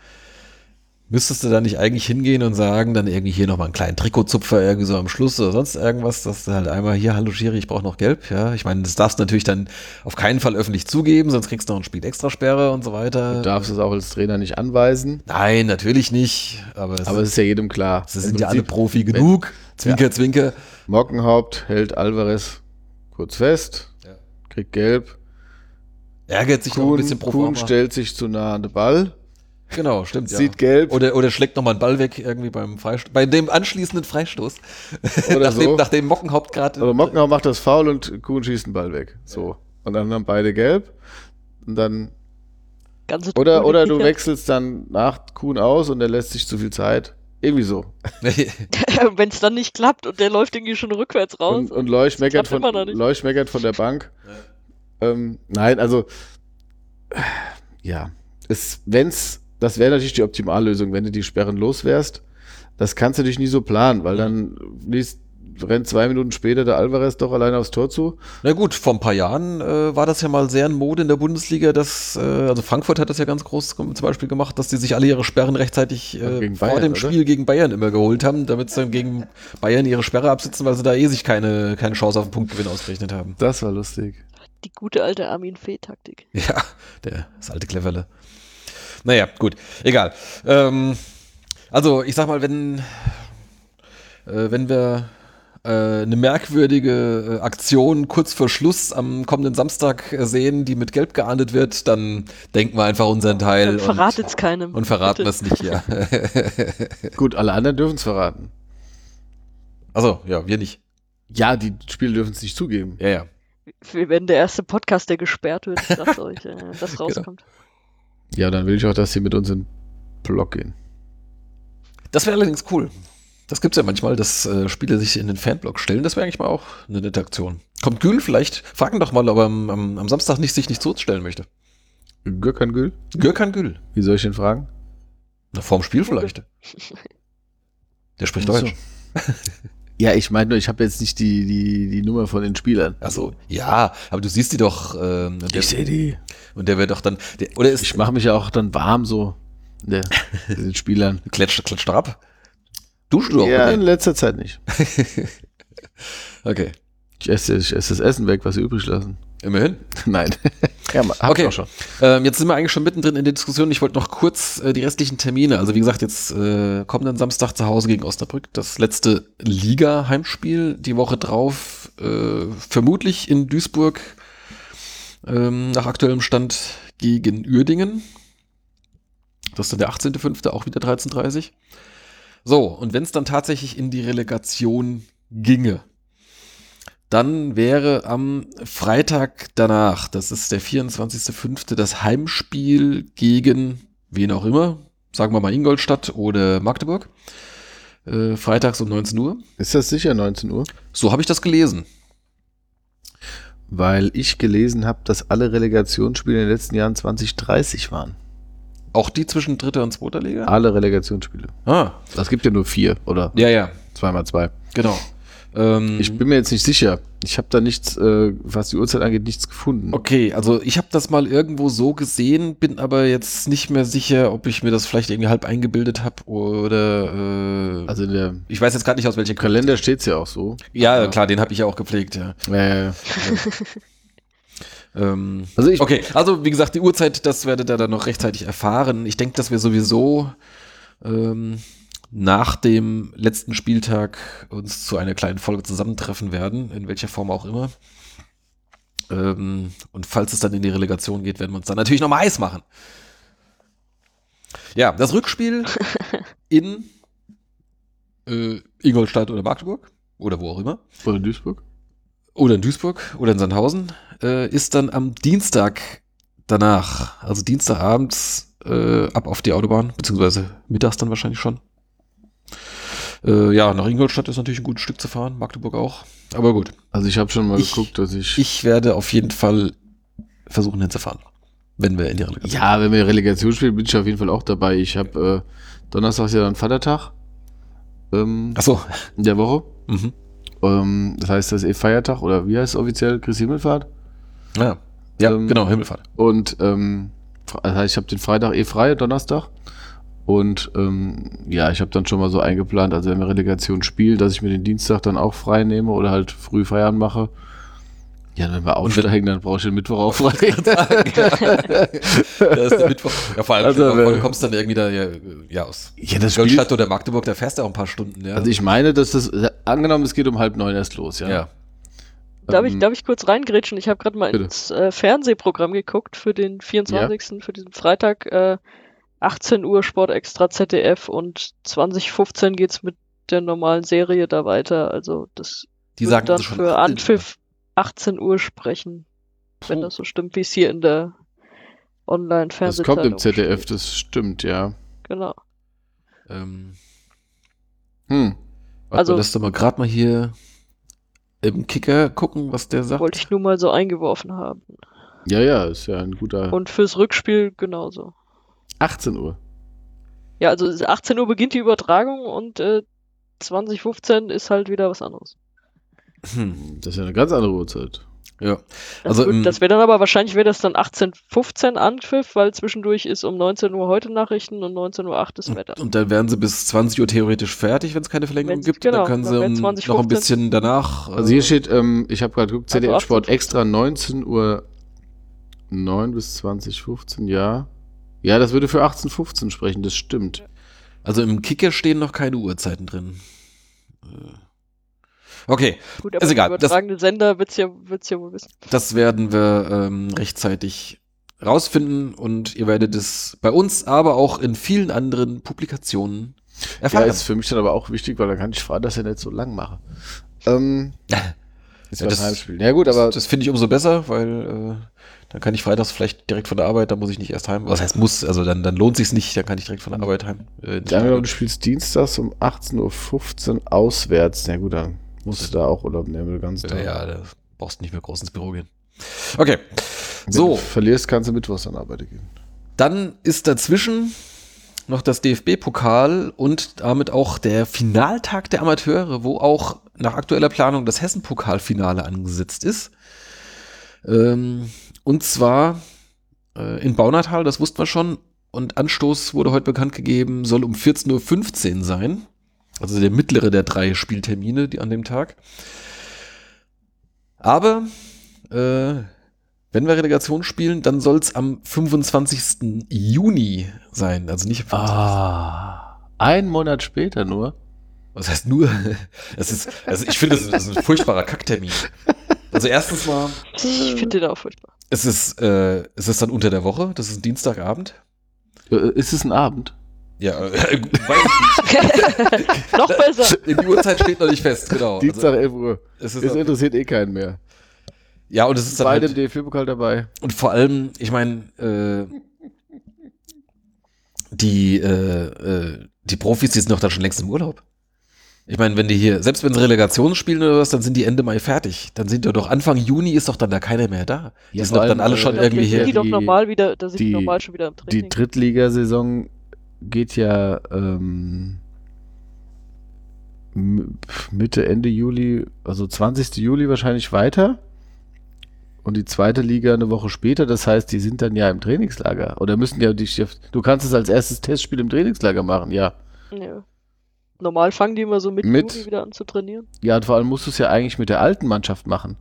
Müsstest du da nicht eigentlich hingehen und sagen, dann irgendwie hier nochmal einen kleinen Trikotzupfer irgendwie so am Schluss oder sonst irgendwas, dass du halt einmal hier, hallo Schiri, ich brauche noch Gelb, ja. Ich meine, das darfst du natürlich dann auf keinen Fall öffentlich zugeben, sonst kriegst du noch ein Spiel Extrasperre und so weiter. Du darfst es auch als Trainer nicht anweisen. Nein, natürlich nicht. Aber es, aber es ist ja jedem klar. Sie sind ja alle Profi genug. Zwinker, ja. zwinker. Mockenhaupt hält Alvarez kurz fest, ja. kriegt Gelb. Ärgert sich Kuhn, noch ein bisschen pro Kuhn stellt sich zu nah an den Ball. Genau, stimmt. Sieht ja. gelb. Oder, oder schlägt nochmal einen Ball weg irgendwie beim Freistoß. Bei dem anschließenden Freistoß. Oder nachdem, so. nachdem Mockenhaupt gerade. Aber Mockenhaupt macht das faul und Kuhn schießt den Ball weg. So. Und dann haben beide gelb. Und dann. Ganze oder oder du wechselst dann nach Kuhn aus und er lässt sich zu viel Zeit. Irgendwie so. Wenn es dann nicht klappt und der läuft irgendwie schon rückwärts raus. Und, und Leuch, meckert von, Leuch meckert von der Bank. Ja. Ähm, nein, also ja, wenn es das wäre natürlich die Optimallösung, wenn du die Sperren loswärst. Das kannst du dich nie so planen, weil dann liest, rennt zwei Minuten später der Alvarez doch alleine aufs Tor zu. Na gut, vor ein paar Jahren äh, war das ja mal sehr in Mode in der Bundesliga, dass, äh, also Frankfurt hat das ja ganz groß zum Beispiel gemacht, dass die sich alle ihre Sperren rechtzeitig äh, vor Bayern, dem oder? Spiel gegen Bayern immer geholt haben, damit sie dann gegen Bayern ihre Sperre absitzen, weil sie da eh sich keine, keine Chance auf einen Punktgewinn ausgerechnet haben. Das war lustig. Die gute alte Armin Fee-Taktik. Ja, der, das alte Cleverle. Naja, gut, egal. Ähm, also, ich sag mal, wenn, äh, wenn wir äh, eine merkwürdige äh, Aktion kurz vor Schluss am kommenden Samstag äh, sehen, die mit Gelb geahndet wird, dann denken wir einfach unseren Teil. Verratet es keinem. Und verraten es nicht, ja. Gut, alle anderen dürfen es verraten. Also ja, wir nicht. Ja, die Spiele dürfen es nicht zugeben. Ja, ja. Wir werden der erste Podcast, der gesperrt wird, ich sag's euch, äh, das genau. rauskommt. Genau. Ja, dann will ich auch, dass sie mit uns in Blog gehen. Das wäre allerdings cool. Das gibt es ja manchmal, dass äh, Spiele sich in den Fanblog stellen. Das wäre eigentlich mal auch eine nette Aktion. Kommt Gül vielleicht? Fragen doch mal, ob er am, am, am Samstag nicht, sich nicht zurückstellen möchte. Gürkan Gül? Gürkan Gül. Wie soll ich ihn fragen? Na, vorm Spiel vielleicht. Der spricht so. Deutsch. Ja, ich meine nur, ich habe jetzt nicht die, die, die Nummer von den Spielern. Achso, ja, aber du siehst die doch. Ähm, ich sehe die. Und der wird doch dann. Der, oder ist, ich mache mich ja auch dann warm so der, den Spielern. Klatscht, klatscht ab. Duschst du auch? Ja, in letzter Zeit nicht. okay. Ich esse, ich esse das Essen weg, was sie übrig lassen. Immerhin? Nein. ja, okay. Auch schon. Ähm, jetzt sind wir eigentlich schon mittendrin in der Diskussion. Ich wollte noch kurz äh, die restlichen Termine. Also wie gesagt, jetzt äh, kommenden Samstag zu Hause gegen Osnabrück. Das letzte Liga-Heimspiel. Die Woche drauf äh, vermutlich in Duisburg ähm, nach aktuellem Stand gegen Uerdingen. Das ist dann der 18.05. auch wieder 13.30 so, und wenn es dann tatsächlich in die Relegation ginge, dann wäre am Freitag danach, das ist der 24.05., das Heimspiel gegen wen auch immer, sagen wir mal Ingolstadt oder Magdeburg. Äh, freitags um 19 Uhr. Ist das sicher 19 Uhr? So habe ich das gelesen. Weil ich gelesen habe, dass alle Relegationsspiele in den letzten Jahren 2030 waren. Auch die zwischen dritter und zweiter Liga? Alle Relegationsspiele. Ah. Das gibt ja nur vier, oder? Ja, ja. Zweimal zwei. Genau. Ähm, ich bin mir jetzt nicht sicher. Ich habe da nichts, äh, was die Uhrzeit angeht, nichts gefunden. Okay, also ich habe das mal irgendwo so gesehen, bin aber jetzt nicht mehr sicher, ob ich mir das vielleicht irgendwie halb eingebildet habe oder. Äh, also der. Ich weiß jetzt gerade nicht aus welchem Kalender steht es ja auch so. Ja, ja. klar, den habe ich ja auch gepflegt, ja. ja. Ähm, also ich, okay, also wie gesagt, die Uhrzeit, das werdet ihr dann noch rechtzeitig erfahren. Ich denke, dass wir sowieso ähm, nach dem letzten Spieltag uns zu einer kleinen Folge zusammentreffen werden, in welcher Form auch immer. Ähm, und falls es dann in die Relegation geht, werden wir uns dann natürlich nochmal heiß machen. Ja, das Rückspiel in äh, Ingolstadt oder Magdeburg oder wo auch immer. Oder Duisburg. Oder in Duisburg oder in Sandhausen äh, ist dann am Dienstag danach, also Dienstagabends äh, ab auf die Autobahn, beziehungsweise mittags dann wahrscheinlich schon. Äh, ja, nach Ingolstadt ist natürlich ein gutes Stück zu fahren, Magdeburg auch. Aber gut. Also ich habe schon mal ich, geguckt, dass ich. Ich werde auf jeden Fall versuchen hinzufahren, wenn wir in die Relegation Ja, wenn wir Relegation spielen, bin ich auf jeden Fall auch dabei. Ich habe äh, Donnerstag ist ja dann Vatertag. Ähm, Ach so. In der Woche. Mhm. Ähm, das heißt, das ist eh Feiertag oder wie heißt es offiziell? Christi Himmelfahrt? Ja, ja ähm, genau, Himmelfahrt. Und ähm, das heißt, ich habe den Freitag eh frei, Donnerstag. Und ähm, ja, ich habe dann schon mal so eingeplant, also wenn wir Relegation spielen, dass ich mir den Dienstag dann auch frei nehme oder halt früh feiern mache. Ja, wenn wir aufsteigen, dann brauche ich den Mittwoch auch frei. da ist der Mittwoch. Ja, vor allem, also, du kommst dann irgendwie da ja, ja aus ja, das Ingolstadt oder Magdeburg, da fährst du auch ein paar Stunden. Ja. Also ich meine, dass das, angenommen, es geht um halb neun erst los, ja. ja. Darf ich, ähm, darf ich kurz reingrätschen? Ich habe gerade mal bitte. ins äh, Fernsehprogramm geguckt für den 24. Ja. für diesen Freitag. Äh, 18 Uhr Sport Extra ZDF und 2015 geht's mit der normalen Serie da weiter. Also das Die sagen dann für Anpfiff 18 Uhr sprechen, wenn das so stimmt, wie es hier in der Online-Fernsehzeitung Das kommt im ZDF, steht. das stimmt, ja. Genau. Ähm. Hm. Also, lass doch mal gerade mal hier im Kicker gucken, was der sagt. Wollte ich nur mal so eingeworfen haben. Ja, ja, ist ja ein guter. Und fürs Rückspiel genauso. 18 Uhr. Ja, also 18 Uhr beginnt die Übertragung und äh, 2015 ist halt wieder was anderes. Hm, das ist ja eine ganz andere Uhrzeit. Ja. Das also wird, das wäre dann aber wahrscheinlich wäre das dann 18.15 Anpfiff, weil zwischendurch ist um 19 Uhr heute Nachrichten und 19.08 Uhr das Wetter. Und dann wären sie bis 20 Uhr theoretisch fertig, wenn es keine Verlängerung wenn's, gibt. Genau, dann können dann sie um, noch ein bisschen danach. Also hier steht, ähm, ich habe gerade geguckt, ZDF also Sport extra 19 Uhr 9 bis 2015, ja. Ja, das würde für 18.15 sprechen, das stimmt. Also im Kicker stehen noch keine Uhrzeiten drin. Äh. Okay, Gut, aber ist egal. Übertragene das, Sender wird's ja, wird's ja wohl wissen. Das werden wir ähm, rechtzeitig rausfinden und ihr werdet es bei uns, aber auch in vielen anderen Publikationen erfahren. Ja, ist für mich dann aber auch wichtig, weil dann kann ich fragen, dass ich nicht so lang mache. Ähm, ist ja, das Heimspiel. Ja gut, aber das, das finde ich umso besser, weil äh, dann kann ich freitags vielleicht direkt von der Arbeit, dann muss ich nicht erst heim. Was heißt muss, also dann, dann lohnt sich's nicht, dann kann ich direkt von der Arbeit heim. Äh, ja, du spielst dienstags um 18.15 Uhr auswärts. Na gut, dann musst du da auch Urlaub nehmen, du ganz Ja, ja, da brauchst du nicht mehr groß ins Büro gehen. Okay. Wenn so. du verlierst, kannst du mittwochs an Arbeit gehen. Dann ist dazwischen noch das DFB-Pokal und damit auch der Finaltag der Amateure, wo auch nach aktueller Planung das Hessen-Pokalfinale angesetzt ist. Ähm, und zwar äh, in Baunatal, das wussten wir schon. Und Anstoß wurde heute bekannt gegeben, soll um 14.15 Uhr sein. Also der mittlere der drei Spieltermine die an dem Tag. Aber äh, wenn wir Relegation spielen, dann soll es am 25. Juni sein, also nicht am Ah, ein Monat später nur. Was heißt nur? Das ist, also ich finde, das ist, ein furchtbarer Kacktermin. Also erstens mal. Ich finde den auch furchtbar. Es ist, äh, es ist dann unter der Woche, das ist ein Dienstagabend. Äh, ist es ein Abend? Ja, äh, weiß ich nicht. noch besser. Die Uhrzeit steht noch nicht fest, genau. Dienstag 11 Uhr. Es ist es interessiert eh keinen mehr. Ja, und es ist dann Beide halt, im DFB-Pokal dabei. Und vor allem, ich meine, äh, die, äh, äh, die Profis, die sind doch dann schon längst im Urlaub. Ich meine, wenn die hier, selbst wenn sie Relegationsspielen oder was, dann sind die Ende Mai fertig. Dann sind ja doch Anfang Juni ist doch dann da keiner mehr da. Die ja, sind doch dann alle schon ja, irgendwie hier. Die, doch normal wieder, da sind die, normal schon wieder im Training. Die Drittligasaison geht ja ähm, Mitte, Ende Juli, also 20. Juli wahrscheinlich weiter und die zweite Liga eine Woche später. Das heißt, die sind dann ja im Trainingslager. Oder müssen ja die Du kannst es als erstes Testspiel im Trainingslager machen, ja. Ja. Normal fangen die immer so mit, mit Juli wieder an zu trainieren. Ja, und vor allem musst du es ja eigentlich mit der alten Mannschaft machen.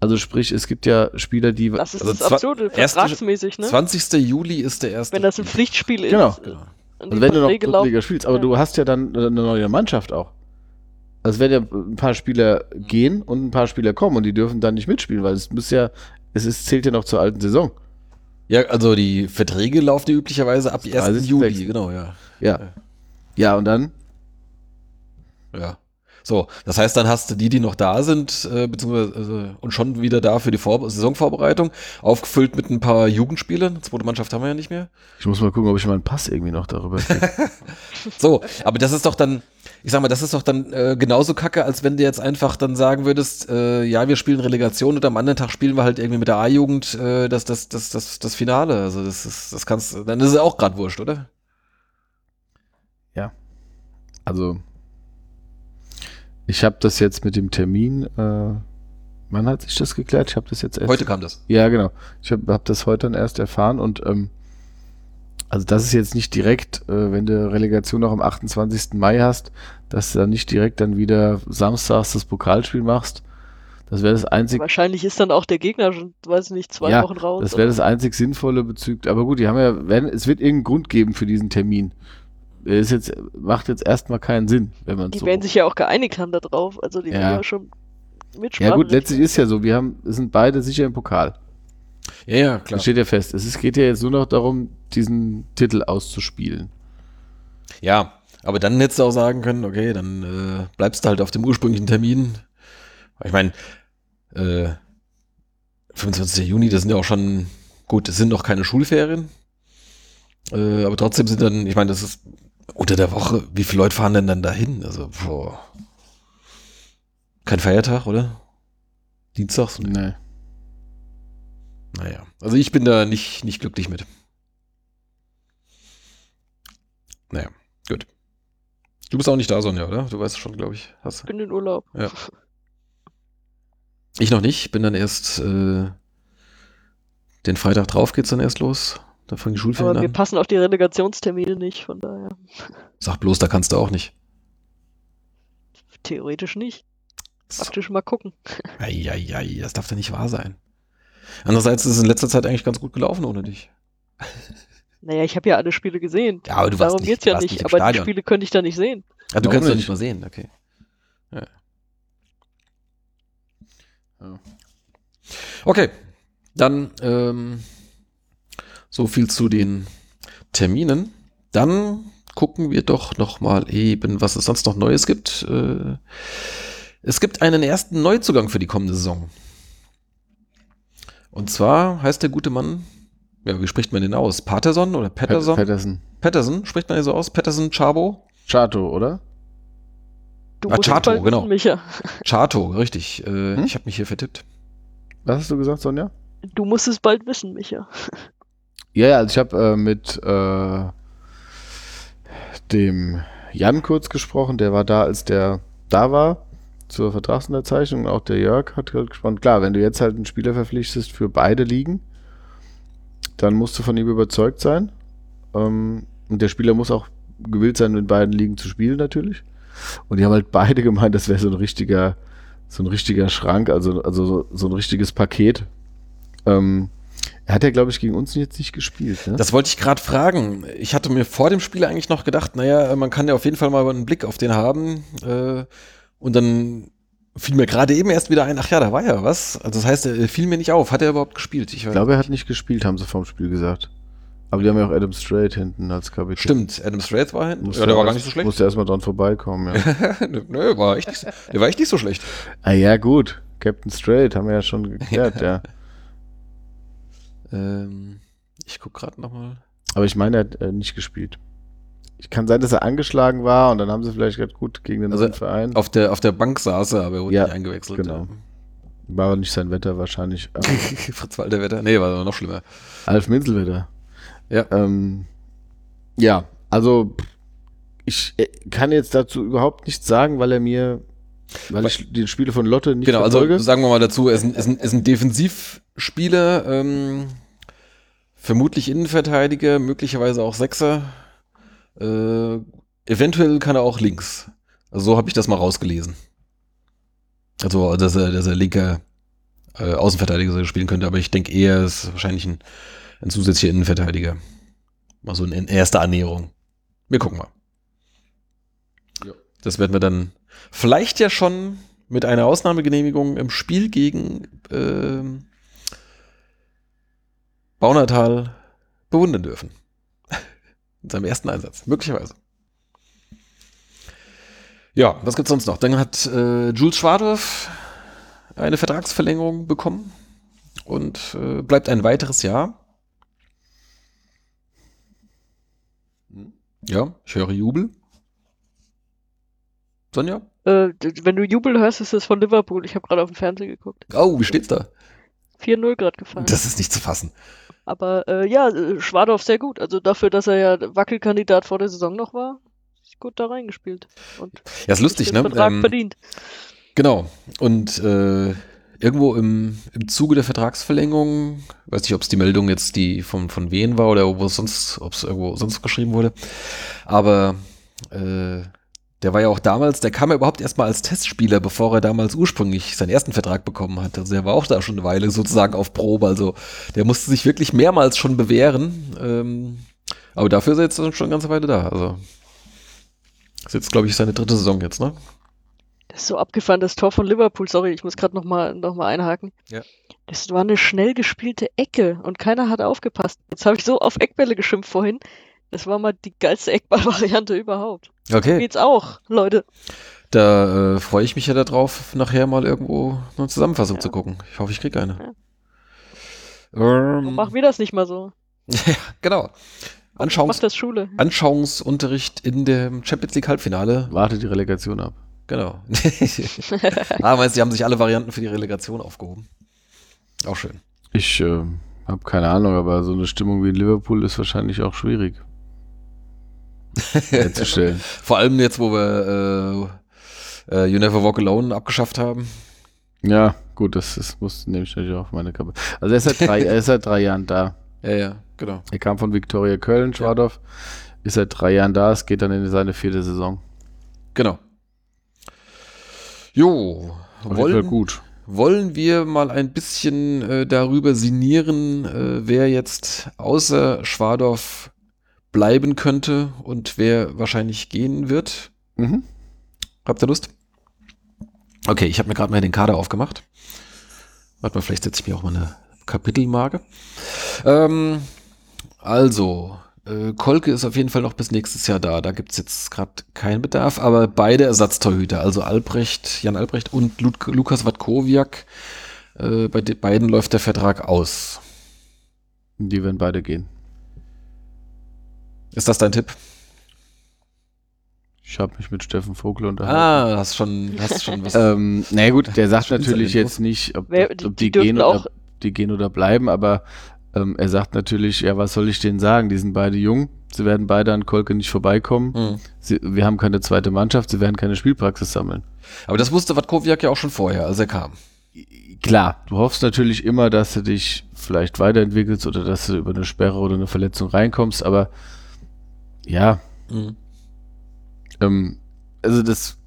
Also sprich, es gibt ja Spieler, die. Das ist also das Absurde, vertragsmäßig, ne? 20. Juli ist der erste. Wenn das ein Pflichtspiel ist. Genau. genau. Und wenn du noch Drittliga spielst, aber ja. du hast ja dann eine neue Mannschaft auch. Also werden ja ein paar Spieler gehen und ein paar Spieler kommen und die dürfen dann nicht mitspielen, weil es muss ja, es ist, zählt ja noch zur alten Saison. Ja, also die Verträge laufen ja üblicherweise ab 1. Juli, genau, ja. Ja. Ja, und dann? Ja. So, das heißt, dann hast du die, die noch da sind, äh, beziehungsweise also, und schon wieder da für die Vor Saisonvorbereitung, aufgefüllt mit ein paar Jugendspielern. Zweite Mannschaft haben wir ja nicht mehr. Ich muss mal gucken, ob ich meinen Pass irgendwie noch darüber So, aber das ist doch dann, ich sag mal, das ist doch dann äh, genauso kacke, als wenn du jetzt einfach dann sagen würdest, äh, ja, wir spielen Relegation und am anderen Tag spielen wir halt irgendwie mit der A-Jugend äh, das, das, das, das, das Finale. Also das ist, das kannst, dann ist es auch gerade wurscht, oder? Ja. Also ich habe das jetzt mit dem Termin, äh, wann hat sich das geklärt? Ich habe das jetzt erst. Heute kam das. Ja, genau. Ich habe hab das heute dann erst erfahren und ähm, also das ist jetzt nicht direkt, äh, wenn du Relegation noch am 28. Mai hast, dass du dann nicht direkt dann wieder samstags das Pokalspiel machst. Das wäre das einzige. Wahrscheinlich ist dann auch der Gegner schon, weiß ich nicht, zwei ja, Wochen raus. Das wäre das einzig sinnvolle Bezug. Aber gut, die haben ja, werden, es wird irgendeinen Grund geben für diesen Termin ist jetzt, macht jetzt erstmal keinen Sinn, wenn man Die so werden sich ja auch geeinigt haben darauf. Also die ja. werden ja schon mitspannen. Ja gut, letztlich ist ja so, wir haben, sind beide sicher im Pokal. Ja, ja, klar. Das steht ja fest. Es ist, geht ja jetzt nur noch darum, diesen Titel auszuspielen. Ja, aber dann hättest du auch sagen können, okay, dann äh, bleibst du halt auf dem ursprünglichen Termin. Ich meine, äh, 25. Juni, das sind ja auch schon, gut, das sind noch keine Schulferien. Äh, aber trotzdem sind dann, ich meine, das ist unter der Woche, wie viele Leute fahren denn dann dahin? Also, boah. Kein Feiertag, oder? Dienstags? Nee. Naja, also ich bin da nicht, nicht glücklich mit. Naja, gut. Du bist auch nicht da, Sonja, oder? Du weißt schon, glaube ich. Hast... Ich bin in Urlaub. Ja. Ich noch nicht. Bin dann erst äh, den Freitag drauf geht's dann erst los. Da fangen die Schulferien Aber wir passen auf die Relegationstermine nicht, von daher. Sag bloß, da kannst du auch nicht. Theoretisch nicht. Praktisch mal gucken. Eieiei, das darf doch nicht wahr sein. Andererseits ist es in letzter Zeit eigentlich ganz gut gelaufen ohne dich. Naja, ich habe ja alle Spiele gesehen. Ja, aber du Darum warst nicht, geht's ja nicht, aber Stadion. die Spiele könnte ich da nicht sehen. Ah, du Warum kannst nicht? nicht mal sehen, okay. Ja. Ja. Okay, dann ähm, so viel zu den Terminen. Dann gucken wir doch noch mal eben, was es sonst noch Neues gibt. Äh, es gibt einen ersten Neuzugang für die kommende Saison. Und zwar heißt der gute Mann, ja, wie spricht man den aus? Patterson oder Patterson? Patterson. Patterson, spricht man den so aus? Patterson Chabo? Chato, oder? Du Ah, Chato, genau. Micha. Chato, richtig. Äh, Hm? Ich habe mich hier vertippt. Was hast du gesagt, Sonja? Du musst es bald wissen, Micha. Ja, ja, also ich habe äh, mit äh, dem Jan kurz gesprochen, der war da, als der da war zur Vertragsunterzeichnung. Auch der Jörg hat halt gesprochen. Klar, wenn du jetzt halt einen Spieler verpflichtest für beide Ligen, dann musst du von ihm überzeugt sein. Ähm, und der Spieler muss auch gewillt sein, in beiden Ligen zu spielen natürlich. Und die haben halt beide gemeint, das wäre so ein richtiger, so ein richtiger Schrank, also, also so, so ein richtiges Paket. Ähm, er hat ja, glaube ich, gegen uns jetzt nicht gespielt. Ne? Das wollte ich gerade fragen. Ich hatte mir vor dem Spiel eigentlich noch gedacht, naja, man kann ja auf jeden Fall mal einen Blick auf den haben. Äh, und dann fiel mir gerade eben erst wieder ein, ach ja, da war ja was. Also das heißt, er fiel mir nicht auf. Hat er überhaupt gespielt? Ich Ich glaube, er hat nicht gespielt, haben sie vorm Spiel gesagt. Aber die haben ja auch Adam Strait hinten als Kapitän. Stimmt, Adam Straits war hinten. Musste Ja, der war erst- gar nicht so schlecht. Musste erstmal dran vorbeikommen, ja. Nö, war echt nicht, der war echt nicht so schlecht. ah ja, gut. Captain Strait haben wir ja schon geklärt, ja. Ähm, ich guck gerade nochmal. Aber ich meine, er hat äh, nicht gespielt. Ich kann sein, dass er angeschlagen war und dann haben sie vielleicht gesagt, gut, gegen den Also, Verein. Auf der, auf der Bank saß er, aber er wurde Ja, nicht eingewechselt. genau. War nicht sein Wetter wahrscheinlich. Fritz Walter Wetter. Nee, war noch schlimmer. Alf Minzelwetter. Ja. Ähm, ja, also ich äh, kann jetzt dazu überhaupt nichts sagen, weil er mir, weil ich die Spiele von Lotte nicht Genau, also verfolge. sagen wir mal dazu, er ist ein, ist ein, ist ein Defensivspieler, ähm, vermutlich Innenverteidiger, möglicherweise auch Sechser. Äh, eventuell kann er auch links. Also so habe ich das mal rausgelesen. Also, dass er, dass er linker äh, Außenverteidiger spielen könnte, aber ich denke eher, ist wahrscheinlich ein, ein zusätzlicher Innenverteidiger. Mal so in erster Annäherung. Wir gucken mal. Ja. Das werden wir dann vielleicht ja schon mit einer Ausnahmegenehmigung im Spiel gegen ähm, Baunatal bewundern dürfen. In seinem ersten Einsatz, möglicherweise. Ja, was gibt's sonst noch? Dann hat äh, Jules Schwadorf eine Vertragsverlängerung bekommen und äh, bleibt ein weiteres Jahr. Ja, ich höre Jubel. Sonja? Äh, wenn du Jubel hörst, ist das von Liverpool. Ich habe gerade auf dem Fernseher geguckt. Oh, wie steht's da? 4-0 gerade gefallen. Das ist nicht zu fassen. Aber äh, ja, äh, Schwadorf sehr gut. Also dafür, dass er ja Wackelkandidat vor der Saison noch war, gut da reingespielt. Und Ja, ist lustig, ne? Vertrag Ähm, verdient. Genau. Und äh, irgendwo im, im Zuge der Vertragsverlängerung, weiß nicht, ob es die Meldung jetzt die von, von wen war oder wo es sonst, ob es irgendwo sonst geschrieben wurde, aber äh, der war ja auch damals, der kam ja überhaupt erstmal als Testspieler, bevor er damals ursprünglich seinen ersten Vertrag bekommen hat. Also der war auch da schon eine Weile sozusagen auf Probe. Also der musste sich wirklich mehrmals schon bewähren. Ähm, aber dafür ist er jetzt schon eine ganze Weile da. Also ist jetzt, glaube ich, seine dritte Saison jetzt, ne? Das ist so abgefahren, das Tor von Liverpool. Sorry, ich muss gerade nochmal noch mal einhaken. Ja. Das war eine schnell gespielte Ecke und keiner hat aufgepasst. Jetzt habe ich so auf Eckbälle geschimpft vorhin. Das war mal die geilste Eckball-Variante überhaupt. Okay. Geht's auch, Leute. Da äh, freue ich mich ja darauf, nachher mal irgendwo eine Zusammenfassung Ja. zu gucken. Ich hoffe, ich kriege eine. Warum Ähm, machen wir das nicht mal so? ja, genau. Anschauungs Macht das Schule. Anschauungsunterricht in dem Champions League Halbfinale. Warte die Relegation ab. Genau. ah, meinst du, die haben sich alle Varianten für die Relegation aufgehoben? Auch schön. Ich äh, habe keine Ahnung, aber so eine Stimmung wie in Liverpool ist wahrscheinlich auch schwierig herzustellen. Vor allem jetzt, wo wir äh, äh, You Never Walk Alone abgeschafft haben. ja, gut, das, das muss nehme ich natürlich auch auf meine Kappe. Also er ist seit drei, er ist seit drei Jahren da. Ja, ja, genau. Er kam von Viktoria Köln, Schwadorf, ist seit drei Jahren da, es geht dann in seine vierte Saison. Genau. Jo, wollen, gut. wollen wir mal ein bisschen äh, darüber sinnieren, äh, wer jetzt außer Schwadorf bleiben könnte und wer wahrscheinlich gehen wird? Mhm. Habt ihr Lust? Okay, ich habe mir gerade mal den Kader aufgemacht. Warte mal, vielleicht setze ich mir auch mal eine Kapitelmarke. Ähm, also, äh, Kolke ist auf jeden Fall noch bis nächstes Jahr da. Da gibt es jetzt gerade keinen Bedarf, aber beide Ersatztorhüter, also Albrecht, Jan Albrecht und Lud Lukas Watkowiak, äh, bei beiden läuft der Vertrag aus. Die werden beide gehen. Ist das dein Tipp? Ich habe mich mit Steffen Vogel unterhalten. Ah, hast schon, hast schon was. ähm, na naja, gut, der sagt natürlich jetzt nicht, ob, Wer, die, ob die, die gehen oder, die gehen oder bleiben, aber ähm, er sagt natürlich, ja, was soll ich denen sagen? Die sind beide jung, sie werden beide an Kolke nicht vorbeikommen. Mhm. Sie, wir haben keine zweite Mannschaft, sie werden keine Spielpraxis sammeln. Aber das wusste Watkowiak ja auch schon vorher, als er kam. Klar, du hoffst natürlich immer, dass du dich vielleicht weiterentwickelst oder dass du über eine Sperre oder eine Verletzung reinkommst, aber ja. Mhm. Ähm, also das,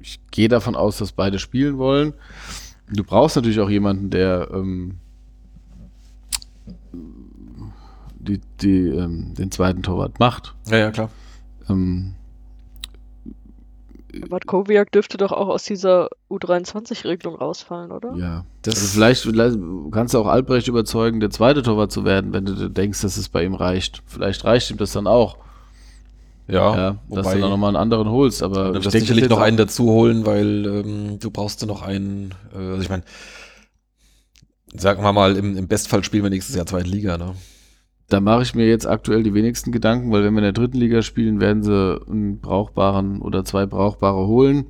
ich gehe davon aus, dass beide spielen wollen. Du brauchst natürlich auch jemanden, der ähm, die, die, ähm, den zweiten Torwart macht. Ja, ja, klar. Ähm, Matkowiak dürfte doch auch aus dieser U23-Regelung rausfallen, oder? Ja. Das also vielleicht, vielleicht kannst du auch Albrecht überzeugen, der zweite Torwart zu werden, wenn du denkst, dass es bei ihm reicht. Vielleicht reicht ihm das dann auch. Ja, ja dass du dann nochmal einen anderen holst. Aber du wirst sicherlich noch einen dazu holen, weil ähm, du brauchst ja noch einen. Äh, also ich meine, sagen wir mal, im, im Bestfall spielen wir nächstes Jahr zweite Liga, ne? Da mache ich mir jetzt aktuell die wenigsten Gedanken, weil wenn wir in der dritten Liga spielen, werden sie einen brauchbaren oder zwei brauchbare holen.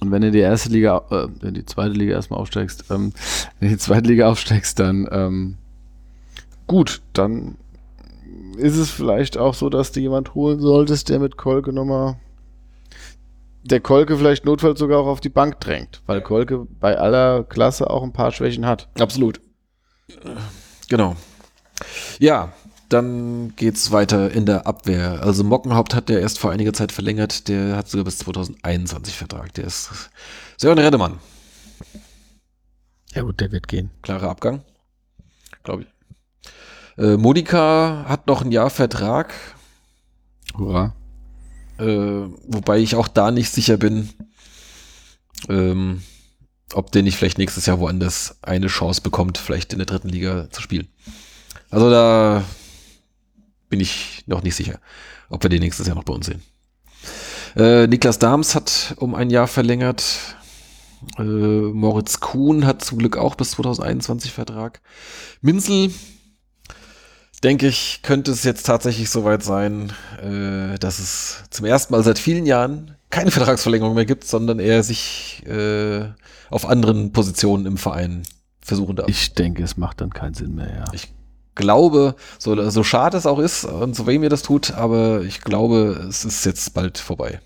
Und wenn du die erste Liga, äh, in die zweite Liga erstmal aufsteigst, ähm, in die zweite Liga aufsteigst, dann ähm, gut, dann ist es vielleicht auch so, dass du jemand holen solltest, der mit Kolke nochmal der Kolke vielleicht notfalls sogar auch auf die Bank drängt, weil Kolke bei aller Klasse auch ein paar Schwächen hat. Absolut. Genau. Ja, dann geht's weiter in der Abwehr. Also Mockenhaupt hat der erst vor einiger Zeit verlängert, der hat sogar bis 2021 Vertrag. Der ist Sören Redemann. Ja gut, der wird gehen. Klarer Abgang, glaube ich. Äh, Monika hat noch ein Jahr Vertrag. Hurra. Äh, wobei ich auch da nicht sicher bin, ähm, ob der nicht vielleicht nächstes Jahr woanders eine Chance bekommt, vielleicht in der dritten Liga zu spielen. Also da bin ich noch nicht sicher, ob wir den nächstes Jahr noch bei uns sehen. Äh, Niklas Dahms hat um ein Jahr verlängert. Äh, Moritz Kuhn hat zum Glück auch bis 2021 Vertrag. Minzel denke ich, könnte es jetzt tatsächlich soweit sein, äh, dass es zum ersten Mal seit vielen Jahren keine Vertragsverlängerung mehr gibt, sondern er sich äh, auf anderen Positionen im Verein versuchen darf. Ich denke, es macht dann keinen Sinn mehr, ja. Ich glaube, so, so schade es auch ist und so weh mir das tut, aber ich glaube, es ist jetzt bald vorbei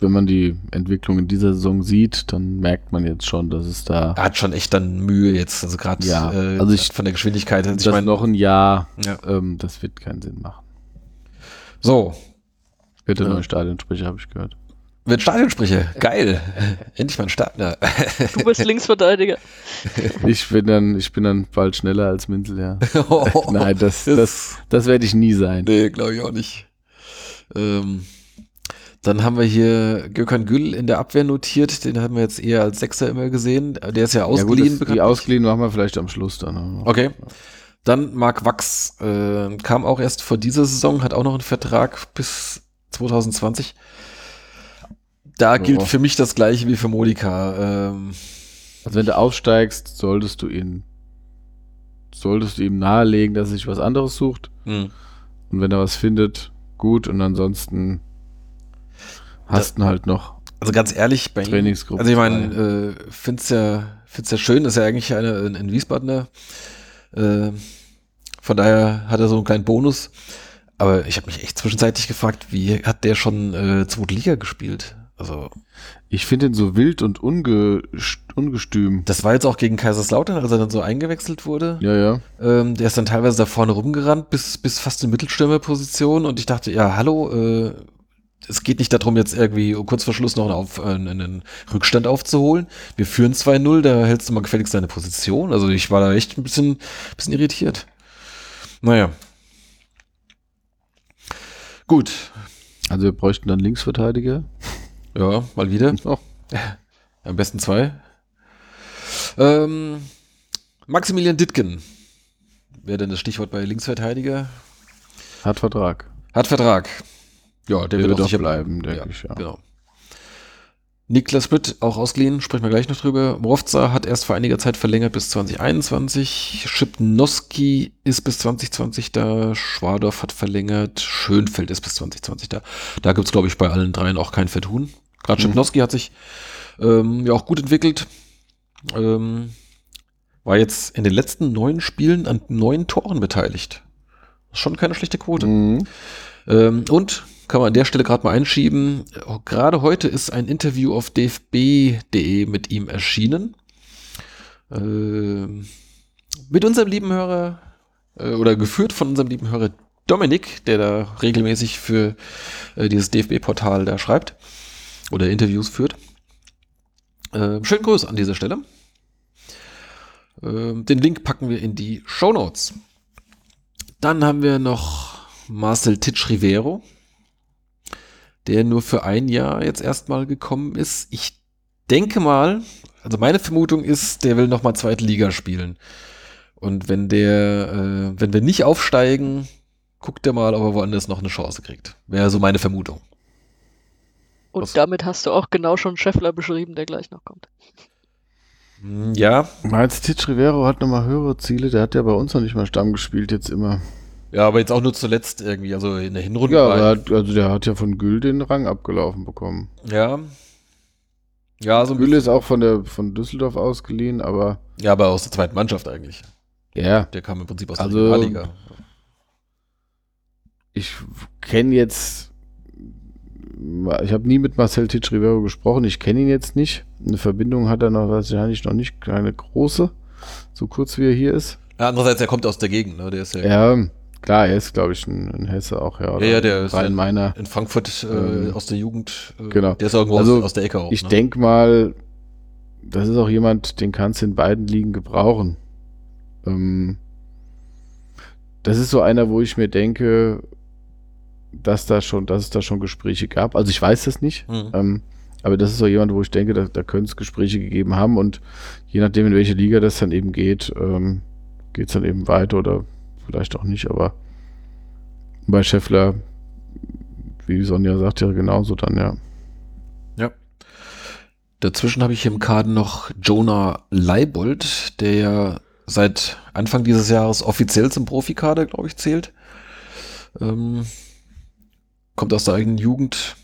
wenn man die Entwicklung in dieser Saison sieht, dann merkt man jetzt schon, dass es da. Er hat schon echt dann Mühe jetzt, also gerade ja, äh, also ich, von der Geschwindigkeit. Also ich meine, noch ein Jahr, ja. ähm, das wird keinen Sinn machen. So. Der ja. neue Stadionsprecher, habe ich gehört. Wird Stadionsprecher, geil. Endlich mal ein Start. Du bist Linksverteidiger. Ich bin dann, ich bin dann bald schneller als Minzel, ja. Oh, Nein, das, das, das, das werde ich nie sein. Nee, glaube ich auch nicht. Ähm, dann haben wir hier Gökhan Gül in der Abwehr notiert. Den haben wir jetzt eher als Sechser immer gesehen. Der ist ja ausgeliehen. Ja gut, die ausgeliehen machen wir vielleicht am Schluss dann. Okay. Dann Marc Wachs äh, kam auch erst vor dieser Saison, hat auch noch einen Vertrag bis 2020. Da oh. gilt für mich das gleiche wie für Modika. Ähm, also wenn du aufsteigst, solltest du ihn solltest du ihm nahelegen, dass er sich was anderes sucht. Mhm. Und wenn er was findet, gut. Und ansonsten hast du halt noch. Also ganz ehrlich, bei Trainingsgruppe. Also ich meine, äh, find's ja, find's ja schön, ist ja eigentlich eine in, in Wiesbadener. Äh, von daher hat er so einen kleinen Bonus. Aber ich habe mich echt zwischenzeitlich gefragt, wie hat der schon äh, zweite Liga gespielt? Also ich finde ihn so wild und unge ungestüm. Das war jetzt auch gegen Kaiserslautern, als er dann so eingewechselt wurde. Ja, ja. Ähm, der ist dann teilweise da vorne rumgerannt bis, bis fast in Mittelstürmerposition und ich dachte, ja, hallo, äh, es geht nicht darum, jetzt irgendwie kurz vor Schluss noch einen, auf, einen Rückstand aufzuholen. Wir führen 2-0, da hältst du mal gefälligst deine Position. Also ich war da echt ein bisschen, bisschen irritiert. Naja. Gut. Also wir bräuchten dann Linksverteidiger. Ja, mal wieder. Oh. Am besten zwei. Ähm, Maximilian Dittgen wäre denn das Stichwort bei Linksverteidiger. Hat Vertrag. Hat Vertrag. Ja, der, der wird, wird auch bleiben, denke ja, ich. Ja. Genau. Niklas Britt auch ausgeliehen, sprechen wir gleich noch drüber. Mrovza hat erst vor einiger Zeit verlängert bis 2021. Schipnowski ist bis 2020 da. Schwadorf hat verlängert. Schönfeld ist bis 2020 da. Da gibt's glaube ich, bei allen dreien auch kein Vertun. Gerade mhm. Schipnowski hat sich ähm, ja auch gut entwickelt. Ähm, war jetzt in den letzten neun Spielen an neun Toren beteiligt. Schon keine schlechte Quote. Mhm. Ähm, und kann man an der Stelle gerade mal einschieben. Gerade heute ist ein Interview auf dfb.de mit ihm erschienen. Äh, mit unserem lieben Hörer äh, oder geführt von unserem lieben Hörer Dominik, der da regelmäßig für äh, dieses DFB-Portal da schreibt oder Interviews führt. Äh, schönen Gruß an dieser Stelle. Äh, den Link packen wir in die Show Notes. Dann haben wir noch Marcel Titsch Rivero der nur für ein Jahr jetzt erstmal gekommen ist. Ich denke mal, also meine Vermutung ist, der will nochmal zweite Liga spielen. Und wenn der, äh, wenn wir nicht aufsteigen, guckt er mal, ob er woanders noch eine Chance kriegt. Wäre so meine Vermutung. Und Was? damit hast du auch genau schon Scheffler beschrieben, der gleich noch kommt. Hm, ja. Miles Titch Rivero hat nochmal höhere Ziele, der hat ja bei uns noch nicht mal Stamm gespielt jetzt immer. Ja, aber jetzt auch nur zuletzt irgendwie, also in der Hinrunde. Ja, aber hat, also der hat ja von Gül den Rang abgelaufen bekommen. Ja. Ja, so Gül ist auch von der von Düsseldorf ausgeliehen, aber. Ja, aber aus der zweiten Mannschaft eigentlich. Ja. Der kam im Prinzip aus der also, Liga. Ich kenne jetzt. Ich habe nie mit Marcel Titsch Rivero gesprochen. Ich kenne ihn jetzt nicht. Eine Verbindung hat er noch wahrscheinlich noch nicht, keine große. So kurz wie er hier ist. Ja, andererseits, er kommt aus der Gegend, ne? Der ist ja. Ja, Klar, er ist, glaube ich, ein, ein, Hesse auch, ja. ja, ja, der ist in meiner. In Frankfurt äh, aus der Jugend. Äh, genau. Der ist irgendwo also, aus, aus, der Ecke auch. Ich ne? denke mal, das ist auch jemand, den kannst du in beiden Ligen gebrauchen. Ähm, das ist so einer, wo ich mir denke, dass da schon, dass es da schon Gespräche gab. Also ich weiß das nicht. Mhm. Ähm, aber das ist so jemand, wo ich denke, da, da könnte es Gespräche gegeben haben und je nachdem, in welche Liga das dann eben geht, ähm, geht es dann eben weiter oder vielleicht auch nicht, aber bei Scheffler, wie Sonja sagt, ja genauso dann, ja. Ja. Dazwischen habe ich im Kader noch Jonah Leibold, der ja seit Anfang dieses Jahres offiziell zum Profikader, glaube ich, zählt. Ähm, kommt aus der eigenen Jugend.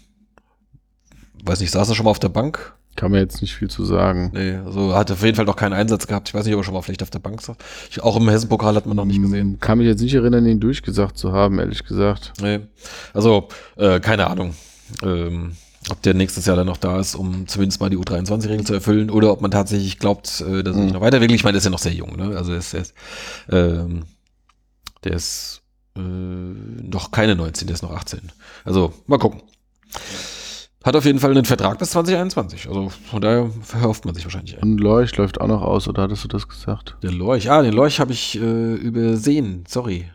Weiß nicht, saß er schon mal auf der Bank? Kann mir jetzt nicht viel zu sagen. Nee, also hat auf jeden Fall noch keinen Einsatz gehabt. Ich weiß nicht, ob er schon mal vielleicht auf der Bank saß. Auch im Hessen-Pokal hat man noch nicht gesehen. Kann mich jetzt nicht erinnern, ihn durchgesagt zu haben, ehrlich gesagt. Nee. Also, äh, keine Ahnung. Ähm, ob der nächstes Jahr dann noch da ist, um zumindest mal die U23-Regeln zu erfüllen, oder ob man tatsächlich glaubt, äh, dass er mhm. noch weiterentwickelt. Ich meine, der ist ja noch sehr jung, ne? Also er ist, er ist, ähm, der ist äh, noch keine 19, der ist noch 18. Also, mal gucken. Hat auf jeden Fall einen Vertrag bis 2021. Also von daher verhofft man sich wahrscheinlich. Und Lorch läuft auch noch aus, oder hattest du das gesagt? Der Lorch, ah, den Lorch habe ich äh, übersehen. Sorry.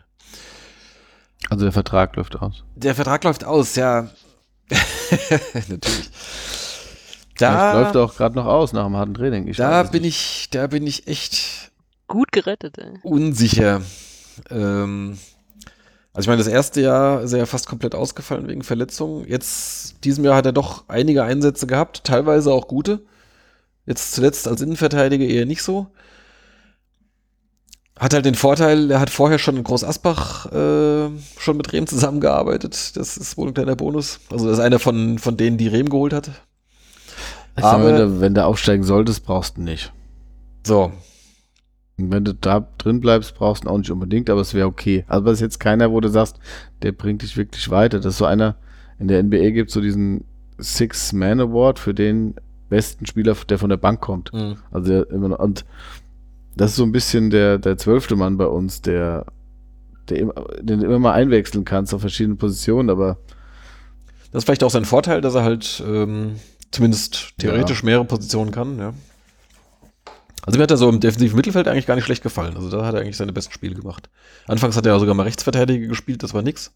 Also der Vertrag läuft aus. Der Vertrag läuft aus, ja. Natürlich. Da läuft er auch gerade noch aus nach dem harten Training. Ich da bin nicht. ich, da bin ich echt gut gerettet. Ey. Unsicher. Ähm, also ich meine, das erste Jahr ist er ja fast komplett ausgefallen wegen Verletzungen. Jetzt, diesem Jahr hat er doch einige Einsätze gehabt, teilweise auch gute. Jetzt zuletzt als Innenverteidiger eher nicht so. Hat halt den Vorteil, er hat vorher schon in Groß Asbach äh, schon mit Rehm zusammengearbeitet. Das ist wohl ein kleiner Bonus. Also das ist einer von, von denen, die Rehm geholt hat. Aber, wenn, du, wenn du aufsteigen solltest, brauchst du nicht. So, wenn du da drin bleibst, brauchst du ihn auch nicht unbedingt, aber es wäre okay. Also das ist jetzt keiner, wo du sagst, der bringt dich wirklich weiter. Das ist so einer, in der NBA gibt es so diesen Six-Man-Award für den besten Spieler, der von der Bank kommt. Mhm. Also immer und das ist so ein bisschen der, der zwölfte Mann bei uns, der, der immer, den du immer mal einwechseln kannst auf verschiedenen Positionen, aber das ist vielleicht auch sein Vorteil, dass er halt ähm, zumindest theoretisch ja. mehrere Positionen kann, ja. Also mir hat er so im defensiven Mittelfeld eigentlich gar nicht schlecht gefallen. Also da hat er eigentlich seine besten Spiele gemacht. Anfangs hat er sogar mal Rechtsverteidiger gespielt, das war nix.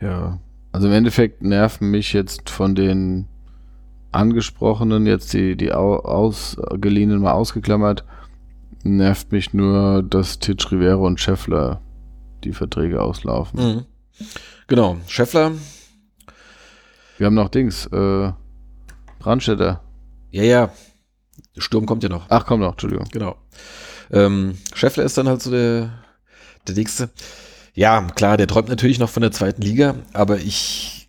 Ja. Also im Endeffekt nerven mich jetzt von den angesprochenen, jetzt die, die ausgeliehenen mal ausgeklammert, nervt mich nur, dass Titch Rivero und Scheffler die Verträge auslaufen. Mhm. Genau, Scheffler. Wir haben noch Dings, äh, Brandstätter. Ja, ja. Sturm kommt ja noch. Ach, kommt noch, Entschuldigung. Genau. Ähm, Scheffler ist dann halt so der, der nächste. Ja, klar, der träumt natürlich noch von der zweiten Liga, aber ich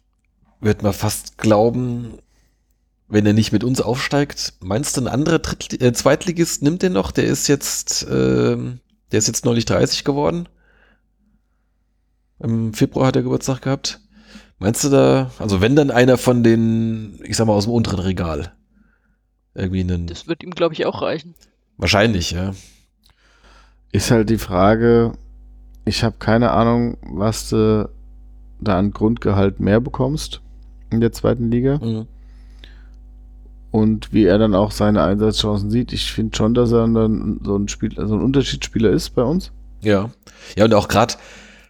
würde mal fast glauben, wenn er nicht mit uns aufsteigt, meinst du, ein anderer Dritt äh, Zweitligist nimmt den noch? Der ist jetzt, äh, der ist jetzt neulich 30 geworden. Im Februar hat er Geburtstag gehabt. Meinst du da, also wenn dann einer von den, ich sag mal, aus dem unteren Regal? Irgendwie einen. Das wird ihm, glaube ich, auch reichen. Wahrscheinlich, ja. Ist halt die Frage, ich habe keine Ahnung, was du da an Grundgehalt mehr bekommst in der zweiten Liga. Mhm. Und wie er dann auch seine Einsatzchancen sieht. Ich finde schon, dass er dann so ein, Spiel, so ein Unterschiedsspieler ist bei uns. Ja. Ja, und auch gerade,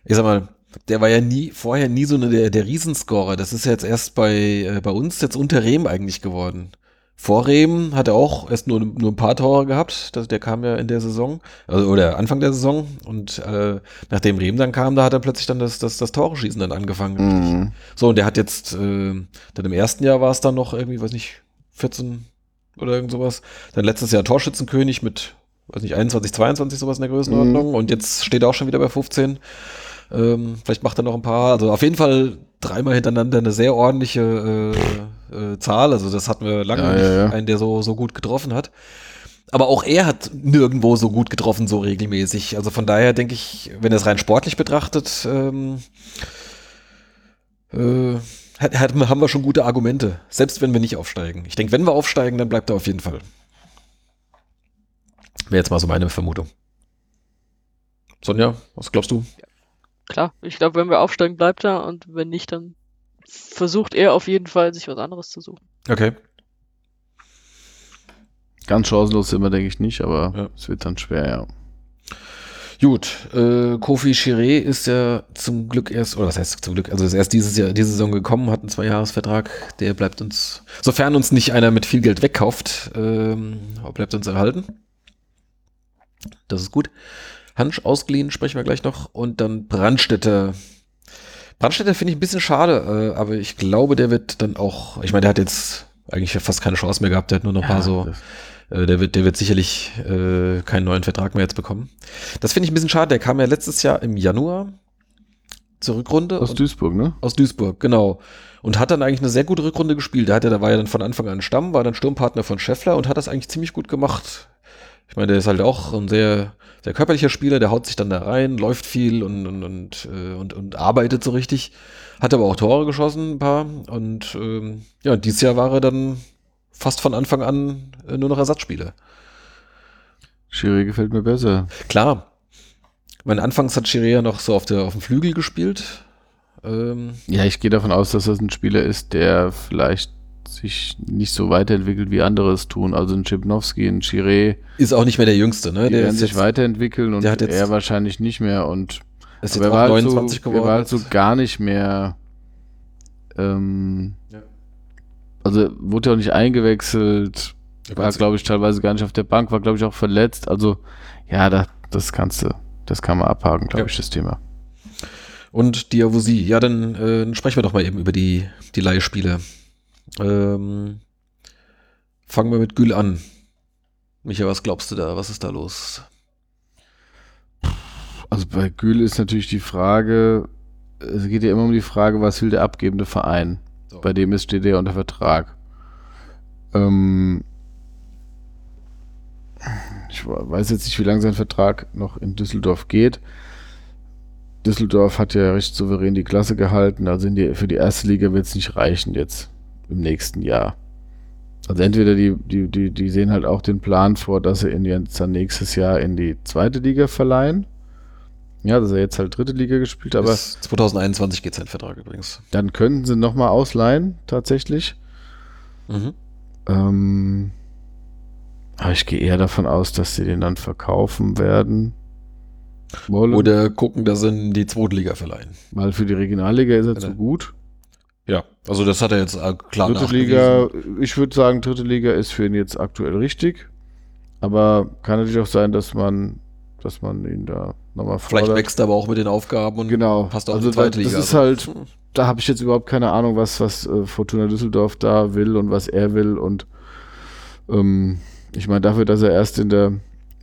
ich sag mal, der war ja nie, vorher nie so eine, der, der Riesenscorer. Das ist ja jetzt erst bei, äh, bei uns jetzt unter Rehm eigentlich geworden. Vor Rehm hat er auch erst nur, nur ein paar Tore gehabt. Das, der kam ja in der Saison, also, oder Anfang der Saison. Und äh, nachdem Rehm dann kam, da hat er plötzlich dann das, das, das Tore-Schießen dann angefangen. Mhm. So, und der hat jetzt, äh, dann im ersten Jahr war es dann noch irgendwie, weiß nicht, 14 oder irgend sowas. Dann letztes Jahr Torschützenkönig mit, weiß nicht, 21, 22 sowas in der Größenordnung. Mhm. Und jetzt steht er auch schon wieder bei 15. Ähm, vielleicht macht er noch ein paar. Also auf jeden Fall dreimal hintereinander eine sehr ordentliche äh, äh, Zahl. Also das hatten wir lange ja, nicht, ja, ja. einen, der so, so gut getroffen hat. Aber auch er hat nirgendwo so gut getroffen, so regelmäßig. Also von daher denke ich, wenn er es rein sportlich betrachtet, ähm, äh, hat, hat, haben wir schon gute Argumente. Selbst wenn wir nicht aufsteigen. Ich denke, wenn wir aufsteigen, dann bleibt er auf jeden Fall. Wäre jetzt mal so meine Vermutung. Sonja, was glaubst du? Ja klar, ich glaube, wenn wir aufsteigen, bleibt er und wenn nicht, dann versucht er auf jeden Fall, sich was anderes zu suchen. Okay. Ganz chancenlos sind wir, denke ich, nicht, aber ja. es wird dann schwer, ja. Gut, äh, Kofi Chiré ist ja zum Glück erst, oder das heißt zum Glück, also ist erst dieses Jahr, diese Saison gekommen, hat einen Zweijahresvertrag, der bleibt uns, sofern uns nicht einer mit viel Geld wegkauft, ähm, bleibt uns erhalten. Das ist gut. Hansch ausgeliehen, sprechen wir gleich noch. Und dann Brandstätter. Brandstätter finde ich ein bisschen schade, äh, aber ich glaube, der wird dann auch, ich meine, der hat jetzt eigentlich fast keine Chance mehr gehabt, der hat nur noch ein ja, paar so, äh, der wird, der wird sicherlich äh, keinen neuen Vertrag mehr jetzt bekommen. Das finde ich ein bisschen schade, der kam ja letztes Jahr im Januar zur Rückrunde. Aus Duisburg, ne? Aus Duisburg, genau. Und hat dann eigentlich eine sehr gute Rückrunde gespielt. Da, hat er, da war er dann von Anfang an Stamm, war dann Sturmpartner von Scheffler und hat das eigentlich ziemlich gut gemacht. Ich meine, der ist halt auch ein sehr sehr körperlicher Spieler, der haut sich dann da rein, läuft viel und, und, und, äh, und, und arbeitet so richtig. Hat aber auch Tore geschossen, ein paar. Und ähm, ja, dieses Jahr war er dann fast von Anfang an äh, nur noch Ersatzspieler. Schiri gefällt mir besser. Klar. Mein Anfangs hat Schiri ja noch so auf, der, auf dem Flügel gespielt. Ähm, ja, ich gehe davon aus, dass das ein Spieler ist, der vielleicht sich nicht so weiterentwickelt, wie andere es tun. Also ein Chipnowski, ein Chiré. Ist auch nicht mehr der Jüngste, ne? Die der werden sich weiterentwickeln und er wahrscheinlich nicht mehr. Und ist jetzt auch 29 so, geworden. Er war halt so gar nicht mehr. Ähm, ja. Also wurde ja auch nicht eingewechselt. War, glaube ich, teilweise gar nicht auf der Bank, war, glaube ich, auch verletzt. Also, ja, das, das kannst du, das kann man abhaken, glaube ja. ich, das Thema. Und Diavosi, ja, dann, äh, sprechen wir doch mal eben über die, die Leihspiele. Ähm, fangen wir mit Gül an. Micha, was glaubst du da? Was ist da los? Also bei Gül ist natürlich die Frage, es geht ja immer um die Frage, was will der abgebende Verein? So. Bei dem ist, steht er unter Vertrag. Ähm, ich weiß jetzt nicht, wie lange sein Vertrag noch in Düsseldorf geht. Düsseldorf hat ja recht souverän die Klasse gehalten, also die, für die erste Liga wird es nicht reichen jetzt im nächsten Jahr. Also entweder die, die, die, die sehen halt auch den Plan vor, dass sie ihn jetzt dann nächstes Jahr in die zweite Liga verleihen. Ja, dass er jetzt halt dritte Liga gespielt, aber. Bis 2021 geht sein Vertrag übrigens. Dann könnten sie nochmal ausleihen, tatsächlich. Mhm. Ähm, aber ich gehe eher davon aus, dass sie den dann verkaufen werden. Wollen. Oder gucken, dass sie in die zweite Liga verleihen. Weil für die Regionalliga ist er Oder? zu gut. Ja, also das hat er jetzt äh, klar Dritte Liga, ich würde sagen, dritte Liga ist für ihn jetzt aktuell richtig. Aber kann natürlich auch sein, dass man, dass man ihn da nochmal fordert. Vielleicht wächst er aber auch mit den Aufgaben und genau. passt auch also in die zweite Liga. Das ist halt, da habe ich jetzt überhaupt keine Ahnung, was, was äh, Fortuna Düsseldorf da will und was er will. Und ähm, ich meine, dafür, dass er erst in der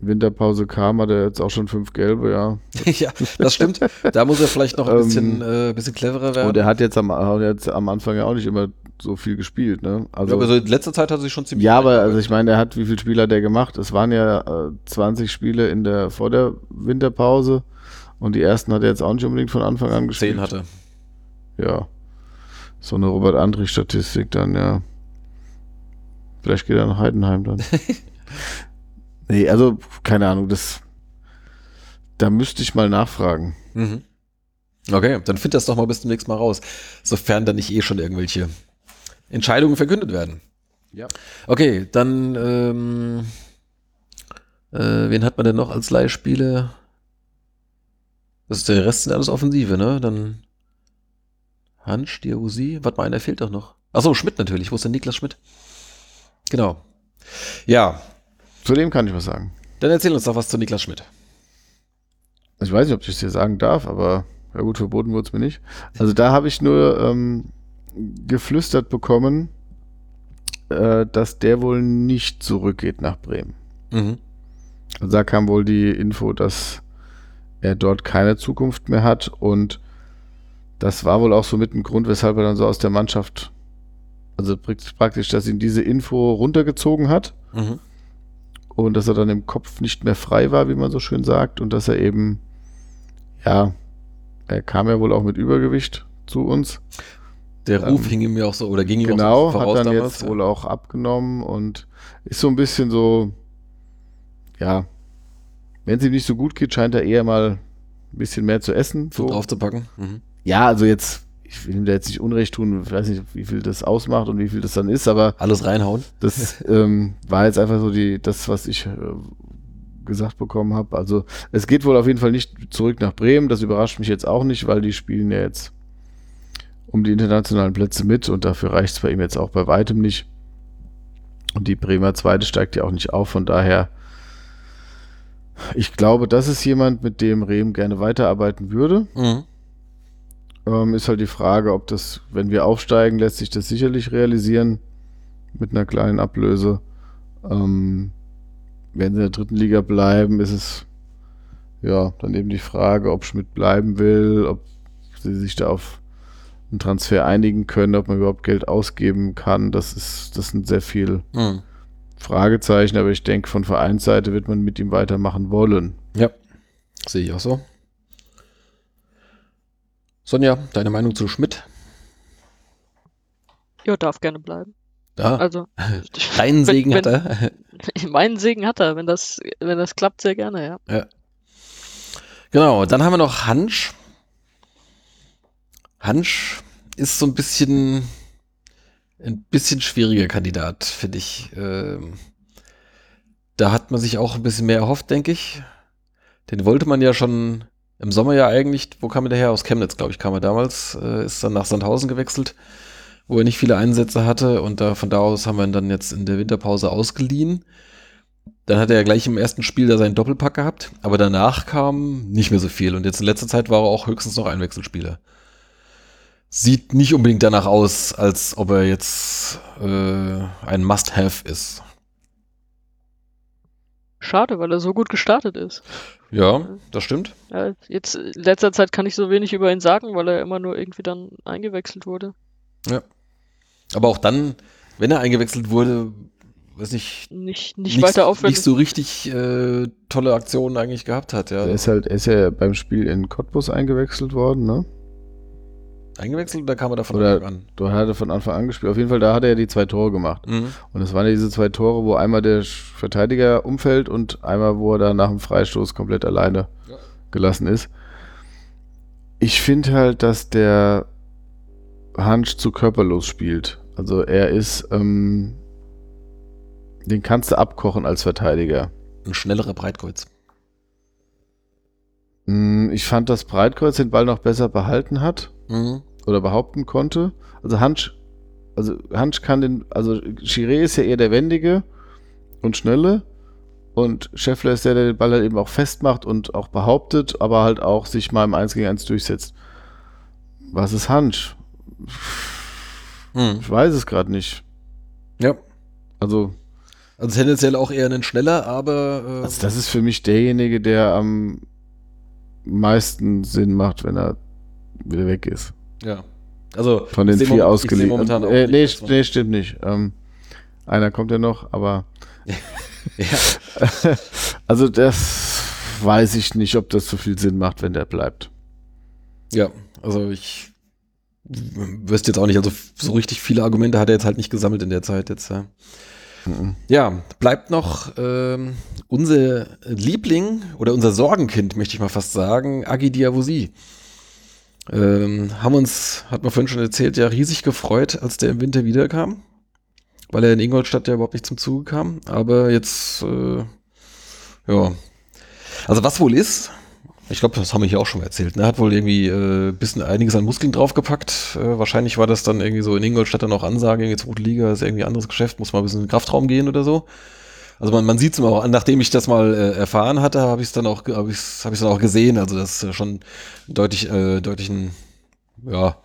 Winterpause kam, hat er jetzt auch schon fünf gelbe, ja. ja, das stimmt. Da muss er vielleicht noch ein bisschen, ähm, äh, bisschen cleverer werden. Und er hat jetzt am, jetzt am Anfang ja auch nicht immer so viel gespielt, ne? Also, ja, aber so in letzter Zeit hat er sich schon ziemlich. Ja, aber also ich meine, er hat, wie viele Spiele hat er gemacht? Es waren ja äh, 20 Spiele in der, vor der Winterpause und die ersten hat er jetzt auch nicht unbedingt von Anfang an gespielt. Zehn hatte. Ja. So eine Robert-Andrich-Statistik dann, ja. Vielleicht geht er nach Heidenheim dann. Nee, also keine Ahnung, das da müsste ich mal nachfragen. Mhm. Okay, dann find das doch mal bis zum nächsten Mal raus, sofern da nicht eh schon irgendwelche Entscheidungen verkündet werden. Ja. Okay, dann ähm, äh, wen hat man denn noch als Leihspieler? Das ist der Rest sind alles Offensive, ne? Dann Hansch, Diawusi, warte mal, einer fehlt doch noch. Achso, Schmidt natürlich. Wo ist denn Niklas Schmidt? Genau. Ja, zu dem kann ich was sagen. Dann erzähl uns doch was zu Niklas Schmidt. Ich weiß nicht, ob ich es dir sagen darf, aber ja gut, verboten wurde es mir nicht. Also da habe ich nur ähm, geflüstert bekommen, äh, dass der wohl nicht zurückgeht nach Bremen. Mhm. Also da kam wohl die Info, dass er dort keine Zukunft mehr hat und das war wohl auch so mit ein Grund, weshalb er dann so aus der Mannschaft, also praktisch, dass ihn diese Info runtergezogen hat. Mhm und dass er dann im Kopf nicht mehr frei war, wie man so schön sagt, und dass er eben, ja, er kam ja wohl auch mit Übergewicht zu uns. Der Ruf ähm, hing ihm ja auch so, oder ging ihm genau, auch so voraus hat dann damals, jetzt ja. wohl auch abgenommen und ist so ein bisschen so, ja, wenn es ihm nicht so gut geht, scheint er eher mal ein bisschen mehr zu essen. So draufzupacken. Mhm. Ja, also jetzt ich will ihm da jetzt nicht Unrecht tun, ich weiß nicht, wie viel das ausmacht und wie viel das dann ist, aber. Alles reinhauen. Das ähm, war jetzt einfach so die, das, was ich äh, gesagt bekommen habe. Also es geht wohl auf jeden Fall nicht zurück nach Bremen. Das überrascht mich jetzt auch nicht, weil die spielen ja jetzt um die internationalen Plätze mit und dafür reicht es bei ihm jetzt auch bei weitem nicht. Und die Bremer Zweite steigt ja auch nicht auf, von daher. Ich glaube, das ist jemand, mit dem Rehm gerne weiterarbeiten würde. Mhm. Ähm, ist halt die Frage, ob das, wenn wir aufsteigen, lässt sich das sicherlich realisieren mit einer kleinen Ablöse. Ähm, wenn sie in der dritten Liga bleiben, ist es ja dann eben die Frage, ob Schmidt bleiben will, ob sie sich da auf einen Transfer einigen können, ob man überhaupt Geld ausgeben kann. Das ist, das sind sehr viele mhm. Fragezeichen, aber ich denke, von Vereinsseite wird man mit ihm weitermachen wollen. Ja, sehe ich auch so. Sonja, deine Meinung zu Schmidt? Ja, darf gerne bleiben. Ja. Also, deinen Segen wenn, hat er. meinen Segen hat er, wenn das, wenn das klappt, sehr gerne, ja. ja. Genau, dann haben wir noch Hansch. Hansch ist so ein bisschen ein bisschen schwieriger Kandidat, finde ich. Ähm, da hat man sich auch ein bisschen mehr erhofft, denke ich. Den wollte man ja schon im Sommer ja eigentlich, wo kam er daher? Aus Chemnitz, glaube ich, kam er damals, äh, ist dann nach Sandhausen gewechselt, wo er nicht viele Einsätze hatte und da, von da aus haben wir ihn dann jetzt in der Winterpause ausgeliehen. Dann hat er ja gleich im ersten Spiel da seinen Doppelpack gehabt, aber danach kam nicht mehr so viel und jetzt in letzter Zeit war er auch höchstens noch ein Wechselspieler. Sieht nicht unbedingt danach aus, als ob er jetzt äh, ein Must-Have ist. Schade, weil er so gut gestartet ist. Ja, das stimmt. Ja, jetzt in letzter Zeit kann ich so wenig über ihn sagen, weil er immer nur irgendwie dann eingewechselt wurde. Ja. Aber auch dann, wenn er eingewechselt wurde, weiß nicht, nicht, nicht, nicht weiter auffällig. Nicht so richtig äh, tolle Aktionen eigentlich gehabt hat, ja. Er ist halt, er ist ja beim Spiel in Cottbus eingewechselt worden, ne? Eingewechselt oder kam er da von Anfang an? Du hat er von Anfang an gespielt. Auf jeden Fall, da hat er ja die zwei Tore gemacht. Mhm. Und es waren ja diese zwei Tore, wo einmal der Verteidiger umfällt und einmal, wo er da nach dem Freistoß komplett alleine ja. gelassen ist. Ich finde halt, dass der Hansch zu körperlos spielt. Also er ist, ähm, den kannst du abkochen als Verteidiger. Ein schnellerer Breitkreuz. Mm, ich fand, dass Breitkreuz den Ball noch besser behalten hat. Mhm. Oder behaupten konnte. Also Hansch, also Hansch kann den, also Chiré ist ja eher der Wendige und Schnelle und Scheffler ist der, der den Ball halt eben auch festmacht und auch behauptet, aber halt auch sich mal im 1 gegen 1 durchsetzt. Was ist Hansch? Hm. Ich weiß es gerade nicht. Ja. Also. Also tendenziell auch eher ein schneller, aber. Äh also das ist für mich derjenige, der am meisten Sinn macht, wenn er wieder weg ist. Ja. Also von den vier ausgeliehen. Äh, nee, nee, stimmt nicht. Ähm, einer kommt ja noch, aber ja. also das weiß ich nicht, ob das so viel Sinn macht, wenn der bleibt. Ja, also ich wüsste jetzt auch nicht, also so richtig viele Argumente hat er jetzt halt nicht gesammelt in der Zeit jetzt. Ja. Mhm. Ja, bleibt noch ähm, unser Liebling oder unser Sorgenkind, möchte ich mal fast sagen, Agi Diawusi. Ähm, haben uns, hat man vorhin schon erzählt, ja riesig gefreut, als der im Winter wiederkam, weil er in Ingolstadt ja überhaupt nicht zum Zuge kam. Aber jetzt, äh, ja. Also was wohl ist, ich glaube, das haben wir hier auch schon mal erzählt. Ne? Hat wohl irgendwie äh, bisschen einiges an Muskeln draufgepackt. Äh, wahrscheinlich war das dann irgendwie so in Ingolstadt dann auch Ansage, irgendwie zweite Liga ist irgendwie ein anderes Geschäft, muss mal ein bisschen in den Kraftraum gehen oder so. Also man, man sieht es immer auch an, nachdem ich das mal äh, erfahren hatte, habe ich es dann auch, habe ich hab ich's dann auch gesehen. Also das ist schon deutlich, äh, deutlich ein, ja,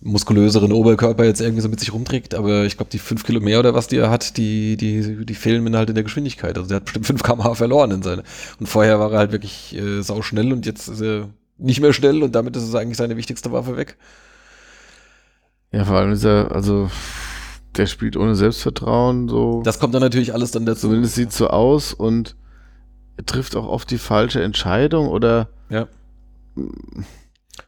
muskulöseren Oberkörper jetzt irgendwie so mit sich rumträgt, aber ich glaube, die fünf Kilo mehr oder was die er hat, die, die, die fehlen mir halt in der Geschwindigkeit. Also der hat bestimmt 5 km/h verloren in seine. Und vorher war er halt wirklich äh, sau schnell und jetzt ist er nicht mehr schnell und damit ist es eigentlich seine wichtigste Waffe weg. Ja, vor allem ist er, also der spielt ohne Selbstvertrauen so. Das kommt dann natürlich alles dann dazu. Zumindest sieht so aus und er trifft auch oft die falsche Entscheidung oder. Ja.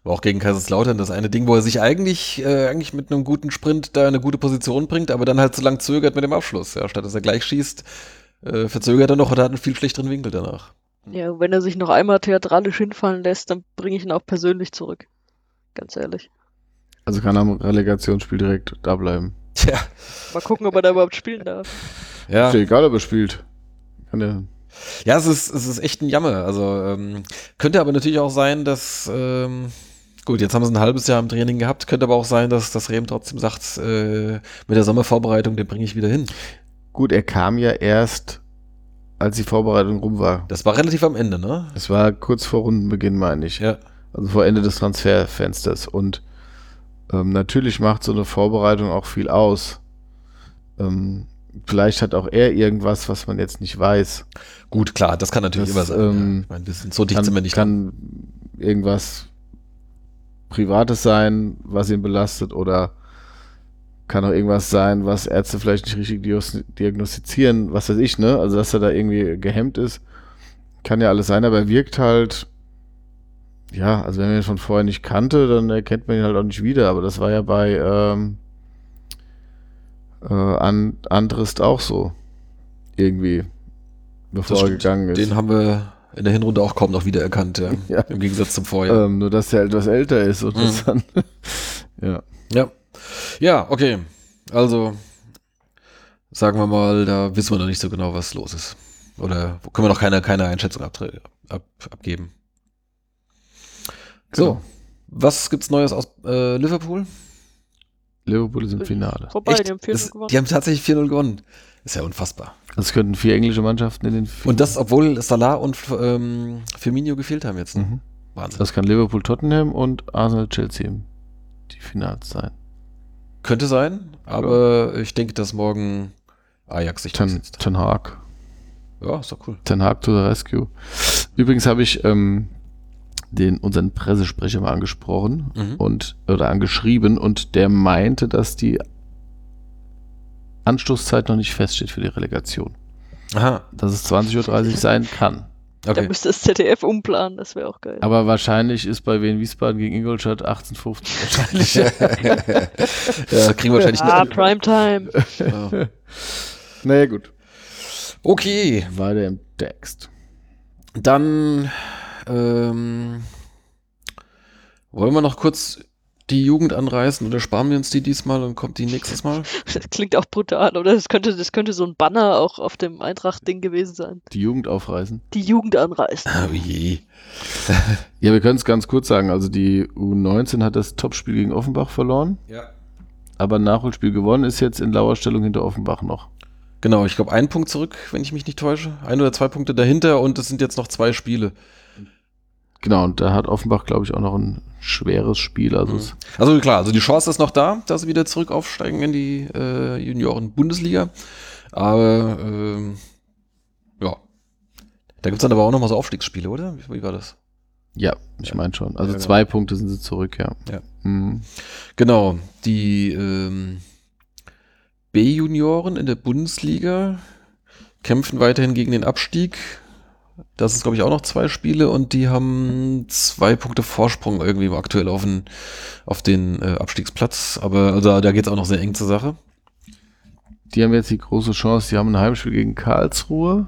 War auch gegen Kaiserslautern das eine Ding, wo er sich eigentlich, äh, eigentlich mit einem guten Sprint da eine gute Position bringt, aber dann halt so lang zögert mit dem Abschluss. Ja, statt dass er gleich schießt, äh, verzögert er noch oder hat einen viel schlechteren Winkel danach. Ja, wenn er sich noch einmal theatralisch hinfallen lässt, dann bringe ich ihn auch persönlich zurück. Ganz ehrlich. Also kann er am Relegationsspiel direkt da bleiben. Tja. Mal gucken, ob er da überhaupt spielen darf. Ja. Ist ja egal, ob er spielt. Kann er ja, es ist, es ist echt ein Jammer. Also ähm, könnte aber natürlich auch sein, dass ähm, gut, jetzt haben sie ein halbes Jahr im Training gehabt, könnte aber auch sein, dass das Rehm trotzdem sagt, äh, mit der Sommervorbereitung, den bringe ich wieder hin. Gut, er kam ja erst, als die Vorbereitung rum war. Das war relativ am Ende, ne? Es war kurz vor Rundenbeginn, meine ich. Ja. Also vor Ende des Transferfensters. Und ähm, natürlich macht so eine Vorbereitung auch viel aus. Ähm, vielleicht hat auch er irgendwas, was man jetzt nicht weiß. Gut, klar, das kann natürlich das, immer sein. Ähm, ja. Ich meine, wir sind so dicht kann, sind wir nicht. Kann irgendwas Privates sein, was ihn belastet oder kann auch irgendwas sein, was Ärzte vielleicht nicht richtig diagnostizieren, was weiß ich, ne? Also, dass er da irgendwie gehemmt ist. Kann ja alles sein, aber er wirkt halt, ja, also wenn man ihn von vorher nicht kannte, dann erkennt man ihn halt auch nicht wieder, aber das war ja bei, ähm, äh, an, Andrist auch so. Irgendwie. Bevor er gegangen ist. Den haben wir in der Hinrunde auch kaum noch wiedererkannt, ja. ja. Im Gegensatz zum Vorjahr. Ähm, nur, dass er etwas älter ist und mhm. das dann. ja. Ja. Ja, okay. Also, sagen wir mal, da wissen wir noch nicht so genau, was los ist. Oder können wir noch keine, keine Einschätzung ab, ab, abgeben. Genau. So, was gibt's Neues aus äh, Liverpool? Liverpool ist im Finale. Vorbei, Echt? die haben 4-0 gewonnen. Die haben tatsächlich 4-0 gewonnen. Ist ja unfassbar. Es könnten vier englische Mannschaften in den vier Und das, obwohl Salah und ähm, Firmino gefehlt haben jetzt. Ne? Mhm. Wahnsinn. Das kann Liverpool, Tottenham und Arsenal, Chelsea die Finals sein. Könnte sein, aber ja. ich denke, dass morgen Ajax sich Ten, Ten Hag. Ja, ist doch cool. Ten Hag to the rescue. Übrigens habe ich ähm, den unseren Pressesprecher mal angesprochen mhm. und oder angeschrieben und der meinte, dass die Anstoßzeit noch nicht feststeht für die Relegation. Aha. Dass es 20.30 Uhr sein kann. Okay. Da müsste das ZDF umplanen, das wäre auch geil. Aber wahrscheinlich ist bei Wien Wiesbaden gegen Ingolstadt 18.50 wahrscheinlich. ja, kriegen wir wahrscheinlich Ah, Primetime. oh. Naja, gut. Okay. Weiter im Text. Dann ähm, wollen wir noch kurz die Jugend anreißen oder sparen wir uns die diesmal und kommt die nächstes Mal? Das klingt auch brutal, oder? Das könnte, das könnte so ein Banner auch auf dem Eintracht-Ding gewesen sein. Die Jugend aufreißen. Die Jugend anreißen. Oh je. ja, wir können es ganz kurz sagen. Also die U19 hat das Topspiel gegen Offenbach verloren. Ja. Aber ein Nachholspiel gewonnen ist jetzt in Lauerstellung hinter Offenbach noch. Genau, ich glaube, ein Punkt zurück, wenn ich mich nicht täusche. Ein oder zwei Punkte dahinter und es sind jetzt noch zwei Spiele. Genau, und da hat Offenbach, glaube ich, auch noch ein schweres Spiel. Also, mhm. also klar, also die Chance ist noch da, dass sie wieder zurück aufsteigen in die äh, Junioren-Bundesliga. Aber ähm, ja. Da gibt es dann aber auch noch mal so Aufstiegsspiele, oder? Wie, war das? Ja, ich meine schon. Also ja, genau. zwei Punkte sind sie zurück, ja. ja. Mhm. Genau. Die ähm, B-Junioren in der Bundesliga kämpfen weiterhin gegen den Abstieg. Das ist, glaube ich, auch noch zwei Spiele und die haben zwei Punkte Vorsprung irgendwie aktuell auf den, auf den äh, Abstiegsplatz. Aber also, da geht es auch noch sehr eng zur Sache. Die haben jetzt die große Chance, die haben ein Heimspiel gegen Karlsruhe.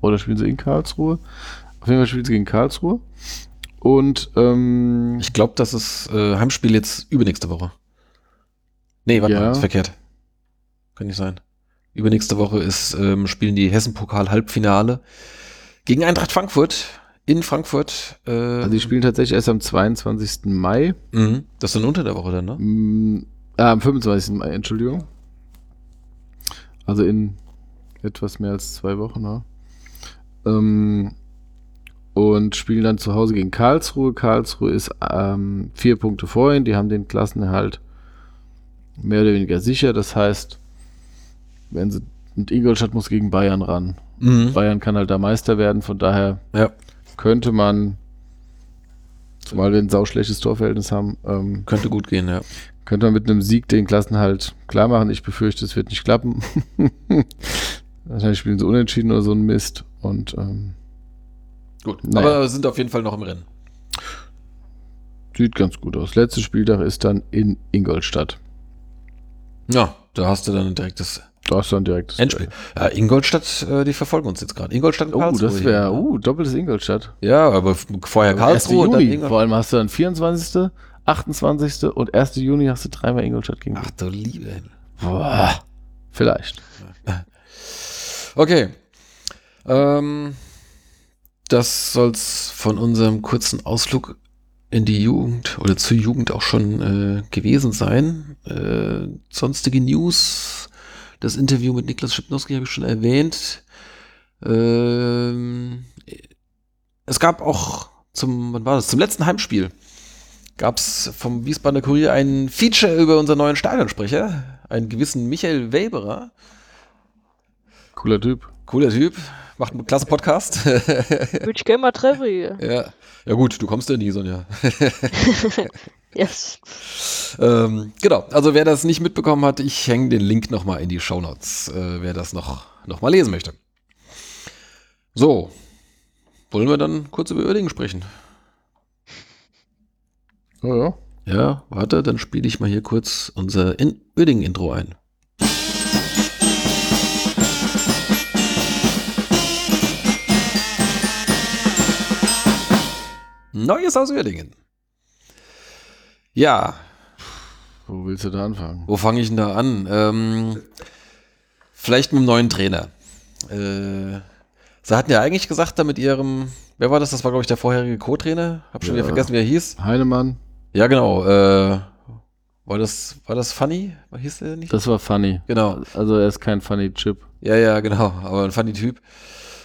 Oder spielen sie in Karlsruhe? Auf jeden Fall spielen sie gegen Karlsruhe. Und ähm, ich glaube, das ist äh, Heimspiel jetzt übernächste Woche. Nee, warte ja. mal, ist verkehrt. Kann nicht sein. Übernächste Woche ist, ähm, spielen die Hessen-Pokal-Halbfinale gegen Eintracht Frankfurt in Frankfurt. Äh, also die spielen tatsächlich erst am 22. Mai. Mhm. Das ist dann unter der Woche dann, ne? Mm, ah, am 25. Mai, Entschuldigung. Also in etwas mehr als zwei Wochen, ne? Ähm, und spielen dann zu Hause gegen Karlsruhe. Karlsruhe ist ähm, vier Punkte vorhin, die haben den Klassenerhalt mehr oder weniger sicher. Das heißt, wenn sie und Ingolstadt muss gegen Bayern ran. Mhm. Bayern kann halt da Meister werden, von daher ja. könnte man, zumal wir ein sauschlechtes Torverhältnis haben, ähm, könnte gut gehen, ja. Könnte man mit einem Sieg den Klassenhalt klar machen. Ich befürchte, es wird nicht klappen. Wahrscheinlich spielen sie unentschieden oder so ein Mist. Und ähm, gut, naja. aber sind auf jeden Fall noch im Rennen. Sieht ganz gut aus. Letztes Spieltag ist dann in Ingolstadt. Ja, da hast du dann ein direktes da ist dann direkt. Endspiel. Ja, Ingolstadt, äh, die verfolgen uns jetzt gerade. Ingolstadt und oh, Karlsruhe. Oh, das wäre, uh, doppeltes Ingolstadt. Ja, aber vorher Karlsruhe. und Juni. Vor allem hast du dann 24., 28. und 1. Juni hast du dreimal Ingolstadt gegen. Ach du Liebe. Boah. Vielleicht. Okay. Ähm, das soll's von unserem kurzen Ausflug in die Jugend oder zur Jugend auch schon äh, gewesen sein. Äh, sonstige News das Interview mit Niklas Schipnowski habe ich schon erwähnt. Ähm, es gab auch zum, wann war das? Zum letzten Heimspiel gab es vom Wiesbadener Kurier ein Feature über unseren neuen Stadionsprecher, einen gewissen Michael Weberer. Cooler Typ. Cooler Typ. Macht einen klasse Podcast. Würde ich gerne mal treffen hier. Ja. ja gut, du kommst ja nie, Sonja. yes. Ähm, genau, also wer das nicht mitbekommen hat, ich hänge den Link nochmal in die Shownotes, äh, wer das noch, noch mal lesen möchte. So, wollen wir dann kurz über Oerdingen sprechen? Ja, ja. Ja, warte, dann spiele ich mal hier kurz unser in Oerdingen-Intro ein. Neues aus Oerdingen. Ja. Wo willst du da anfangen? Wo fange ich denn da an? Ähm, vielleicht mit dem neuen Trainer. Äh, sie hatten ja eigentlich gesagt, da mit ihrem, wer war das? Das war, glaube ich, der vorherige Co-Trainer. Hab schon ja. wieder vergessen, wie er hieß. Heinemann. Ja, genau. Äh, war das, war das Funny? Hieß der nicht? Das war Funny. Genau. Also er ist kein Funny Chip. Ja, ja, genau. Aber ein Funny Typ.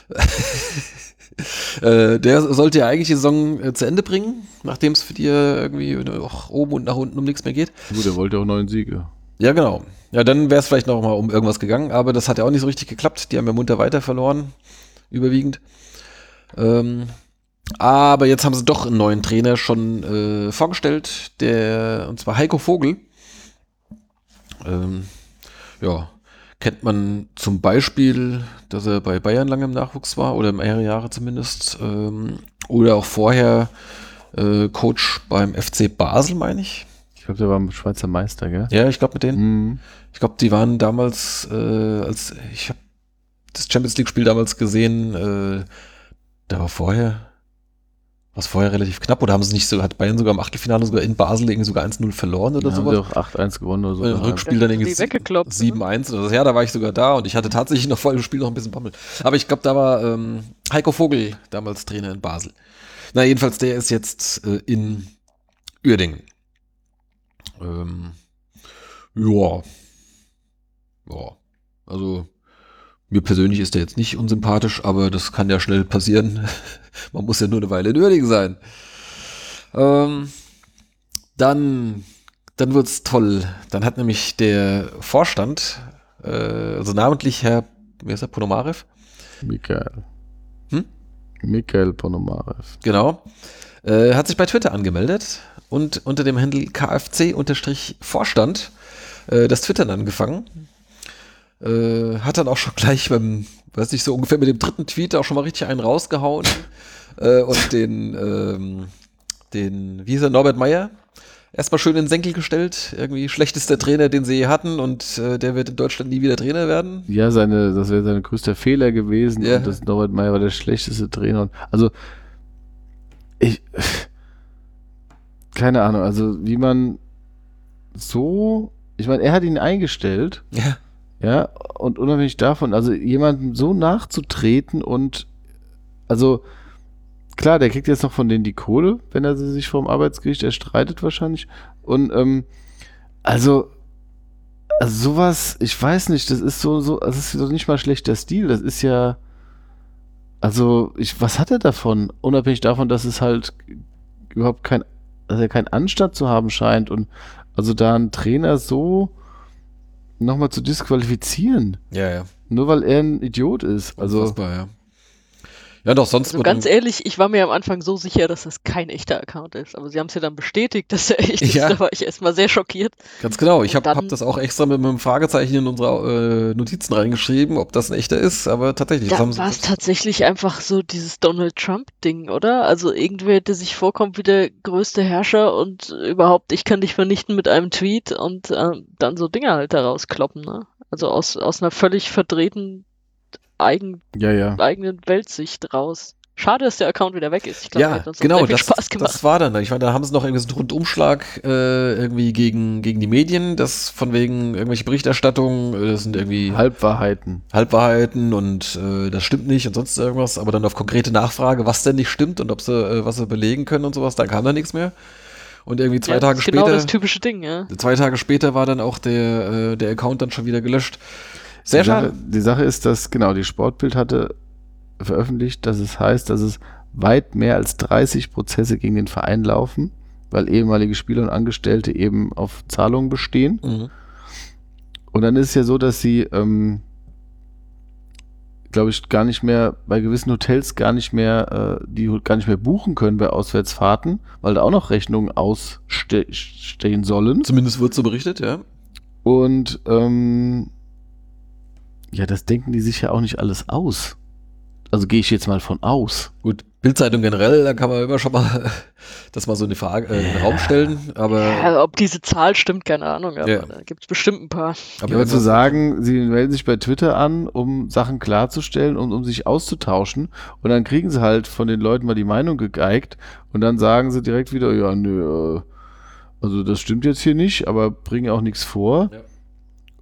Äh, der sollte ja eigentlich die Saison äh, zu Ende bringen, nachdem es für die irgendwie auch oben und nach unten um nichts mehr geht. Gut, er wollte auch neun Siege. Ja, genau. Ja, dann wäre es vielleicht noch mal um irgendwas gegangen, aber das hat ja auch nicht so richtig geklappt. Die haben ja munter weiter verloren, überwiegend. Ähm, aber jetzt haben sie doch einen neuen Trainer schon äh, vorgestellt, der, und zwar Heiko Vogel. Ähm, ja, kennt man zum Beispiel, dass er bei Bayern lange im Nachwuchs war oder mehrere Jahre zumindest. Ähm, oder auch vorher äh, Coach beim FC Basel, meine ich. Ich glaube, der war Schweizer Meister, gell? Ja, ich glaube mit denen. Mhm. Ich glaube, die waren damals, äh, als ich habe das Champions League-Spiel damals gesehen, äh, da war vorher Was vorher relativ knapp oder haben sie nicht so, hat Bayern sogar im Achtelfinale sogar in Basel irgendwie sogar 1-0 verloren oder ja, sowas? Haben auch 8-1 gewonnen oder so. Im Rückspiel dann irgendwie 7-1 oder so. Ja, da war ich sogar da und ich hatte tatsächlich noch vor dem Spiel noch ein bisschen Bammel. Aber ich glaube, da war ähm, Heiko Vogel damals Trainer in Basel. Na, jedenfalls, der ist jetzt äh, in Uerdingen. Ähm, ja. Ja. Also, mir persönlich ist der jetzt nicht unsympathisch, aber das kann ja schnell passieren. Man muss ja nur eine Weile in Uerdingen sein. Ähm, dann, dann wird's toll. Dann hat nämlich der Vorstand, äh, also namentlich Herr, wer ist der, Ponomarev? Michael. Hm? Michael Ponomarev. Genau. Äh, hat sich bei Twitter angemeldet und unter dem Handel KFC-Vorstand äh, das Twittern angefangen. Äh, hat dann auch schon gleich beim, weiß nicht, so ungefähr mit dem dritten Tweet auch schon mal richtig einen rausgehauen. äh, und den, ähm, den, wie hieß er, Norbert Meyer, erstmal schön in den Senkel gestellt. Irgendwie schlechtester Trainer, den sie je hatten und äh, der wird in Deutschland nie wieder Trainer werden. Ja, seine, das wäre sein größter Fehler gewesen ja. und das Norbert Meyer war der schlechteste Trainer. Also, ich, keine Ahnung, also wie man so, ich meine, er hat ihn eingestellt. Ja. Ja, und unabhängig davon, also jemandem so nachzutreten und also klar, der kriegt jetzt noch von denen die Kohle, wenn er sie sich vom Arbeitsgericht erstreitet wahrscheinlich. Und ähm, also, also sowas, ich weiß nicht, das ist so, so, das ist doch nicht mal schlechter Stil, das ist ja, also, ich, was hat er davon? Unabhängig davon, dass es halt überhaupt kein, dass er keinen Anstand zu haben scheint und also da ein Trainer so nochmal zu disqualifizieren. Ja, ja. Nur weil er ein Idiot ist. Also, Unfassbar, ja. Ja, doch, sonst. Also ganz ehrlich, ich war mir am Anfang so sicher, dass das kein echter Account ist. Aber sie haben es ja dann bestätigt, dass er echt ja. ist. Da war ich erstmal sehr schockiert. Ganz genau. Ich habe hab das auch extra mit einem Fragezeichen in unsere äh, Notizen reingeschrieben, ob das ein echter ist. Aber tatsächlich. Da war es tatsächlich einfach so dieses Donald Trump-Ding, oder? Also irgendwer, der sich vorkommt wie der größte Herrscher und überhaupt, ich kann dich vernichten mit einem Tweet und äh, dann so Dinge halt daraus kloppen, ne? Also aus, aus einer völlig verdrehten eigen, ja, ja. eigenen Weltsicht raus. Schade, dass der Account wieder weg ist. Ich glaub, ja, genau, das, das war dann. Ich meine, da haben sie noch irgendwie so einen Rundumschlag äh, irgendwie gegen, gegen die Medien, das von wegen irgendwelche Berichterstattungen, äh, das sind irgendwie Halbwahrheiten. Halbwahrheiten und äh, das stimmt nicht und sonst irgendwas, aber dann auf konkrete Nachfrage, was denn nicht stimmt und ob sie, äh, was sie belegen können und sowas, da kam da nichts mehr. Und irgendwie zwei ja, Tage genau später. Genau das typische Ding, ja. Zwei Tage später war dann auch der, äh, der Account dann schon wieder gelöscht. Sehr die schade. Sache, die Sache ist, dass, genau, die Sportbild hatte veröffentlicht, dass es heißt, dass es weit mehr als 30 Prozesse gegen den Verein laufen, weil ehemalige Spieler und Angestellte eben auf Zahlungen bestehen. Mhm. Und dann ist es ja so, dass sie, ähm, glaube ich, gar nicht mehr, bei gewissen Hotels gar nicht mehr, äh, die gar nicht mehr buchen können bei Auswärtsfahrten, weil da auch noch Rechnungen ausstehen sollen. Zumindest wird so berichtet, ja. Und ähm, ja, das denken die sich ja auch nicht alles aus. Also gehe ich jetzt mal von aus. Gut, Bildzeitung generell, da kann man immer schon mal das mal so eine Frage äh, in den Raum stellen. Aber ja, ob diese Zahl stimmt, keine Ahnung. Aber ja. da gibt es bestimmt ein paar. Aber, aber zu sagen, sie melden sich bei Twitter an, um Sachen klarzustellen und um sich auszutauschen. Und dann kriegen sie halt von den Leuten mal die Meinung gegeigt. Und dann sagen sie direkt wieder, ja, nö, also das stimmt jetzt hier nicht, aber bringen auch nichts vor. Ja.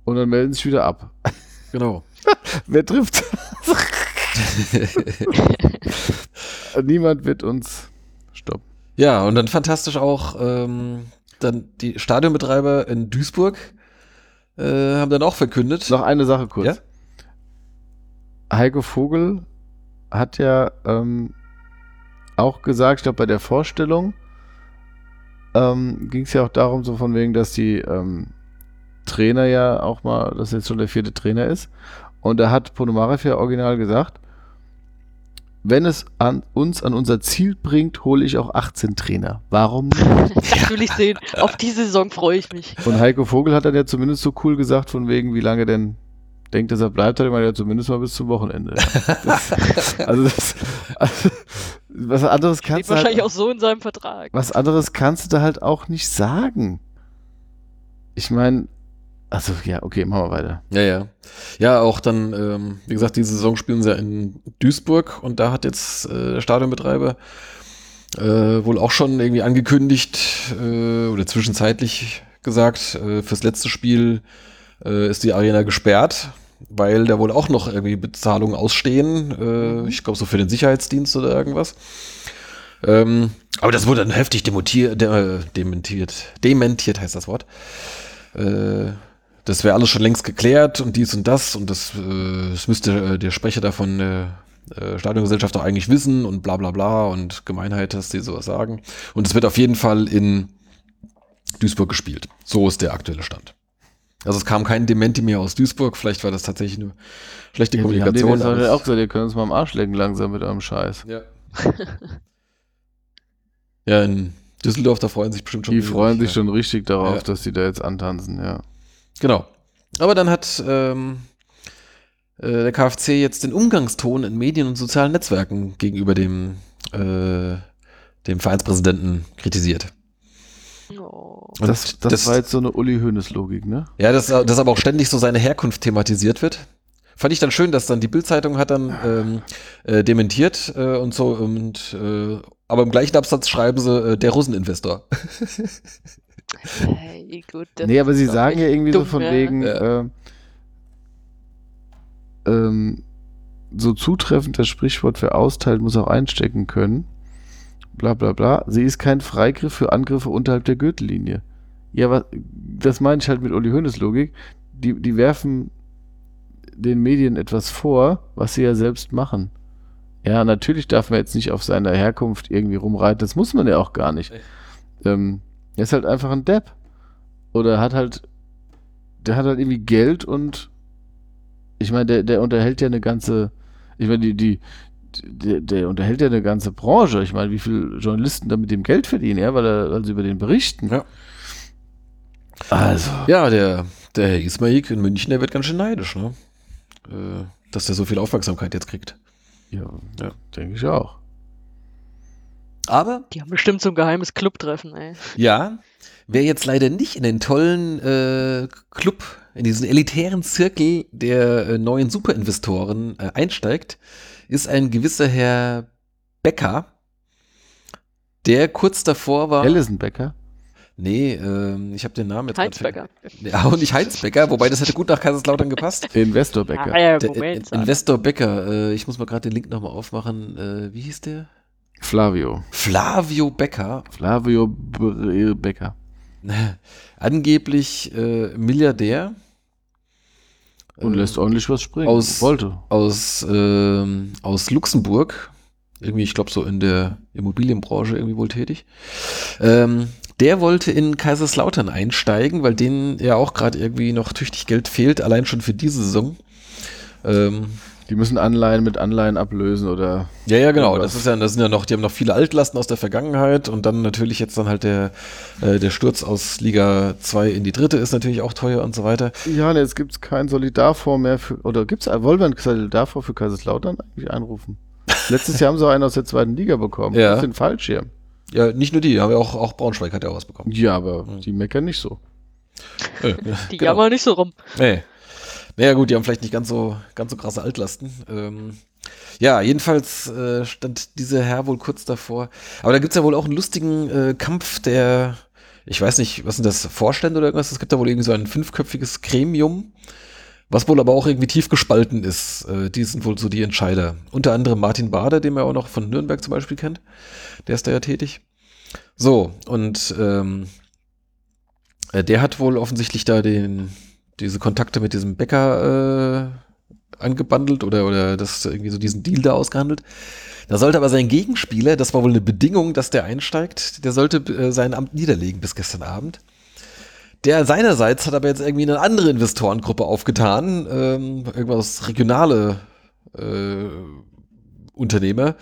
Und dann melden sie sich wieder ab. Genau. Wer trifft? Niemand wird uns stoppen. Ja, und dann fantastisch auch ähm, dann die Stadionbetreiber in Duisburg äh, haben dann auch verkündet. Noch eine Sache kurz. Ja? Heiko Vogel hat ja ähm, auch gesagt, ich glaube bei der Vorstellung ähm, ging es ja auch darum, so von wegen, dass die ähm, Trainer ja auch mal, dass jetzt schon der vierte Trainer ist. Und da hat Ponomarev ja original gesagt, wenn es an uns an unser Ziel bringt, hole ich auch 18 Trainer. Warum nicht? Das will ich sehen. Auf diese Saison freue ich mich. Und Heiko Vogel hat dann ja zumindest so cool gesagt, von wegen, wie lange denn denkt, dass er bleibt, hat er ja zumindest mal bis zum Wochenende. Das, also, das, also, was anderes kannst Steht du. wahrscheinlich halt, auch so in seinem Vertrag. Was anderes kannst du da halt auch nicht sagen. Ich meine, also ja, okay, machen wir weiter. Ja, ja. Ja, auch dann, ähm, wie gesagt, diese Saison spielen sie ja in Duisburg und da hat jetzt äh, der Stadionbetreiber äh, wohl auch schon irgendwie angekündigt äh, oder zwischenzeitlich gesagt, äh, fürs letzte Spiel äh, ist die Arena gesperrt, weil da wohl auch noch irgendwie Bezahlungen ausstehen. Äh, mhm. ich glaube so für den Sicherheitsdienst oder irgendwas. Ähm, aber das wurde dann heftig dementiert, de dementiert, dementiert heißt das Wort. Äh, das wäre alles schon längst geklärt und dies und das und das, äh, das müsste der Sprecher davon der äh, Stadiongesellschaft auch eigentlich wissen und bla bla bla und Gemeinheit, dass die sowas sagen. Und es wird auf jeden Fall in Duisburg gespielt. So ist der aktuelle Stand. Also es kam kein Dementi mehr aus Duisburg, vielleicht war das tatsächlich eine schlechte ja, Kommunikation. Die haben auch gesagt, ihr könnt uns mal am Arsch lecken langsam mit eurem Scheiß. Ja. ja, in Düsseldorf, da freuen sich bestimmt schon. Die freuen sich schon richtig darauf, ja. dass die da jetzt antanzen, ja. Genau. Aber dann hat ähm, äh, der KfC jetzt den Umgangston in Medien und sozialen Netzwerken gegenüber dem, äh, dem Vereinspräsidenten kritisiert. Oh. Das, das, das, war jetzt so eine Uli Hoeneß-Logik, ne? Ja, dass, dass aber auch ständig so seine Herkunft thematisiert wird. Fand ich dann schön, dass dann die Bildzeitung hat dann ähm, äh, dementiert äh, und so und äh, aber im gleichen Absatz schreiben sie äh, der Russeninvestor. hey, gut, nee, aber sie sagen ja irgendwie dumm, so von ja. wegen, ja. Äh, ähm, so zutreffend das Sprichwort wer austeilt, muss auch einstecken können. Bla bla bla. Sie ist kein Freigriff für Angriffe unterhalb der Gürtellinie. Ja, was, das meine ich halt mit Uli Hoeneß Logik. Die, die werfen den Medien etwas vor, was sie ja selbst machen. Ja, natürlich darf man jetzt nicht auf seiner Herkunft irgendwie rumreiten. Das muss man ja auch gar nicht. Ähm, er ist halt einfach ein Depp. Oder hat halt, der hat halt irgendwie Geld und ich meine, der, der unterhält ja eine ganze, ich meine, die, die, der, der unterhält ja eine ganze Branche. Ich meine, wie viele Journalisten da mit dem Geld verdienen, ja, weil, er, weil sie über den berichten. Ja. Also. Ja, der, der Herr Ismaik in München, der wird ganz schön neidisch, ne? Äh, dass der so viel Aufmerksamkeit jetzt kriegt. Ja, ja. denke ich auch. Aber. Die haben bestimmt so ein geheimes Clubtreffen, ey. Ja. Wer jetzt leider nicht in den tollen äh, Club in diesen elitären Zirkel der äh, neuen Superinvestoren äh, einsteigt, ist ein gewisser Herr Becker, der kurz davor war. Allison Becker? Nee, ähm, ich habe den Namen jetzt. Heinz Becker. Ja, und nicht Heinz Becker, wobei das hätte gut nach Kaiserslautern gepasst. Investor Becker. Ah, ja, Moment, der, Investor Becker. Äh, ich muss mal gerade den Link nochmal aufmachen. Äh, wie hieß der? Flavio. Flavio Becker. Flavio Becker. Angeblich äh, Milliardär und lässt ähm, ordentlich was springen. Aus, Wollte. Aus, äh, aus Luxemburg. Irgendwie, ich glaube, so in der Immobilienbranche irgendwie wohl tätig. Ähm, der wollte in Kaiserslautern einsteigen, weil denen ja auch gerade irgendwie noch tüchtig Geld fehlt, allein schon für diese Saison. Ähm, die müssen Anleihen mit Anleihen ablösen oder. Ja, ja, genau. Das ist ja, das sind ja noch, die haben noch viele Altlasten aus der Vergangenheit und dann natürlich jetzt dann halt der, äh, der Sturz aus Liga 2 in die dritte ist natürlich auch teuer und so weiter. Ja, ne, jetzt gibt es keinen Solidarfonds mehr für, oder gibt es, wollen wir einen Solidarfonds für Kaiserslautern eigentlich einrufen? Letztes Jahr haben sie einen aus der zweiten Liga bekommen. Ja. Das sind Fallschirm. Ja, nicht nur die, haben ja auch, auch Braunschweig hat ja auch was bekommen. Ja, aber mhm. die meckern nicht so. Ja, die genau. jammern nicht so rum. Nee. Naja gut, die haben vielleicht nicht ganz so, ganz so krasse Altlasten. Ähm, ja, jedenfalls äh, stand dieser Herr wohl kurz davor. Aber da gibt's ja wohl auch einen lustigen äh, Kampf der, ich weiß nicht, was sind das, Vorstände oder irgendwas? Es gibt da wohl irgendwie so ein fünfköpfiges Gremium, was wohl aber auch irgendwie tief gespalten ist. Äh, die sind wohl so die Entscheider. Unter anderem Martin Bader, den man auch noch von Nürnberg zum Beispiel kennt. Der ist da ja tätig. So, und ähm, äh, der hat wohl offensichtlich da den diese Kontakte mit diesem Bäcker äh, angebandelt oder, oder das irgendwie so diesen Deal da ausgehandelt. Da sollte aber sein Gegenspieler, das war wohl eine Bedingung, dass der einsteigt, der sollte äh, sein Amt niederlegen bis gestern Abend. Der seinerseits hat aber jetzt irgendwie eine andere Investorengruppe aufgetan, ähm, irgendwas regionale äh, Unternehmer,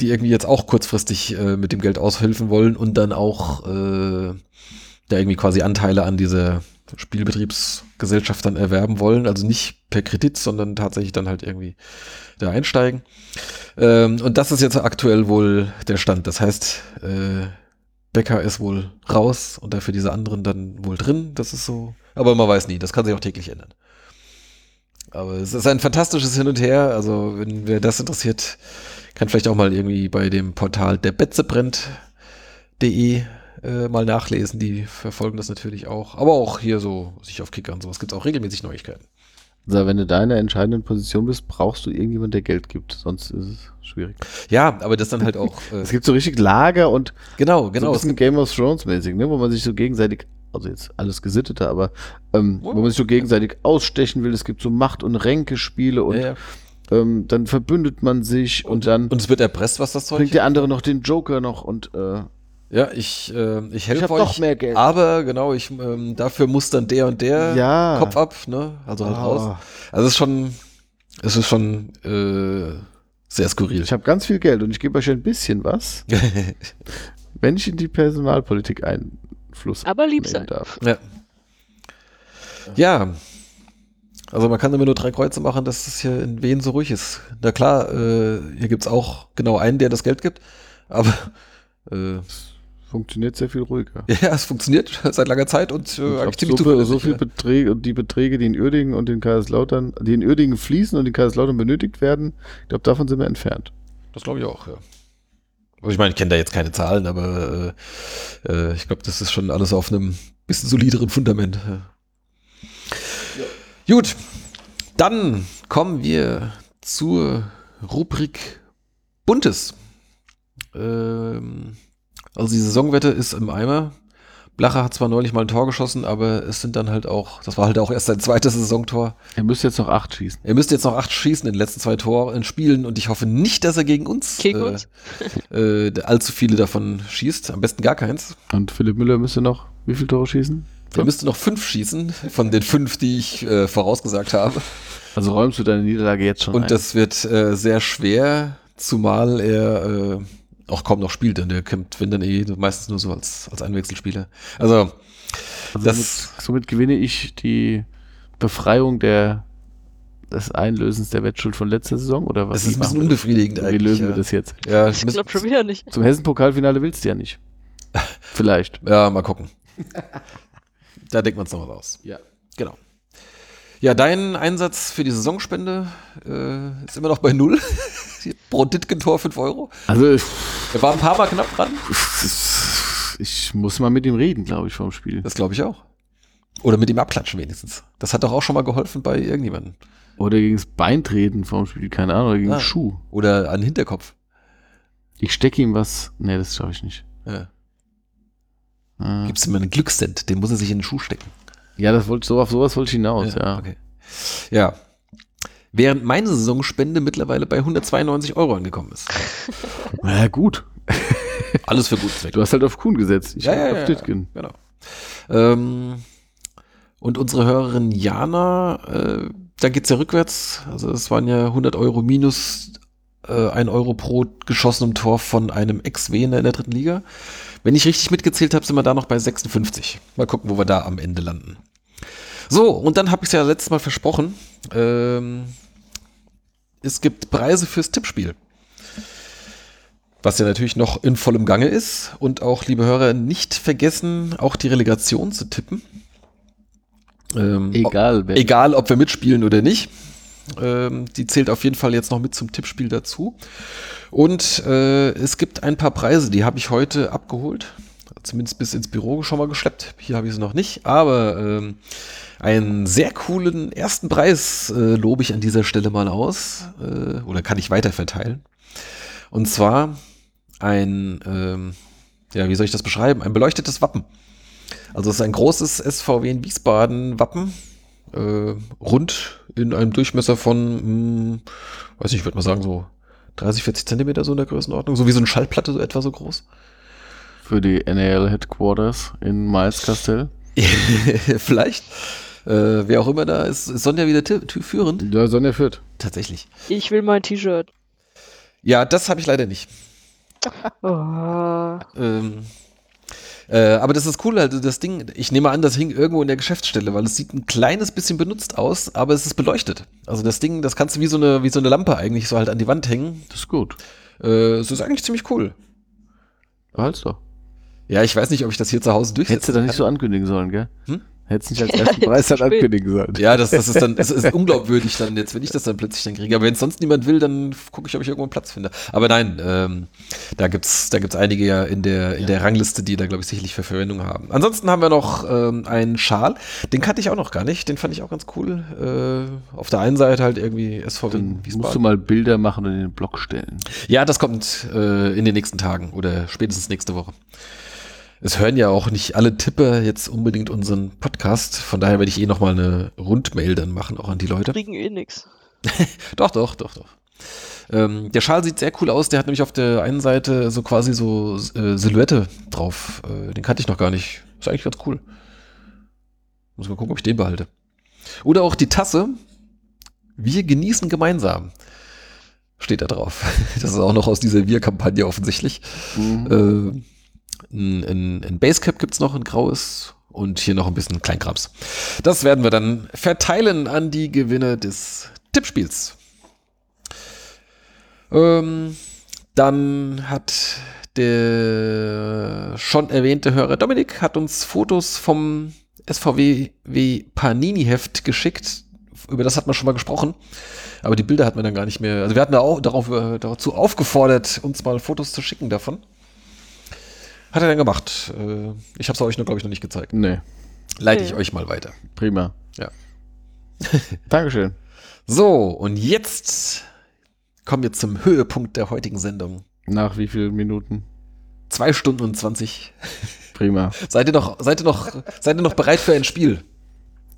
die irgendwie jetzt auch kurzfristig äh, mit dem Geld aushelfen wollen und dann auch äh, da irgendwie quasi Anteile an dieser Spielbetriebsgesellschaft dann erwerben wollen. Also nicht per Kredit, sondern tatsächlich dann halt irgendwie da einsteigen. Ähm, und das ist jetzt aktuell wohl der Stand. Das heißt, äh, Becker ist wohl raus und dafür diese anderen dann wohl drin. Das ist so. Aber man weiß nie, das kann sich auch täglich ändern. Aber es ist ein fantastisches Hin und Her. Also, wenn wer das interessiert, kann vielleicht auch mal irgendwie bei dem Portal der Betzebrennt.de äh, mal nachlesen. Die verfolgen das natürlich auch. Aber auch hier so, sich auf Kicker und sowas gibt es auch regelmäßig Neuigkeiten. Also, wenn du da in der entscheidenden Position bist, brauchst du irgendjemanden, der Geld gibt. Sonst ist es schwierig. Ja, aber das dann halt auch. Äh es gibt so richtig Lager und genau, genau. So ein bisschen Game of Thrones mäßig, ne, wo man sich so gegenseitig, also jetzt alles gesitteter, aber ähm, oh. wo man sich so gegenseitig ausstechen will. Es gibt so Macht- und Ränkespiele und ja, ja. Ähm, dann verbündet man sich und, und, dann. Und es wird erpresst, was das Zeug Bringt der andere noch den Joker noch und äh, ja, ich, äh, ich helfe ich euch. Noch mehr Geld. Aber genau, ich, ähm, dafür muss dann der und der ja. Kopf ab, ne? Also halt oh. raus. Also es ist schon, es ist schon äh, sehr skurril. Ich habe ganz viel Geld und ich gebe euch ein bisschen was, wenn ich in die Personalpolitik Einfluss aber lieb sein darf. Ja. ja. Also man kann immer nur drei Kreuze machen, dass es hier in Wien so ruhig ist. Na klar, äh, hier gibt's auch genau einen, der das Geld gibt, aber äh, funktioniert sehr viel ruhiger. Ja, es funktioniert seit langer Zeit und äh, eigentlich ziemlich so, so viel Beträge und die Beträge, die in Uerdingen und in Kaiserslautern, die in Uerdingen fließen und in Kaiserslautern benötigt werden, ich glaube, davon sind wir entfernt. Das glaube ich auch, ja. Also ich meine, ich kenne da jetzt keine Zahlen, aber äh, äh, ich glaube, das ist schon alles auf einem bisschen solideren Fundament. Ja. Ja. Gut, dann kommen wir zur Rubrik Buntes. Ähm, also die Saisonwette ist im Eimer. Blacher hat zwar neulich mal ein Tor geschossen, aber es sind dann halt auch, das war halt auch erst sein zweites Saisontor. Er müsste jetzt noch acht schießen. Er müsste jetzt noch acht schießen in den letzten zwei Toren Spielen und ich hoffe nicht, dass er gegen uns, äh, äh, allzu viele davon schießt. Am besten gar keins. Und Philipp Müller müsste noch wie viele Tore schießen? Er müsste noch fünf schießen von den fünf, die ich äh, vorausgesagt habe. Also räumst du deine Niederlage jetzt schon Und ein? das wird äh, sehr schwer, zumal er äh, auch kaum noch spielt, denn der kommt, wenn dann eh meistens nur so als, als Einwechselspieler. Also, also das. Somit, somit gewinne ich die Befreiung der des Einlösens der Wettschuld von letzter Saison oder was? Das ist ein bisschen unbefriedigend eigentlich. Wie lösen ja. wir das jetzt? Ja, ich glaube schon wieder nicht. Zum Hessen-Pokalfinale willst du ja nicht. Vielleicht. Ja, mal gucken. da denkt man es noch was aus. Ja. Genau. Ja, dein Einsatz für die Saisonspende äh, ist immer noch bei null. Pro Ditgen-Tor 5 Euro. Also, er war ein paar Mal knapp dran. Ich muss mal mit ihm reden, glaube ich, vorm Spiel. Das glaube ich auch. Oder mit ihm abklatschen wenigstens. Das hat doch auch schon mal geholfen bei irgendjemandem. Oder gegen das Bein treten vorm Spiel, keine Ahnung, oder gegen ah. den Schuh. Oder an den Hinterkopf. Ich stecke ihm was. Nee, das schaffe ich nicht. Ja. Ah. Gibst ihm einen Glückscent, den muss er sich in den Schuh stecken. Ja, das wollte, so auf sowas wollte ich hinaus, ja. Ja. Okay. ja. Während meine Saisonspende mittlerweile bei 192 Euro angekommen ist. Na ja, gut. Alles für gute Zwecke. Du hast halt auf Kuhn gesetzt. Ich ja, ja, auf Ditkin. Genau. Ähm, und unsere Hörerin Jana, äh, da geht's ja rückwärts. Also es waren ja 100 Euro minus äh, 1 Euro pro geschossenem Tor von einem Ex-Wiener in der dritten Liga. Wenn ich richtig mitgezählt habe, sind wir da noch bei 56. Mal gucken, wo wir da am Ende landen. So, und dann habe ich es ja letztes Mal versprochen. Ähm, es gibt Preise fürs Tippspiel. Was ja natürlich noch in vollem Gange ist. Und auch, liebe Hörer, nicht vergessen, auch die Relegation zu tippen. Ähm, egal, ob, egal, ob wir mitspielen oder nicht. Ähm, die zählt auf jeden Fall jetzt noch mit zum Tippspiel dazu. Und äh, es gibt ein paar Preise, die habe ich heute abgeholt. Zumindest bis ins Büro schon mal geschleppt. Hier habe ich sie noch nicht. Aber ähm, einen sehr coolen ersten Preis äh, lobe ich an dieser Stelle mal aus. Äh, oder kann ich weiter verteilen. Und zwar ein, ähm, ja, wie soll ich das beschreiben? Ein beleuchtetes Wappen. Also es ist ein großes SVW in Wiesbaden Wappen. Äh, rund in einem Durchmesser von, mh, hm, weiß nicht, ich würde mal sagen so 30, 40 Zentimeter so in der Größenordnung, so wie so eine Schallplatte, so etwa so groß. Für die NAL Headquarters in Maiscastel. Vielleicht. Äh, wer auch immer da ist, ist Sonja wieder führend? Ja, Sonja führt. Tatsächlich. Ich will mein T-Shirt. Ja, das habe ich leider nicht. Oh. Ähm, äh, aber das ist cool, also das Ding, ich nehme an, das hing irgendwo in der Geschäftsstelle, weil es sieht ein kleines bisschen benutzt aus, aber es ist beleuchtet. Also das Ding, das kannst du wie so eine, wie so eine Lampe eigentlich so halt an die Wand hängen. Das ist gut. Äh, es ist eigentlich ziemlich cool. Doch. Ja, ich weiß nicht, ob ich das hier zu Hause durchsetze. Hättest du da nicht so ankündigen sollen, gell? Hm? Hättest nicht als ersten Preis dann ankündigen sollen. Ja, das, das ist dann, das ist unglaubwürdig dann jetzt, wenn ich das dann plötzlich dann kriege. Aber wenn sonst niemand will, dann gucke ich, ob ich irgendwo einen Platz finde. Aber nein, ähm, da gibt's, da gibt's einige ja in der, in der Rangliste, die da, glaube ich, sicherlich für Verwendung haben. Ansonsten haben wir noch ähm, einen Schal. Den kannte ich auch noch gar nicht. Den fand ich auch ganz cool. Äh, auf der einen Seite halt irgendwie SVW Dann musst du mal Bilder machen und in den Blog stellen. Ja, das kommt äh, in den nächsten Tagen oder spätestens nächste Woche. Es hören ja auch nicht alle Tipper jetzt unbedingt unseren Podcast. Von daher werde ich eh nochmal eine Rundmail dann machen, auch an die Leute. Kriegen eh nix. doch, doch, doch, doch. Ähm, der Schal sieht sehr cool aus. Der hat nämlich auf der einen Seite so quasi so äh, Silhouette drauf. Äh, den kannte ich noch gar nicht. Ist eigentlich ganz cool. Muss mal gucken, ob ich den behalte. Oder auch die Tasse. Wir genießen gemeinsam. Steht da drauf. Das ist auch noch aus dieser Wir-Kampagne offensichtlich. Mhm. Äh, ein, ein, Basecap gibt es noch, ein graues und hier noch ein bisschen Kleinkrams. Das werden wir dann verteilen an die Gewinner des Tippspiels. Ähm, dann hat der schon erwähnte Hörer Dominik hat uns Fotos vom SVW Panini Heft geschickt. Über das hat man schon mal gesprochen. Aber die Bilder hat man dann gar nicht mehr. Also wir hatten da auch darauf, äh, dazu aufgefordert, uns mal Fotos zu schicken davon. Hat er dann gemacht. Äh, ich habe es euch noch, glaube ich, noch nicht gezeigt. Nee. Leite ich euch mal weiter. Prima. Ja. Dankeschön. So, und jetzt kommen wir zum Höhepunkt der heutigen Sendung. Nach wie vielen Minuten? Zwei Stunden und 20. Prima. seid ihr noch, seid ihr noch, seid ihr noch bereit für ein Spiel?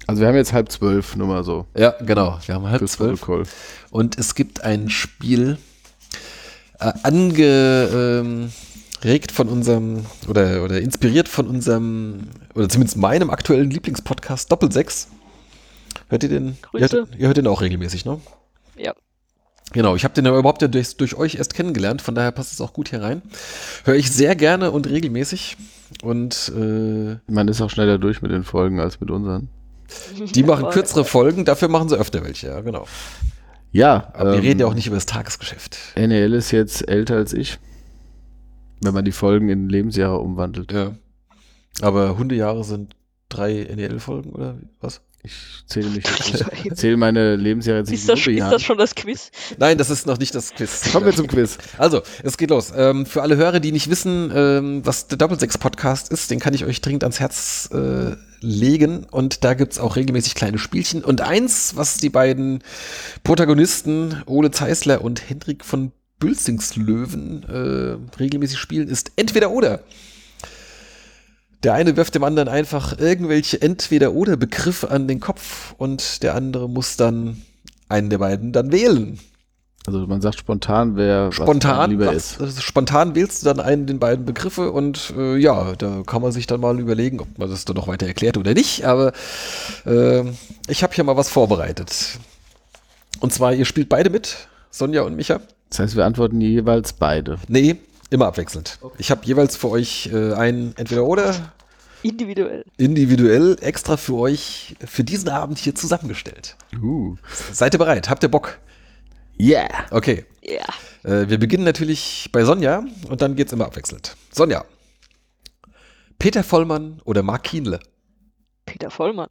Also wir haben jetzt halb zwölf, nur mal so. Ja, genau. Wir haben halb Fürs zwölf. Protokoll. Und es gibt ein Spiel, äh, ange, ähm, regt von unserem oder, oder inspiriert von unserem oder zumindest meinem aktuellen Lieblingspodcast Doppelsechs. Hört ihr den? Ihr hört, ihr hört, den auch regelmäßig, ne? Ja. Genau, ich habe den ja überhaupt ja durch, durch euch erst kennengelernt, von daher passt es auch gut hier rein. Höre ich sehr gerne und regelmäßig. Und äh, man ist auch schneller durch mit den Folgen als mit unseren. Die machen kürzere Folgen, dafür machen sie öfter welche, ja, genau. Ja. Aber ähm, wir reden ja auch nicht über das Tagesgeschäft. NL ist jetzt älter als ich. Wenn man die Folgen in Lebensjahre umwandelt. Ja. Aber Hundejahre sind drei NEL-Folgen oder was? Ich zähle mich jetzt zähle meine Lebensjahre jetzt ist nicht. Das, ist das schon das Quiz? Nein, das ist noch nicht das Quiz. Kommen wir zum Quiz. Also, es geht los. Ähm, für alle Hörer, die nicht wissen, ähm, was der Doppelsechs-Podcast ist, den kann ich euch dringend ans Herz äh, legen. Und da gibt's auch regelmäßig kleine Spielchen. Und eins, was die beiden Protagonisten, Ole Zeisler und Hendrik von Bülzingslöwen äh, regelmäßig spielen, ist entweder oder. Der eine wirft dem anderen einfach irgendwelche Entweder-Oder-Begriffe an den Kopf und der andere muss dann einen der beiden dann wählen. Also man sagt spontan, wer spontan lieber ist. Also spontan wählst du dann einen den beiden Begriffe und äh, ja, da kann man sich dann mal überlegen, ob man das dann noch weiter erklärt oder nicht. Aber äh, ich habe hier mal was vorbereitet. Und zwar, ihr spielt beide mit, Sonja und Micha. Das heißt, wir antworten jeweils beide. Nee, immer abwechselnd. Okay. Ich habe jeweils für euch äh, ein Entweder-Oder. Individuell. Individuell extra für euch für diesen Abend hier zusammengestellt. Uh. Seid ihr bereit? Habt ihr Bock? Yeah. Okay. Yeah. Äh, wir beginnen natürlich bei Sonja und dann geht's immer abwechselnd. Sonja. Peter Vollmann oder Mark Kienle? Peter Vollmann.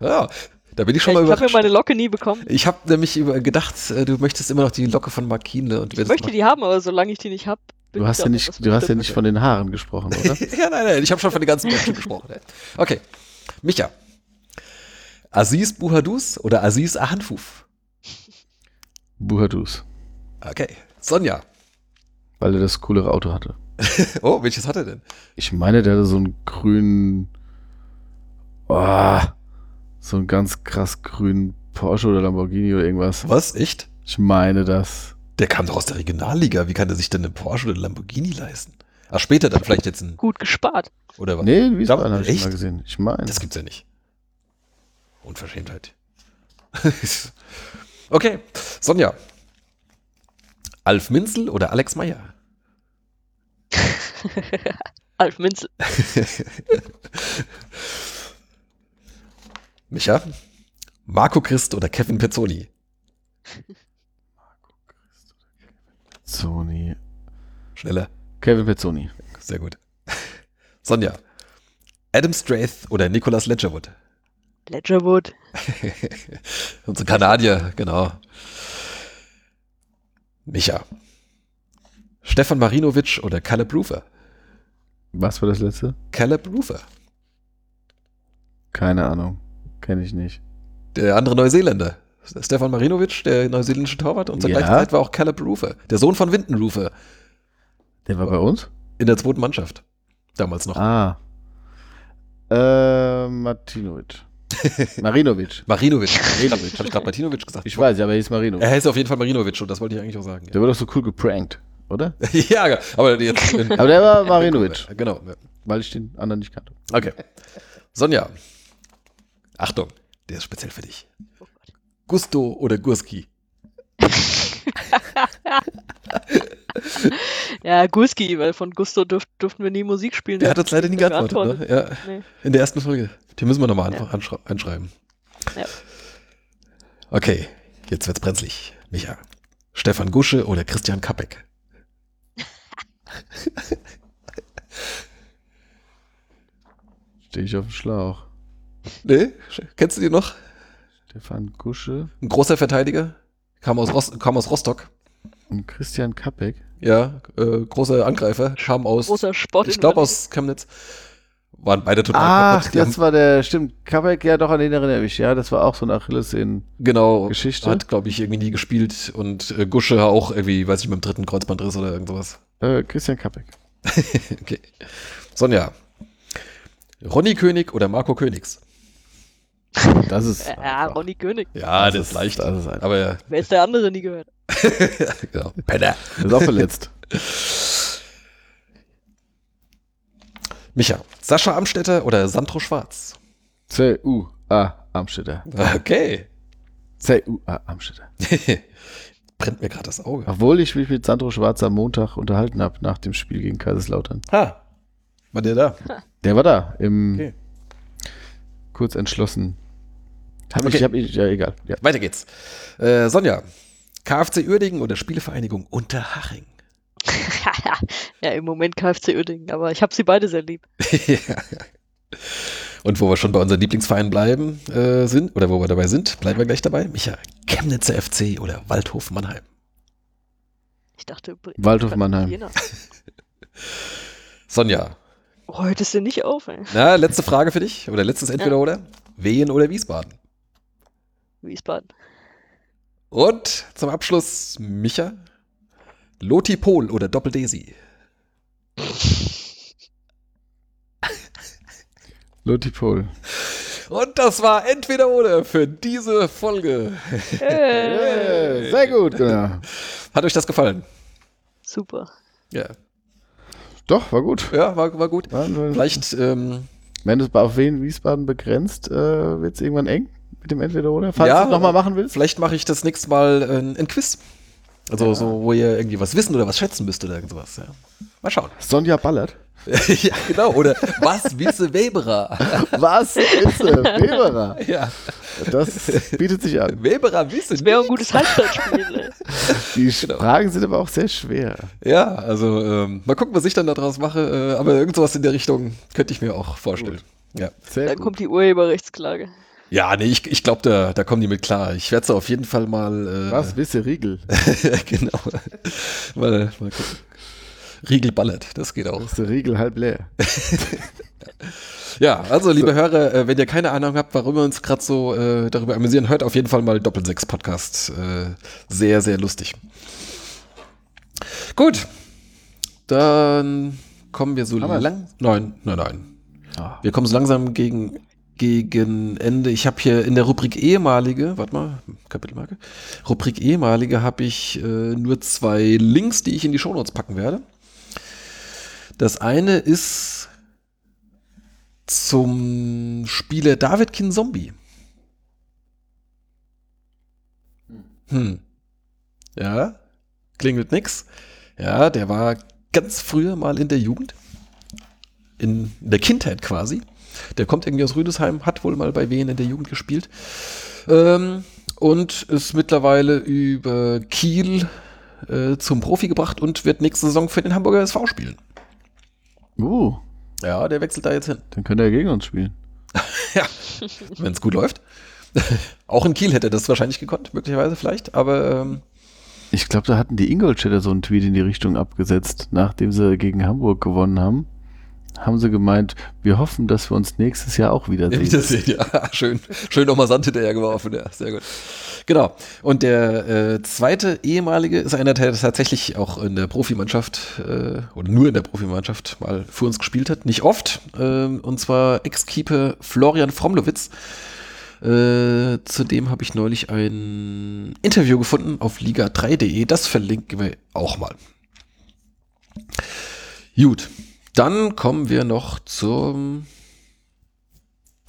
Ja, da bin ich schon ich mal überrascht. Ich habe mir meine Locke nie bekommen. Ich habe nämlich gedacht, äh, du möchtest immer noch die Locke von Markine. Und ich möchte die haben, aber solange ich die nicht habe. Du hast ja nicht, du hast ja nicht von den Haaren gesprochen, oder? ja, nein, nein, ich habe schon von den ganzen Menschen gesprochen. Okay, Micha. Aziz Buhadus oder Aziz Ahanfuf? Buhadus. Okay, Sonja. Weil er das coolere Auto hatte. oh, welches hat er denn? Ich meine, der hatte so einen grünen. Oh, so einen ganz krass grünen Porsche oder Lamborghini oder irgendwas. Was? Echt? Ich meine das. Der kam doch aus der Regionalliga. Wie kann der sich denn einen Porsche oder einen Lamborghini leisten? Ach, später dann vielleicht jetzt ein. Gut gespart. Oder was? Nee, in Wiesbaden habe ich mal gesehen. Ich meine. Das gibt's ja nicht. Unverschämtheit. okay, Sonja. Alf Minzel oder Alex Meyer? Alf Minzel. Micha? Marco Christ oder Kevin Pezzoni? Marco Christ oder Kevin Pezzoni. Schneller. Kevin Pezzoni. Sehr gut. Sonja. Adam Strath oder Nicholas Ledgerwood? Ledgerwood. Unsere Kanadier, genau. Micha. Stefan Marinovic oder Caleb Rufer? Was war das letzte? Caleb Rufer. Keine Ahnung. Kenne ich nicht. Der andere Neuseeländer. Stefan Marinovic, der neuseeländische Torwart, und zur ja. gleichen Zeit war auch Caleb Rufer, der Sohn von Winton Rufer. Der war bei uns? In der zweiten Mannschaft. Damals noch. Ah. Äh, Martinovic. Marinovic. Marinovic. Marinovic. Habe ich gerade Martinovic gesagt? Ich weiß, aber er hieß Marinovic. Er heißt auf jeden Fall Marinovic und das wollte ich eigentlich auch sagen. Ja. Der wird doch so cool geprankt, oder? ja, aber jetzt. aber der war Marinovic. Genau. Weil ich den anderen nicht kannte. Okay. Sonja. Achtung, der ist speziell für dich. Gusto oder Gurski? ja, Gurski, weil von Gusto dürf, durften wir nie Musik spielen. Der hat uns leider nie geantwortet. Ne? Ja. Nee. In der ersten Folge. Die müssen wir nochmal ja. anschreiben. Ja. Okay, jetzt wird's brenzlig. Micha. Stefan Gusche oder Christian Kappek? Stehe ich auf dem Schlauch. Nee? Kennst du die noch? Stefan Gusche. Ein großer Verteidiger. Kam aus, Rost, kam aus Rostock. Und Christian Kappek. Ja, äh, großer Angreifer. Kam aus. Großer Sport. Ich glaube aus Chemnitz. Waren beide total Ach, kaputt. das war der, stimmt, Kappek, ja doch an den erinnere ich, ja, das war auch so eine Achillessehnen. Genau. Geschichte. Hat, glaube ich, irgendwie nie gespielt und äh, Gusche auch irgendwie, weiß ich, mit dem dritten Kreuzbandriss oder irgendwas. Äh, Christian Kappek. okay. Sonja. Ronny König oder Marco Königs? Das ist. Ja, Ronny König. Ja, das, das ist leicht. Das ist aber ja. Wer ist der andere nie gehört? genau. Penner. Ist auch verletzt. Micha, Sascha Amstetter oder Sandro Schwarz? C-U-A Amstetter. Okay. C-U-A Amstetter. Brennt mir gerade das Auge. Obwohl ich mich mit Sandro Schwarz am Montag unterhalten habe nach dem Spiel gegen Kaiserslautern. Ha. War der da? Der war da. Im okay. Kurz entschlossen hab okay. ich, hab ich, ja, egal. Ja. Weiter geht's. Äh, Sonja, KfC Uerdingen oder Spielevereinigung Unterhaching? ja, im Moment KfC Uerdingen, aber ich habe sie beide sehr lieb. ja. Und wo wir schon bei unseren Lieblingsvereinen bleiben äh, sind, oder wo wir dabei sind, bleiben wir gleich dabei. Micha, Chemnitzer FC oder Waldhof Mannheim? Ich dachte, Waldhof Mannheim. Sonja. Oh, hörtest du nicht auf, ey. Na, letzte Frage für dich, oder letztes Entweder-Oder. Ja. Wien oder Wiesbaden? Wiesbaden. Und zum Abschluss Micha. Loti Pol oder Doppel-Desi? Loti Pol. Und das war entweder oder für diese Folge. Hey. Sehr gut, genau. Hat euch das gefallen? Super. Ja. Doch, war gut. Ja, war, war gut. War, Vielleicht. Ähm, Wenn du es auf Wien Wiesbaden begrenzt, äh, wird es irgendwann eng mit dem Entweder-Oder? Falls ja, du nochmal machen willst? Vielleicht mache ich das nächste Mal äh, ein Quiz. Also ja. so, wo ihr irgendwie was wissen oder was schätzen müsst oder irgendwas. Ja. Mal schauen. Sonja ballert. ja, genau. Oder was wisse Weberer? was wisse Weberer? Ja. Das bietet sich an. Weberer wisse Das wäre ein gutes Halbzeitspiel. Die genau. Fragen sind aber auch sehr schwer. Ja, also ähm, mal gucken, was ich dann daraus mache. Äh, aber irgendwas in der Richtung könnte ich mir auch vorstellen. Gut. Ja. Sehr dann gut. kommt die Urheberrechtsklage. Ja, nee, ich, ich glaube, da, da kommen die mit klar. Ich werde es auf jeden Fall mal. Äh, Was, wisse Riegel? genau. mal, mal gucken. Riegel ballert, das geht auch. Ist der Riegel halb leer. ja, also liebe so. Hörer, äh, wenn ihr keine Ahnung habt, warum wir uns gerade so äh, darüber amüsieren, hört auf jeden Fall mal Doppelsechs Podcast. Äh, sehr, sehr lustig. Gut, dann kommen wir so lang. Nein, nein, nein. Oh. Wir kommen so langsam gegen gegen Ende. Ich habe hier in der Rubrik ehemalige, warte mal, Kapitelmarke, Rubrik ehemalige habe ich äh, nur zwei Links, die ich in die Shownotes packen werde. Das eine ist zum Spieler David Zombie. Hm. Ja, klingelt nix. Ja, der war ganz früher mal in der Jugend. In der Kindheit quasi. Der kommt irgendwie aus Rüdesheim, hat wohl mal bei Wien in der Jugend gespielt. Ähm, und ist mittlerweile über Kiel äh, zum Profi gebracht und wird nächste Saison für den Hamburger SV spielen. Uh. Ja, der wechselt da jetzt hin. Dann könnte er gegen uns spielen. ja, wenn es gut läuft. Auch in Kiel hätte er das wahrscheinlich gekonnt, möglicherweise vielleicht, aber. Ähm, ich glaube, da hatten die Ingolstädter so einen Tweet in die Richtung abgesetzt, nachdem sie gegen Hamburg gewonnen haben haben sie gemeint, wir hoffen, dass wir uns nächstes Jahr auch wiedersehen. Wiedersehen, ja, schön. Schön nochmal Sand hinterher geworfen, ja, sehr gut. Genau. Und der äh, zweite ehemalige ist einer, der tatsächlich auch in der Profimannschaft äh, oder nur in der Profimannschaft mal für uns gespielt hat. Nicht oft. Äh, und zwar Ex-Keeper Florian Fromlowitz. Äh, zudem habe ich neulich ein Interview gefunden auf liga3.de. Das verlinken wir auch mal. Gut. Dann kommen wir noch zum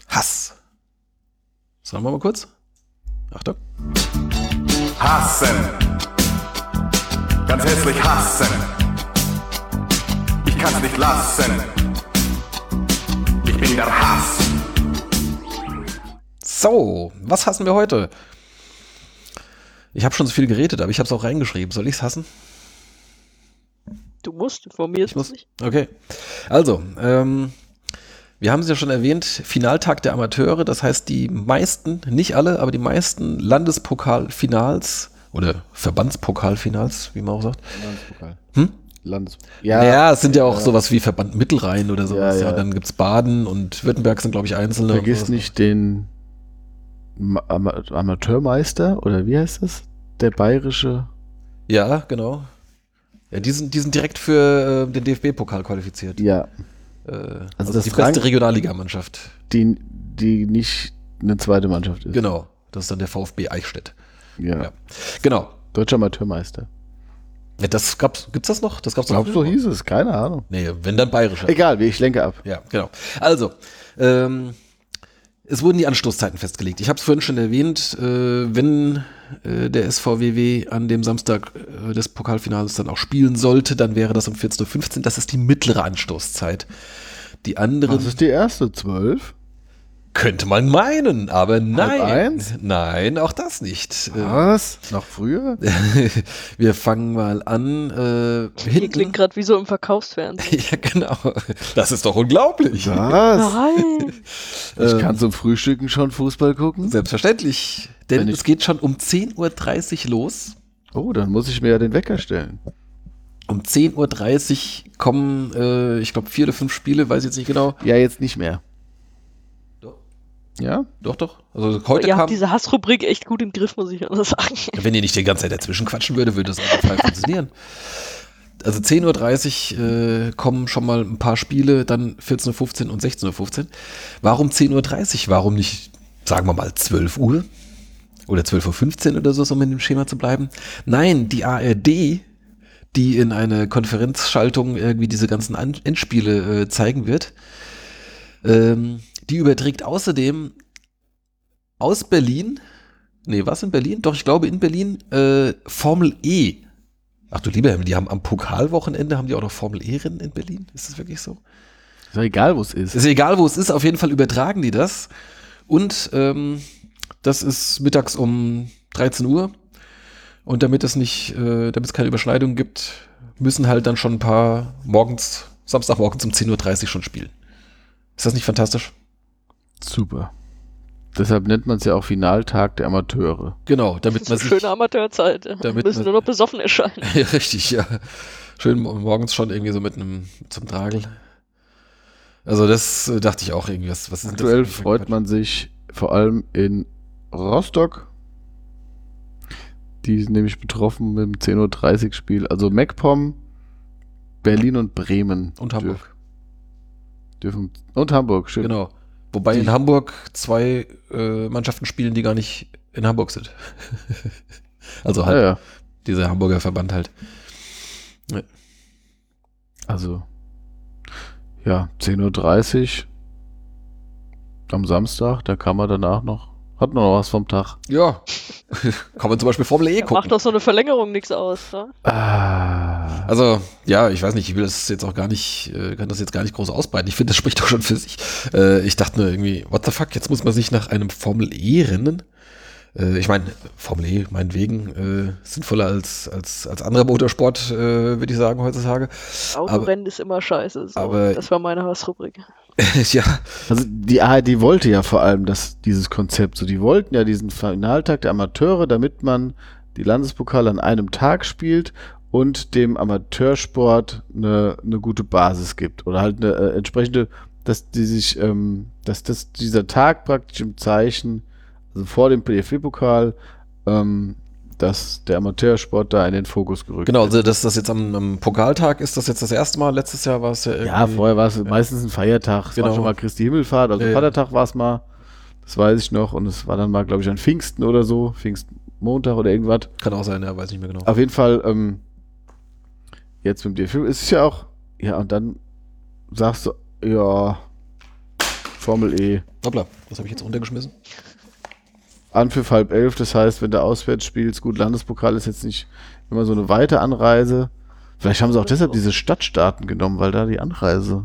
Hass. Sagen wir mal kurz. Achtung. Hassen. Ganz hässlich hassen. Ich kann's nicht lassen. Ich bin der Hass. So, was hassen wir heute? Ich habe schon so viel geredet, aber ich habe es auch reingeschrieben. Soll ich's hassen? Du musst, informiert muss. Nicht. Okay. Also, ähm, wir haben es ja schon erwähnt, Finaltag der Amateure, das heißt die meisten, nicht alle, aber die meisten Landespokalfinals oder Verbandspokalfinals, wie man auch sagt. Landespokal. Hm? Landes ja, ja, es sind ja auch ja. sowas wie Verband Mittelrhein oder sowas. Ja, ja. ja dann gibt es Baden und Württemberg sind, glaube ich, einzelne. Vergiss nicht den Am Amateurmeister oder wie heißt das? Der bayerische. Ja, genau. Ja, die sind, die sind direkt für äh, den DFB-Pokal qualifiziert. Ja. Äh, also, also das die beste Regionalligamannschaft. Die, die nicht eine zweite Mannschaft ist. Genau. Das ist dann der VfB Eichstätt. Ja. ja. Genau. Deutscher Amateurmeister. Ja, das gab's, gibt's das noch? Das gab's Glaubst so hieß es, keine Ahnung. Nee, wenn dann bayerischer. Egal, ich lenke ab. Ja, genau. Also, ähm, es wurden die Anstoßzeiten festgelegt. Ich habe es vorhin schon erwähnt, äh, wenn äh, der SVWW an dem Samstag äh, des Pokalfinales dann auch spielen sollte, dann wäre das um 14.15 Uhr. Das ist die mittlere Anstoßzeit. Die andere. Das ist die erste, 12? Könnte man meinen, aber nein. Nein, auch das nicht. Was? Noch früher? Wir fangen mal an. Äh, hinten. klingt gerade wie so im Verkaufsfernsehen. ja, genau. Das ist doch unglaublich. Was? Nein. Ich ähm, kann zum Frühstücken schon Fußball gucken. Selbstverständlich. Denn es geht schon um 10.30 Uhr los. Oh, dann muss ich mir ja den Wecker stellen. Um 10.30 Uhr kommen, äh, ich glaube, vier oder fünf Spiele, weiß ich jetzt nicht genau. Ja, jetzt nicht mehr. Ja, doch, doch. Also heute ihr kam, habt diese Hassrubrik echt gut im Griff, muss ich nur sagen. Wenn ihr nicht die ganze Zeit dazwischen quatschen würde, würde das auf jeden Fall funktionieren. Also 10.30 Uhr äh, kommen schon mal ein paar Spiele, dann 14.15 Uhr und 16.15 Uhr. Warum 10.30 Uhr? Warum nicht, sagen wir mal, 12 Uhr? Oder 12.15 Uhr oder so, um in dem Schema zu bleiben? Nein, die ARD, die in eine Konferenzschaltung irgendwie diese ganzen Endspiele äh, zeigen wird, ähm, die überträgt außerdem aus Berlin, nee, was in Berlin? Doch, ich glaube in Berlin, äh, Formel E. Ach du lieber Himmel, die haben am Pokalwochenende, haben die auch noch Formel E-Rennen in Berlin? Ist das wirklich so? Ist doch egal, wo es ist. Ist egal, wo es ist, auf jeden Fall übertragen die das. Und ähm, das ist mittags um 13 Uhr. Und damit es nicht, äh, damit es keine Überschneidung gibt, müssen halt dann schon ein paar morgens, Samstagmorgens um 10.30 Uhr schon spielen. Ist das nicht fantastisch? Super. Deshalb nennt man es ja auch Finaltag der Amateure. Genau, damit man sich. Schöne Amateurzeit. Damit müssen nur noch besoffen erscheinen. ja, richtig, ja. Schön morgens schon irgendwie so mit einem zum Tragel. Also das äh, dachte ich auch irgendwie. Was, was ist Aktuell das freut man sich vor allem in Rostock. Die sind nämlich betroffen mit dem 10.30 Uhr Spiel. Also MacPom, Berlin und Bremen. Und Hamburg. Dürfen, und Hamburg, schön. Genau. Wobei die, in Hamburg zwei äh, Mannschaften spielen, die gar nicht in Hamburg sind. also halt ja, ja. dieser Hamburger Verband halt. Ja. Also, ja, 10.30 Uhr am Samstag, da kann man danach noch hat man noch was vom Tag? Ja. Kann man zum Beispiel Formel E gucken. Macht doch so eine Verlängerung nichts aus, ne? Ah. Also, ja, ich weiß nicht, ich will das jetzt auch gar nicht, äh, kann das jetzt gar nicht groß ausbreiten. Ich finde, das spricht doch schon für sich. Äh, ich dachte nur irgendwie, what the fuck, jetzt muss man sich nach einem Formel E-Rennen Äh, ich meine, Formel E, meinetwegen, äh, sinnvoller als, als, als anderer Motorsport, äh, würde ich sagen, heutzutage. Autorennen ist immer scheiße. So. aber- das war meine Hassrubrik. ja, Also die ARD wollte ja vor allem das, dieses Konzept. So, die wollten ja diesen Finaltag der Amateure, damit man die Landespokale an einem Tag spielt und dem Amateursport eine, eine gute Basis gibt. Oder halt eine äh, entsprechende, dass die sich, ähm, dass das, dieser Tag praktisch im Zeichen, also vor dem DFB-Pokal, ähm, dass der Amateursport da in den Fokus gerückt genau, wird. also dass das jetzt am, am Pokaltag ist, das jetzt das erste Mal. Letztes Jahr war es ja irgendwie. Ja, vorher war es meistens ein Feiertag. Es Genau. war schon mal Christi Himmelfahrt, also Ja. Vatertag war es mal. Das weiß ich noch. Und es war dann mal, glaube ich, an Pfingsten oder so. Pfingstmontag oder irgendwas. Kann auch sein, ja, weiß nicht mehr genau. Auf jeden Fall, ähm, jetzt mit dem Film ist es ja auch, ja, und dann sagst du, ja, Formel E. Hoppla, was habe ich jetzt runtergeschmissen? Anpfiff halb elf, das heißt, wenn du auswärts spielst, gut, Landespokal ist jetzt nicht immer so eine weite Anreise. Vielleicht haben sie auch deshalb diese Stadtstaaten genommen, weil da die Anreise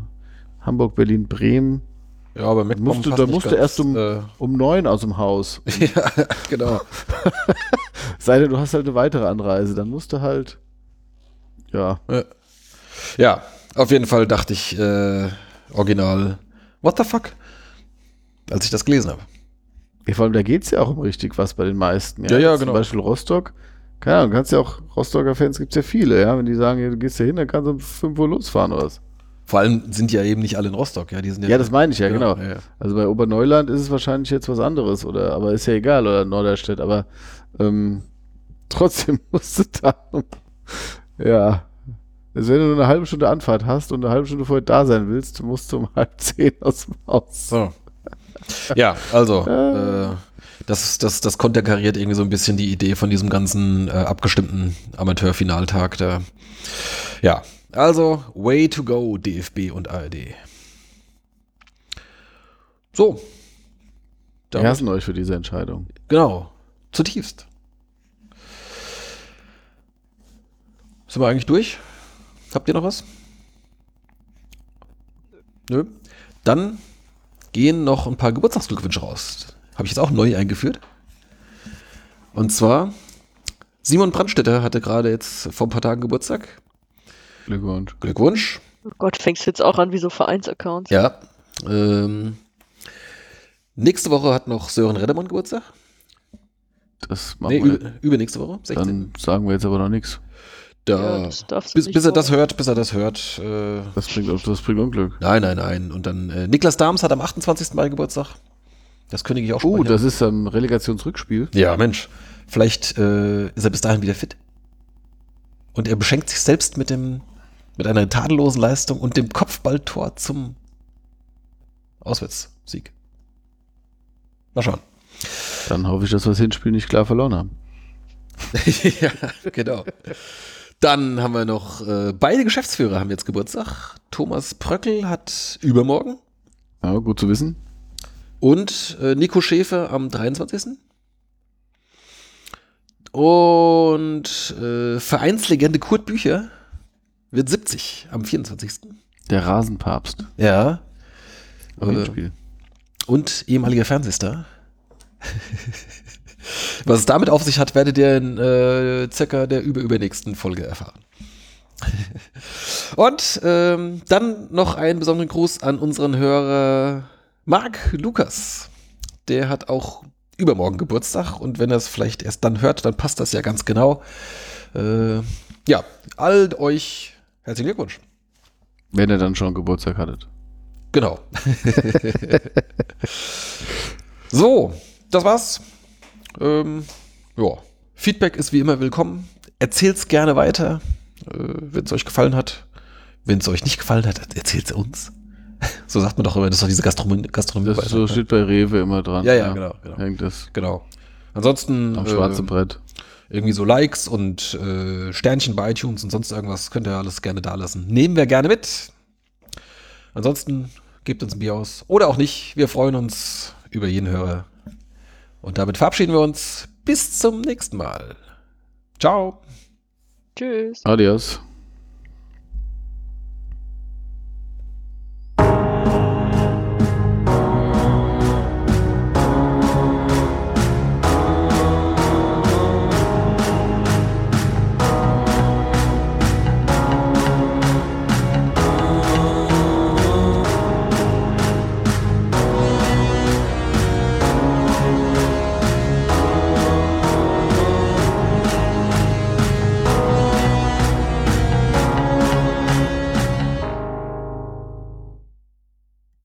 Hamburg, Berlin, Bremen Ja, aber mit Musst du- da musst du erst um- Äh, um neun aus dem Haus. ja, genau. Sei denn, du hast halt eine weitere Anreise, dann musst du halt, ja, Ja, auf jeden Fall dachte ich, äh, original, what the fuck? Als ich das gelesen habe. Ja, vor allem, da geht's ja auch um richtig was bei den meisten. Ja, ja, Zum genau. Beispiel Rostock. Keine Ahnung, kannst ja auch, Rostocker Fans gibt's ja viele, ja. Wenn die sagen, ja, du gehst ja hin, dann kannst du um 5 Uhr losfahren oder was. Vor allem sind ja eben nicht alle in Rostock, ja, die sind ja. Ja, das meine ich ja, genau. Ja, ja. Also bei Oberneuland ist es wahrscheinlich jetzt was anderes, oder, aber ist ja egal, oder Norderstedt, aber ähm, trotzdem musst du da, ja. Also wenn du nur eine halbe Stunde Anfahrt hast und eine halbe Stunde vorher da sein willst, musst du um halb zehn aus dem Haus. So. Ja, also, äh, das, das, das konterkariert irgendwie so ein bisschen die Idee von diesem ganzen äh, abgestimmten Amateurfinaltag da. Ja, also, way to go, DFB und ARD. So. Wir Damit- hassen euch für diese Entscheidung. Genau, zutiefst. Sind wir eigentlich durch? Habt ihr noch was? Nö. Dann gehen noch ein paar Geburtstagsglückwünsche raus. Habe ich jetzt auch neu eingeführt. Und zwar, Simon Brandstätter hatte gerade jetzt vor ein paar Tagen Geburtstag. Glückwunsch. Glückwunsch. Oh Gott, fängst jetzt auch an wie so Vereinsaccounts. Ja. Ähm, nächste Woche hat noch Sören Reddermann Geburtstag. Das Nee, machen wir. ü- übernächste Woche, 16. Dann sagen wir jetzt aber noch nichts. Da, Ja, bis, bis er das hört, bis er das hört. Äh, Das bringt, das bringt Unglück. nein, nein, nein. Und dann äh, Niklas Dahms hat am 28. Mai Geburtstag. Das kündige ich auch schon Oh, das ist ein Relegationsrückspiel. Ja, Mensch. Vielleicht äh, ist er bis dahin wieder fit. Und er beschenkt sich selbst mit dem mit einer tadellosen Leistung und dem Kopfballtor zum Auswärtssieg. Mal schauen. Dann hoffe ich, dass wir das Hinspiel nicht klar verloren haben. ja, genau. Dann haben wir noch äh, beide Geschäftsführer haben jetzt Geburtstag. Thomas Pröckel hat übermorgen Ja, gut zu wissen. und äh, Nico Schäfer am 23. Und äh, Vereinslegende Kurt Bücher wird 70 am 24. Der Rasenpapst. Ja. Äh, und ehemaliger Fernsehstar. Was es damit auf sich hat, werdet ihr in äh, circa der überübernächsten Folge erfahren. und ähm, dann noch einen besonderen Gruß an unseren Hörer Marc Lukas. Der hat auch übermorgen Geburtstag und wenn er es vielleicht erst dann hört, dann passt das ja ganz genau. Äh, ja, all euch herzlichen Glückwunsch. Wenn ihr dann schon Geburtstag hattet. Genau. so, das war's. Ähm, ja, Feedback ist wie immer willkommen. Erzählt's gerne weiter, äh, wenn es euch gefallen hat. Wenn es euch nicht gefallen hat, erzählt's uns. so sagt man doch immer, das ist doch diese Gastronomie. Gastronomie Das so steht bei Rewe immer dran. Ja, ja, genau, genau. Hängt das Genau. Ansonsten am schwarzen äh, Brett. irgendwie so Likes und äh, Sternchen bei iTunes und sonst irgendwas könnt ihr alles gerne da lassen. Nehmen wir gerne mit. Ansonsten gebt uns ein Bier aus. Oder auch nicht. Wir freuen uns über jeden Hörer. Und damit verabschieden wir uns. Bis zum nächsten Mal. Ciao. Tschüss. Adios.